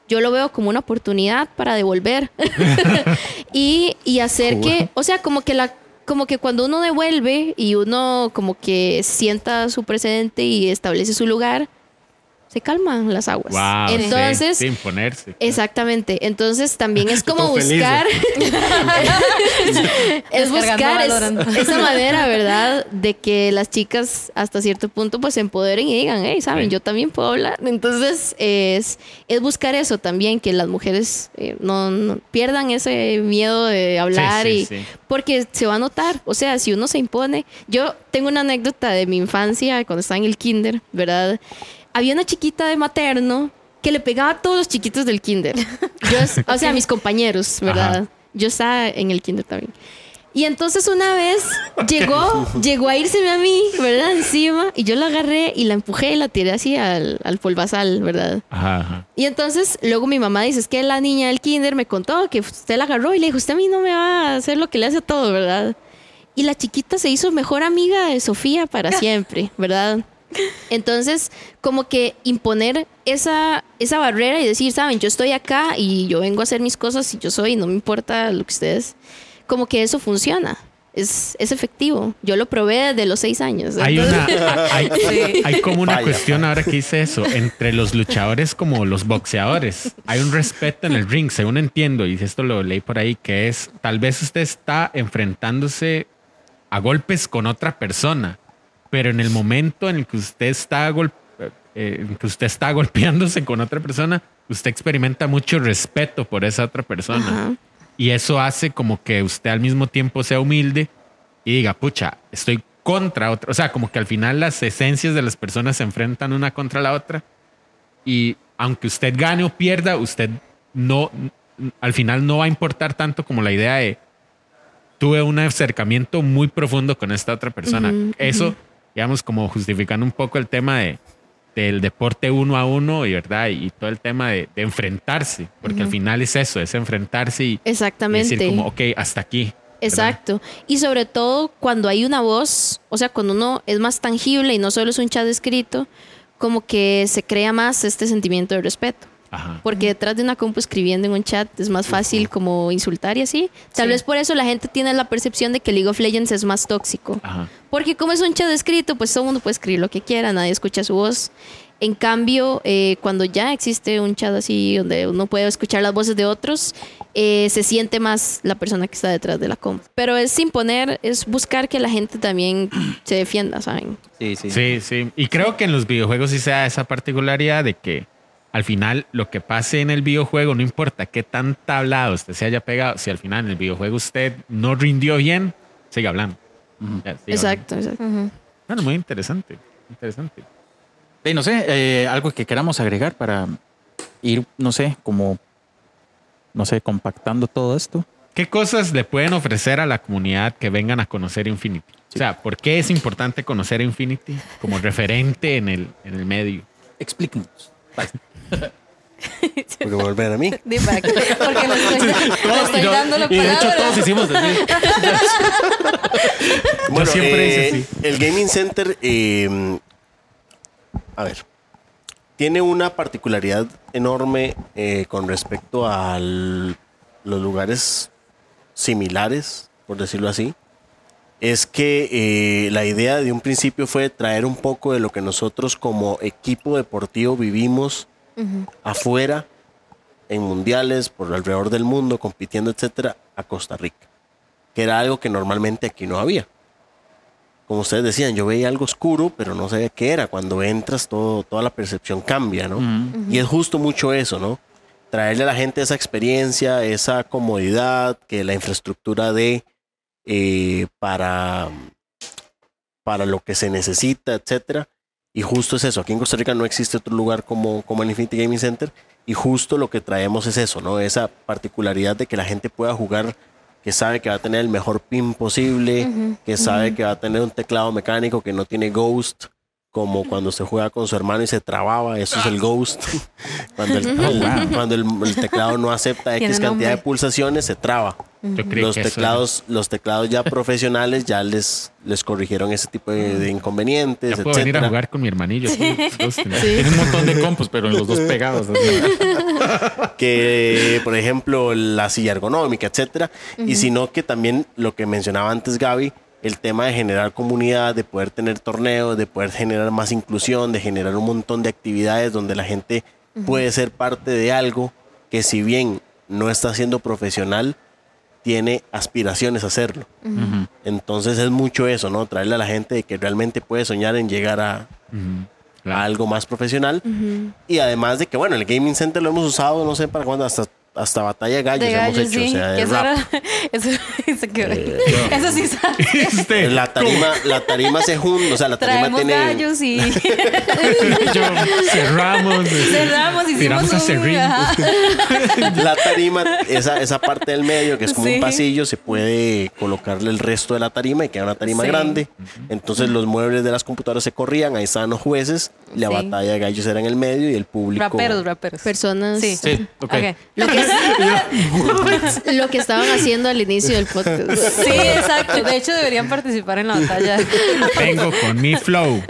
Yo lo veo como una oportunidad para devolver y, y hacer que, o sea, como que la como que cuando uno devuelve y uno como que sienta su precedente y establece su lugar, se calman las aguas. wow, Entonces, sí, imponerse. Exactamente. Entonces también es como buscar. es buscar es- esa manera, ¿verdad? De que las chicas hasta cierto punto pues se empoderen y digan, hey, saben, Sí. yo también puedo hablar. Entonces es, es buscar eso también, que las mujeres eh, no, no pierdan ese miedo de hablar sí, y sí. porque se va a notar. O sea, si uno se impone. Yo tengo una anécdota de mi infancia cuando estaba en el kinder, ¿verdad? Había una chiquita de materno que le pegaba a todos los chiquitos del kinder. Yo, o sea, a mis compañeros, ¿verdad? Ajá. Yo estaba en el kinder también. Y entonces una vez llegó, llegó a irseme a mí, ¿verdad? Encima, y yo la agarré y la empujé y la tiré así al, al polvazal, ¿verdad? Ajá, ajá. Y entonces luego mi mamá dice, es que la niña del kinder me contó que usted la agarró y le dijo, usted a mí no me va a hacer lo que le hace a todo, ¿verdad? Y la chiquita se hizo mejor amiga de Sofía para siempre, ¿verdad? Entonces, como que imponer esa, esa barrera y decir, saben, yo estoy acá y yo vengo a hacer mis cosas y yo soy, no me importa lo que ustedes, como que eso funciona. Es, es efectivo. Yo lo probé desde los seis años. Hay una, Entonces- hay, Sí. hay como una cuestión ahora que dice eso entre los luchadores como los boxeadores. Hay un respeto en el ring, según entiendo, y esto lo leí por ahí, que es tal vez usted está enfrentándose a golpes con otra persona, pero en el momento en el que usted está gol- eh, que usted está golpeándose con otra persona, usted experimenta mucho respeto por esa otra persona. Ajá. Y eso hace como que usted al mismo tiempo sea humilde y diga, pucha, estoy contra otra. O sea, como que al final las esencias de las personas se enfrentan una contra la otra. Y aunque usted gane o pierda, usted no, al final no va a importar tanto como la idea de tuve un acercamiento muy profundo con esta otra persona. Eso, digamos, como justificando un poco el tema de, del deporte uno a uno y verdad y todo el tema de, de enfrentarse, porque al final es eso, es enfrentarse y, decir como, ok, hasta aquí. ¿verdad? Exacto. Y sobre todo cuando hay una voz, o sea, cuando uno es más tangible y no solo es un chat escrito, como que se crea más este sentimiento de respeto. Ajá. Porque detrás de una compu escribiendo en un chat es más fácil como insultar y así. Tal Sí. vez por eso la gente tiene la percepción de que League of Legends es más tóxico. Ajá. Porque como es un chat escrito, pues todo el mundo puede escribir lo que quiera, nadie escucha su voz. En cambio, eh, cuando ya existe un chat así donde uno puede escuchar las voces de otros, eh, se siente más la persona que está detrás de la comp. Pero es imponer, es buscar que la gente también se defienda, ¿saben? Sí, sí. Sí, sí. Y creo que en los videojuegos sí se da esa particularidad de que al final lo que pase en el videojuego, no importa qué tan tablado usted se haya pegado, si al final en el videojuego usted no rindió bien, siga hablando. Ya, siga Exacto, exacto. Ujú. hablando. Bueno, muy interesante. Interesante. Sí, no sé, eh, algo que queramos agregar para ir, no sé, como, no sé, compactando todo esto. ¿Qué cosas le pueden ofrecer a la comunidad que vengan a conocer Infinity? O sea, ¿por qué es importante conocer Infinity como referente en el, en el medio? Explíquenos. Porque me volver a mí. Porque le estoy, le estoy Y no- dando la y de hecho todos hicimos así. Bueno, siempre hice eh, así. El Gaming Center, eh, a ver, tiene una particularidad enorme eh, con respecto a los lugares similares, por decirlo así. Es que eh, la idea de un principio fue traer un poco de lo que nosotros como equipo deportivo vivimos afuera, en mundiales, por alrededor del mundo, compitiendo, etcétera, a Costa Rica. Que era algo que normalmente aquí no había como ustedes decían, yo veía algo oscuro, pero no sabía qué era. Cuando entras, todo, toda la percepción cambia, ¿no? Y es justo mucho eso, ¿no? Traerle a la gente esa experiencia, esa comodidad, que la infraestructura de eh, para, para lo que se necesita, etcétera. Y justo es eso. Aquí en Costa Rica no existe otro lugar como, como el Infinity Gaming Center. Y justo lo que traemos es eso, ¿no? Esa particularidad de que la gente pueda jugar, que sabe que va a tener el mejor pin posible, que sabe que va a tener un teclado mecánico que no tiene ghost, como cuando se juega con su hermano y se trababa, eso es el ghost. cuando el, el- cuando el, el teclado no acepta X cantidad de nombre. pulsaciones, se traba. Los eso teclados, los teclados ya profesionales ya les, les corrigieron ese tipo de, de inconvenientes, Ya puedo venir a etcétera. jugar con mi hermanillo. los dos. Tiene un montón de compos, pero los dos pegados. que por ejemplo la silla ergonómica, etcétera, y sino que también lo que mencionaba antes Gaby, el tema de generar comunidad, de poder tener torneos, de poder generar más inclusión, de generar un montón de actividades donde la gente puede ser parte de algo que si bien no está siendo profesional, tiene aspiraciones a hacerlo. Entonces es mucho eso, ¿no? Traerle a la gente de que realmente puede soñar en llegar a, a claro. algo más profesional. Y además de que, bueno, el Gaming Center lo hemos usado, no sé para cuándo, hasta, hasta batalla de gallos De hemos hecho. sí. O sea, de eso, rap. era, eso, sí sabe. Este, La tarima, la tarima se junta, o sea, la tarima Traemos tiene. gallos y yo cerramos. cerramos y Tiramos a. La tarima, esa, esa parte del medio, que es como Sí. un pasillo, se puede colocarle el resto de la tarima y queda una tarima Sí. grande. Entonces los muebles de las computadoras se corrían, ahí estaban los jueces, la Sí. batalla de gallos era en el medio y el público. Raperos, raperos. Personas. Sí. Sí, ok. Ok. Lo que, lo que estaban haciendo al inicio del podcast. Sí, exacto. De hecho, deberían participar en la batalla. Vengo con mi flow.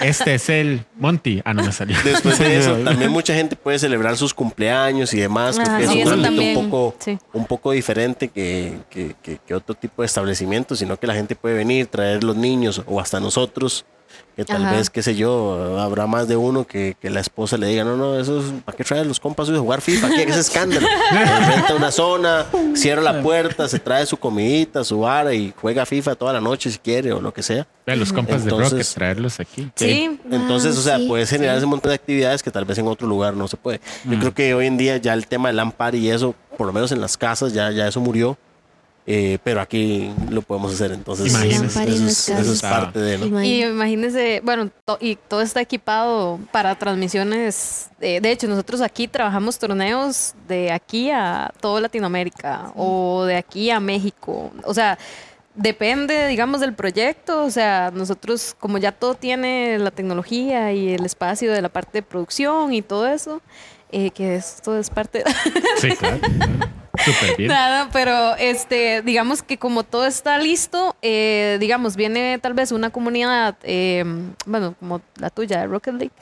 Este es el Monty. Ah, no me salió. Después de eso, también mucha gente puede celebrar sus cumpleaños y demás. Ajá, que es un también, un poco, sí. un poco diferente que, que- que- que otro tipo de establecimiento, sino que la gente puede venir, traer los niños o hasta nosotros, que tal Ajá. vez, qué sé yo, habrá más de uno que, que la esposa le diga, no, no, eso es, ¿para qué traes los compas a jugar FIFA? ¿Qué es escándalo? Renta una zona, cierra la puerta, se trae su comidita, su vara y juega FIFA toda la noche si quiere o lo que sea. Ve, Los compas de Entonces- Rocket, traerlos aquí. Sí. Entonces, Ah, o sea, sí, puedes generar sí. ese montón de actividades que tal vez en otro lugar no se puede. Yo creo que hoy en día ya el tema del LAN y eso, por lo menos en las casas, ya, ya eso murió. Eh, pero aquí lo podemos hacer. Entonces, eso, es, eso parte de, ¿no? Y imagínense, bueno, to- y todo está equipado para transmisiones. eh, de hecho, nosotros aquí trabajamos torneos de aquí a toda Latinoamérica o de aquí a México. O sea, depende, digamos, del proyecto. O sea, nosotros, como ya todo tiene la tecnología y el espacio de la parte de producción y todo eso, eh, que esto es parte Sí, claro. Nada, pero este, digamos que como todo está listo, eh, digamos, viene tal vez una comunidad, eh, bueno, como la tuya, Rocket League,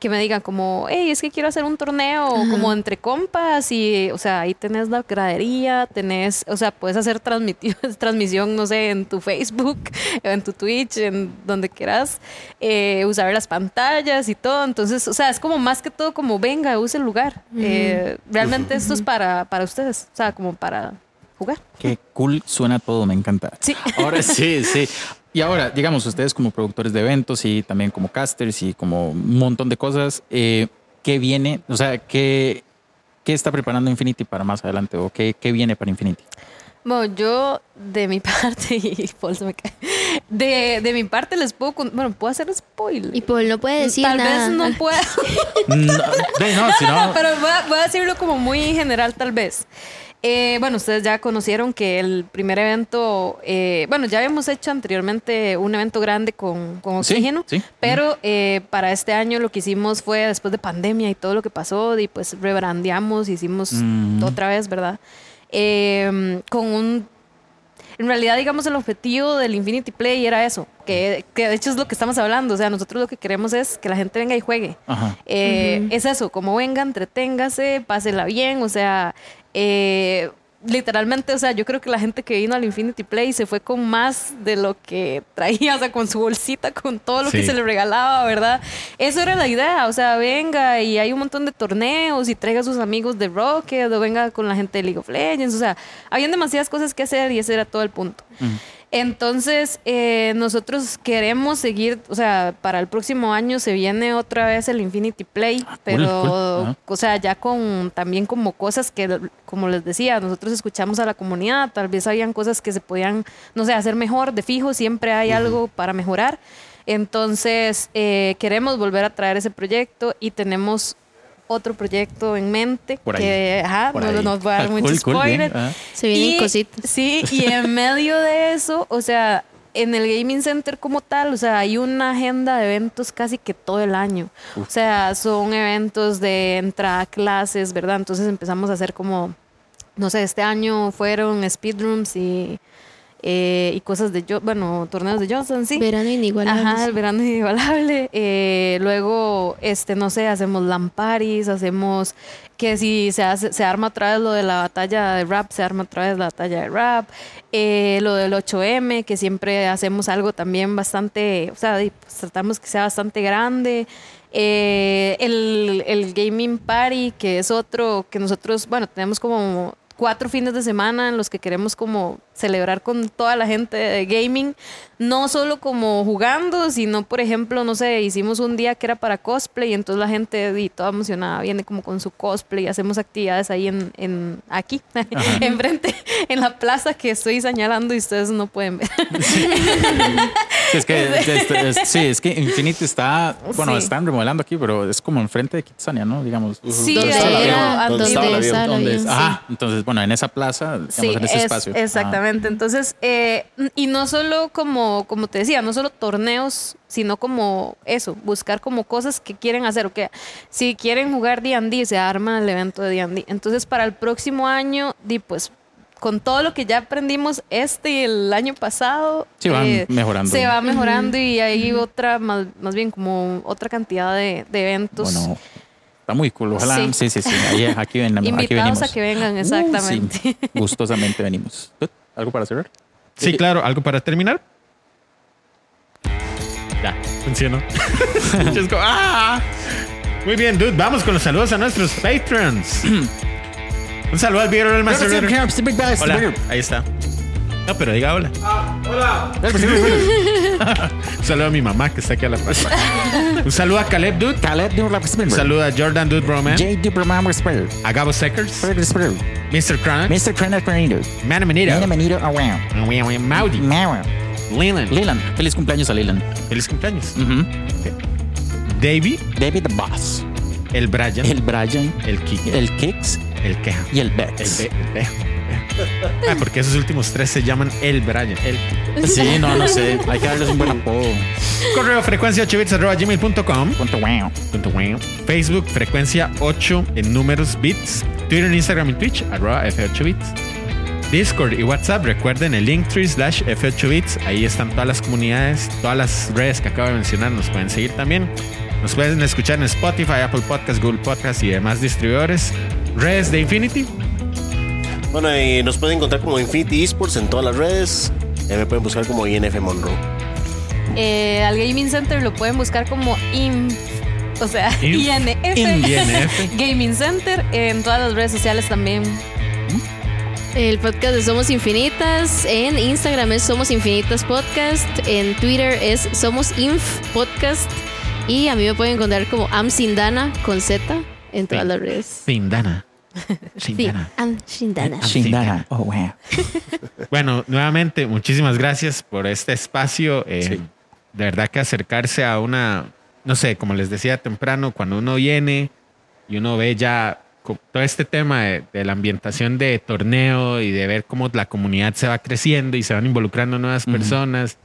que me digan como, hey, es que quiero hacer un torneo como entre compas y, o sea, ahí tenés la gradería, tenés, o sea, puedes hacer transmisión, no sé, en tu Facebook, en tu Twitch, en donde quieras, eh, usar las pantallas y todo. Entonces, o sea, es como más que todo como, venga, use el lugar. Eh, realmente esto es para, para ustedes, o sea, como para jugar. Qué cool suena todo, me encanta. Sí. Ahora sí, sí. Y ahora, digamos, ustedes como productores de eventos y también como casters y como un montón de cosas, eh, ¿qué viene? O sea, ¿qué, ¿qué está preparando Infinity para más adelante? ¿O qué, qué viene para Infinity? Bueno, yo de mi parte, y Paul se me cae. De, de mi parte les puedo, bueno, puedo hacer spoiler. Y Paul no puede decir Tal nada. vez no pueda. No, no, no- pero voy a, voy a decirlo como muy general tal vez. Eh, bueno, ustedes ya conocieron que el primer evento, eh, bueno, ya habíamos hecho anteriormente un evento grande con, oxígeno, sí. pero eh, para este año lo que hicimos fue después de pandemia y todo lo que pasó, y pues rebrandeamos, hicimos Mm. otra vez, ¿verdad? Eh, con un en realidad, digamos, el objetivo del Infinity Play era eso, que, que de hecho es lo que estamos hablando. O sea, nosotros lo que queremos es que la gente venga y juegue. Ajá. Eh, Es eso, como venga, entreténgase, pásela bien, o sea, eh, literalmente, o sea, yo creo que la gente que vino al Infinity Play se fue con más de lo que traía, o sea, con su bolsita, con todo lo que se le regalaba, ¿verdad? Eso era la idea, o sea, venga y hay un montón de torneos y traiga a sus amigos de Rocket o venga con la gente de League of Legends, o sea, habían demasiadas cosas que hacer y ese era todo el punto. Entonces, eh, nosotros queremos seguir, o sea, para el próximo año se viene otra vez el Infinity Play, pero, Ah, cool. Ajá. o sea, ya con también como cosas que, como les decía, nosotros escuchamos a la comunidad, tal vez habían cosas que se podían, no sé, hacer mejor, de fijo, siempre hay algo para mejorar. Entonces, eh, queremos volver a traer ese proyecto y tenemos otro proyecto en mente Por ahí. que, ajá, Por no ahí. nos voy a dar Ah, mucho cool, cool, spoiler. ajá. Se vienen Y- cositas. Sí, y en medio de eso, o sea, en el Gaming Center como tal, o sea, hay una agenda de eventos casi que todo el año. O sea, son eventos de entrada a clases, ¿verdad? Entonces empezamos a hacer como, no sé, este año fueron speedrooms y, eh, y cosas de, bueno, torneos de Johnson, sí. Verano inigualable. Ajá, el verano inigualable. Eh, luego, este, no sé, hacemos lamparis, hacemos que si se hace, se arma otra vez lo de la batalla de rap, se arma otra vez la batalla de rap. Eh, lo del 8M, que siempre hacemos algo también bastante, o sea, pues, tratamos que sea bastante grande. Eh, el, el Gaming Party, que es otro que nosotros, bueno, tenemos como cuatro fines de semana en los que queremos como celebrar con toda la gente de gaming, no solo como jugando, sino por ejemplo, no sé, hicimos un día que era para cosplay, y entonces la gente y toda emocionada viene como con su cosplay, hacemos actividades ahí en, en aquí, enfrente, en la plaza que estoy señalando y ustedes no pueden ver. Sí, es que, es- sí, es que Infinity está, bueno, Sí. están remodelando aquí, pero es como enfrente de Kitsania, ¿no? Digamos. Sí, ¿Dónde Donde el avión? ¿Dónde donde estaba el avión? estaba. Ajá, entonces, bueno, en esa plaza, digamos, Sí, en ese es- espacio. Exactamente. Entonces, eh, y no solo como, como te decía, no solo torneos, sino como eso, buscar como cosas que quieren hacer. O que si quieren jugar D&D, se arma el evento de D&D. Entonces, para el próximo año, di pues con todo lo que ya aprendimos este y el año pasado, eh, Sí, van mejorando. Se va mejorando y hay otra, más, más bien como otra cantidad de, de eventos. Bueno, está muy cool. Ojalá. Sí, Sí. sí, sí. Ahí- aquí, ven- aquí Invitados venimos. a que vengan, Uh, exactamente. sí, gustosamente venimos. ¿Algo para cerrar? Sí, claro. ¿Algo para terminar? Ya, go, ¡ah! Muy bien, dude. Vamos con los saludos a nuestros patrons. Un saludo al Vieron el Master. Hola, ahí está. No, pero diga hola. Un saludo a mi mamá que está aquí a la par. Un saludo a Caleb Dude. Caleb de Un saludo a Jordan Dude Broman. J. Duperman Whisper. A Gabo Seckers. Mr. Chronic. Mr. Trainer Cornito. Mana Manito. Nina Menito Around. Maudi. Mara. Leland. Leland. Feliz cumpleaños a Leland. Feliz cumpleaños. Davey. David the Boss. El Brian. El Brian. El Kike. El Kicks. El Queja. Y el El Bex. Be- el Be- Ah, porque esos últimos tres se llaman El Brian. El Sí, no, no sé. Hay que darles un buen apodo. correo frecuencia 8 bits arroba gmail.com. Punto wow. Facebook frecuencia 8 en números bits. Twitter, Instagram y Twitch arroba F8 bits. Discord y WhatsApp, recuerden el link tree slash F8 bits. Ahí están todas las comunidades, todas las redes que acabo de mencionar. Nos pueden seguir también. Nos pueden escuchar en Spotify, Apple Podcasts, Google Podcasts y demás distribuidores. Redes de Infinity. Bueno, y nos pueden encontrar como Infinity Esports en todas las redes. Eh, me pueden buscar como INF Monroe. Eh, al Gaming Center lo pueden buscar como INF, o sea, Inf. INF, INF. Gaming Center, en todas las redes sociales también. El podcast de Somos Infinitas. En Instagram es Somos Infinitas Podcast. En Twitter es Somos Inf Podcast. Y a mí me pueden encontrar como Amsindana con Z en todas Sí. las redes. Sindana. Sí, Shindana. I'm Shindana. Shindana. Oh, wow. Bueno, nuevamente, muchísimas gracias por este espacio. Eh, Sí. De verdad que acercarse a una, no sé, como les decía temprano, cuando uno viene y uno ve ya todo este tema de, de la ambientación de torneo y de ver cómo la comunidad se va creciendo y se van involucrando nuevas Ujú. personas.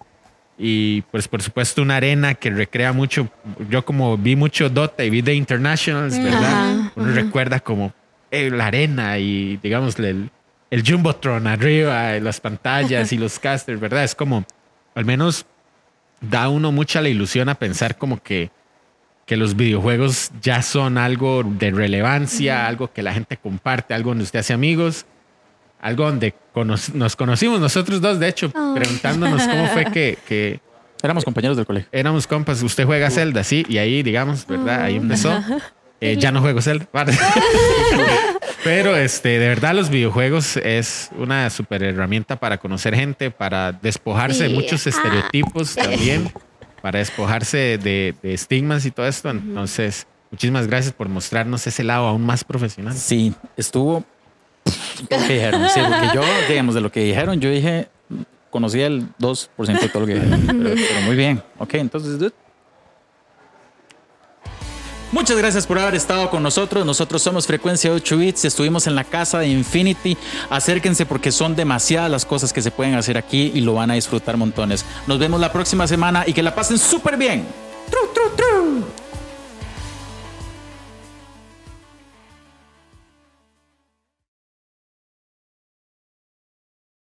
Y pues por supuesto una arena que recrea mucho, yo como vi mucho Dota y vi The Internationals, ¿verdad? Ajá, Uno ajá. recuerda como la arena y digamos el, el Jumbotron arriba, y las pantallas y los casters, ¿verdad? Es como, al menos da uno mucha la ilusión a pensar como que, que los videojuegos ya son algo de relevancia, algo que la gente comparte, algo donde usted hace amigos, algo donde cono- nos conocimos nosotros dos, de hecho, Oh. preguntándonos cómo fue que, que Éramos compañeros del colegio. éramos compas, usted juega Zelda, sí, y ahí, digamos, ¿verdad? Ahí empezó. Eh, ya no juego Zelda. Pero este, de verdad, los videojuegos es una super herramienta para conocer gente, para despojarse de Sí. muchos Ah. estereotipos también, para despojarse de, de estigmas y todo esto. Entonces, muchísimas gracias por mostrarnos ese lado aún más profesional. Sí, estuvo. ¿Qué dijeron? Sí, porque yo, digamos, de lo que dijeron, yo dije, conocía el 2% de todo lo que dijeron. Pero, pero muy bien. Ok, entonces, dude. Muchas gracias por haber estado con nosotros. Nosotros somos Frecuencia 8 Bits. Estuvimos en la casa de Infinity. Acérquense porque son demasiadas las cosas que se pueden hacer aquí y lo van a disfrutar montones. Nos vemos la próxima semana y que la pasen súper bien. Tru, tru, tru.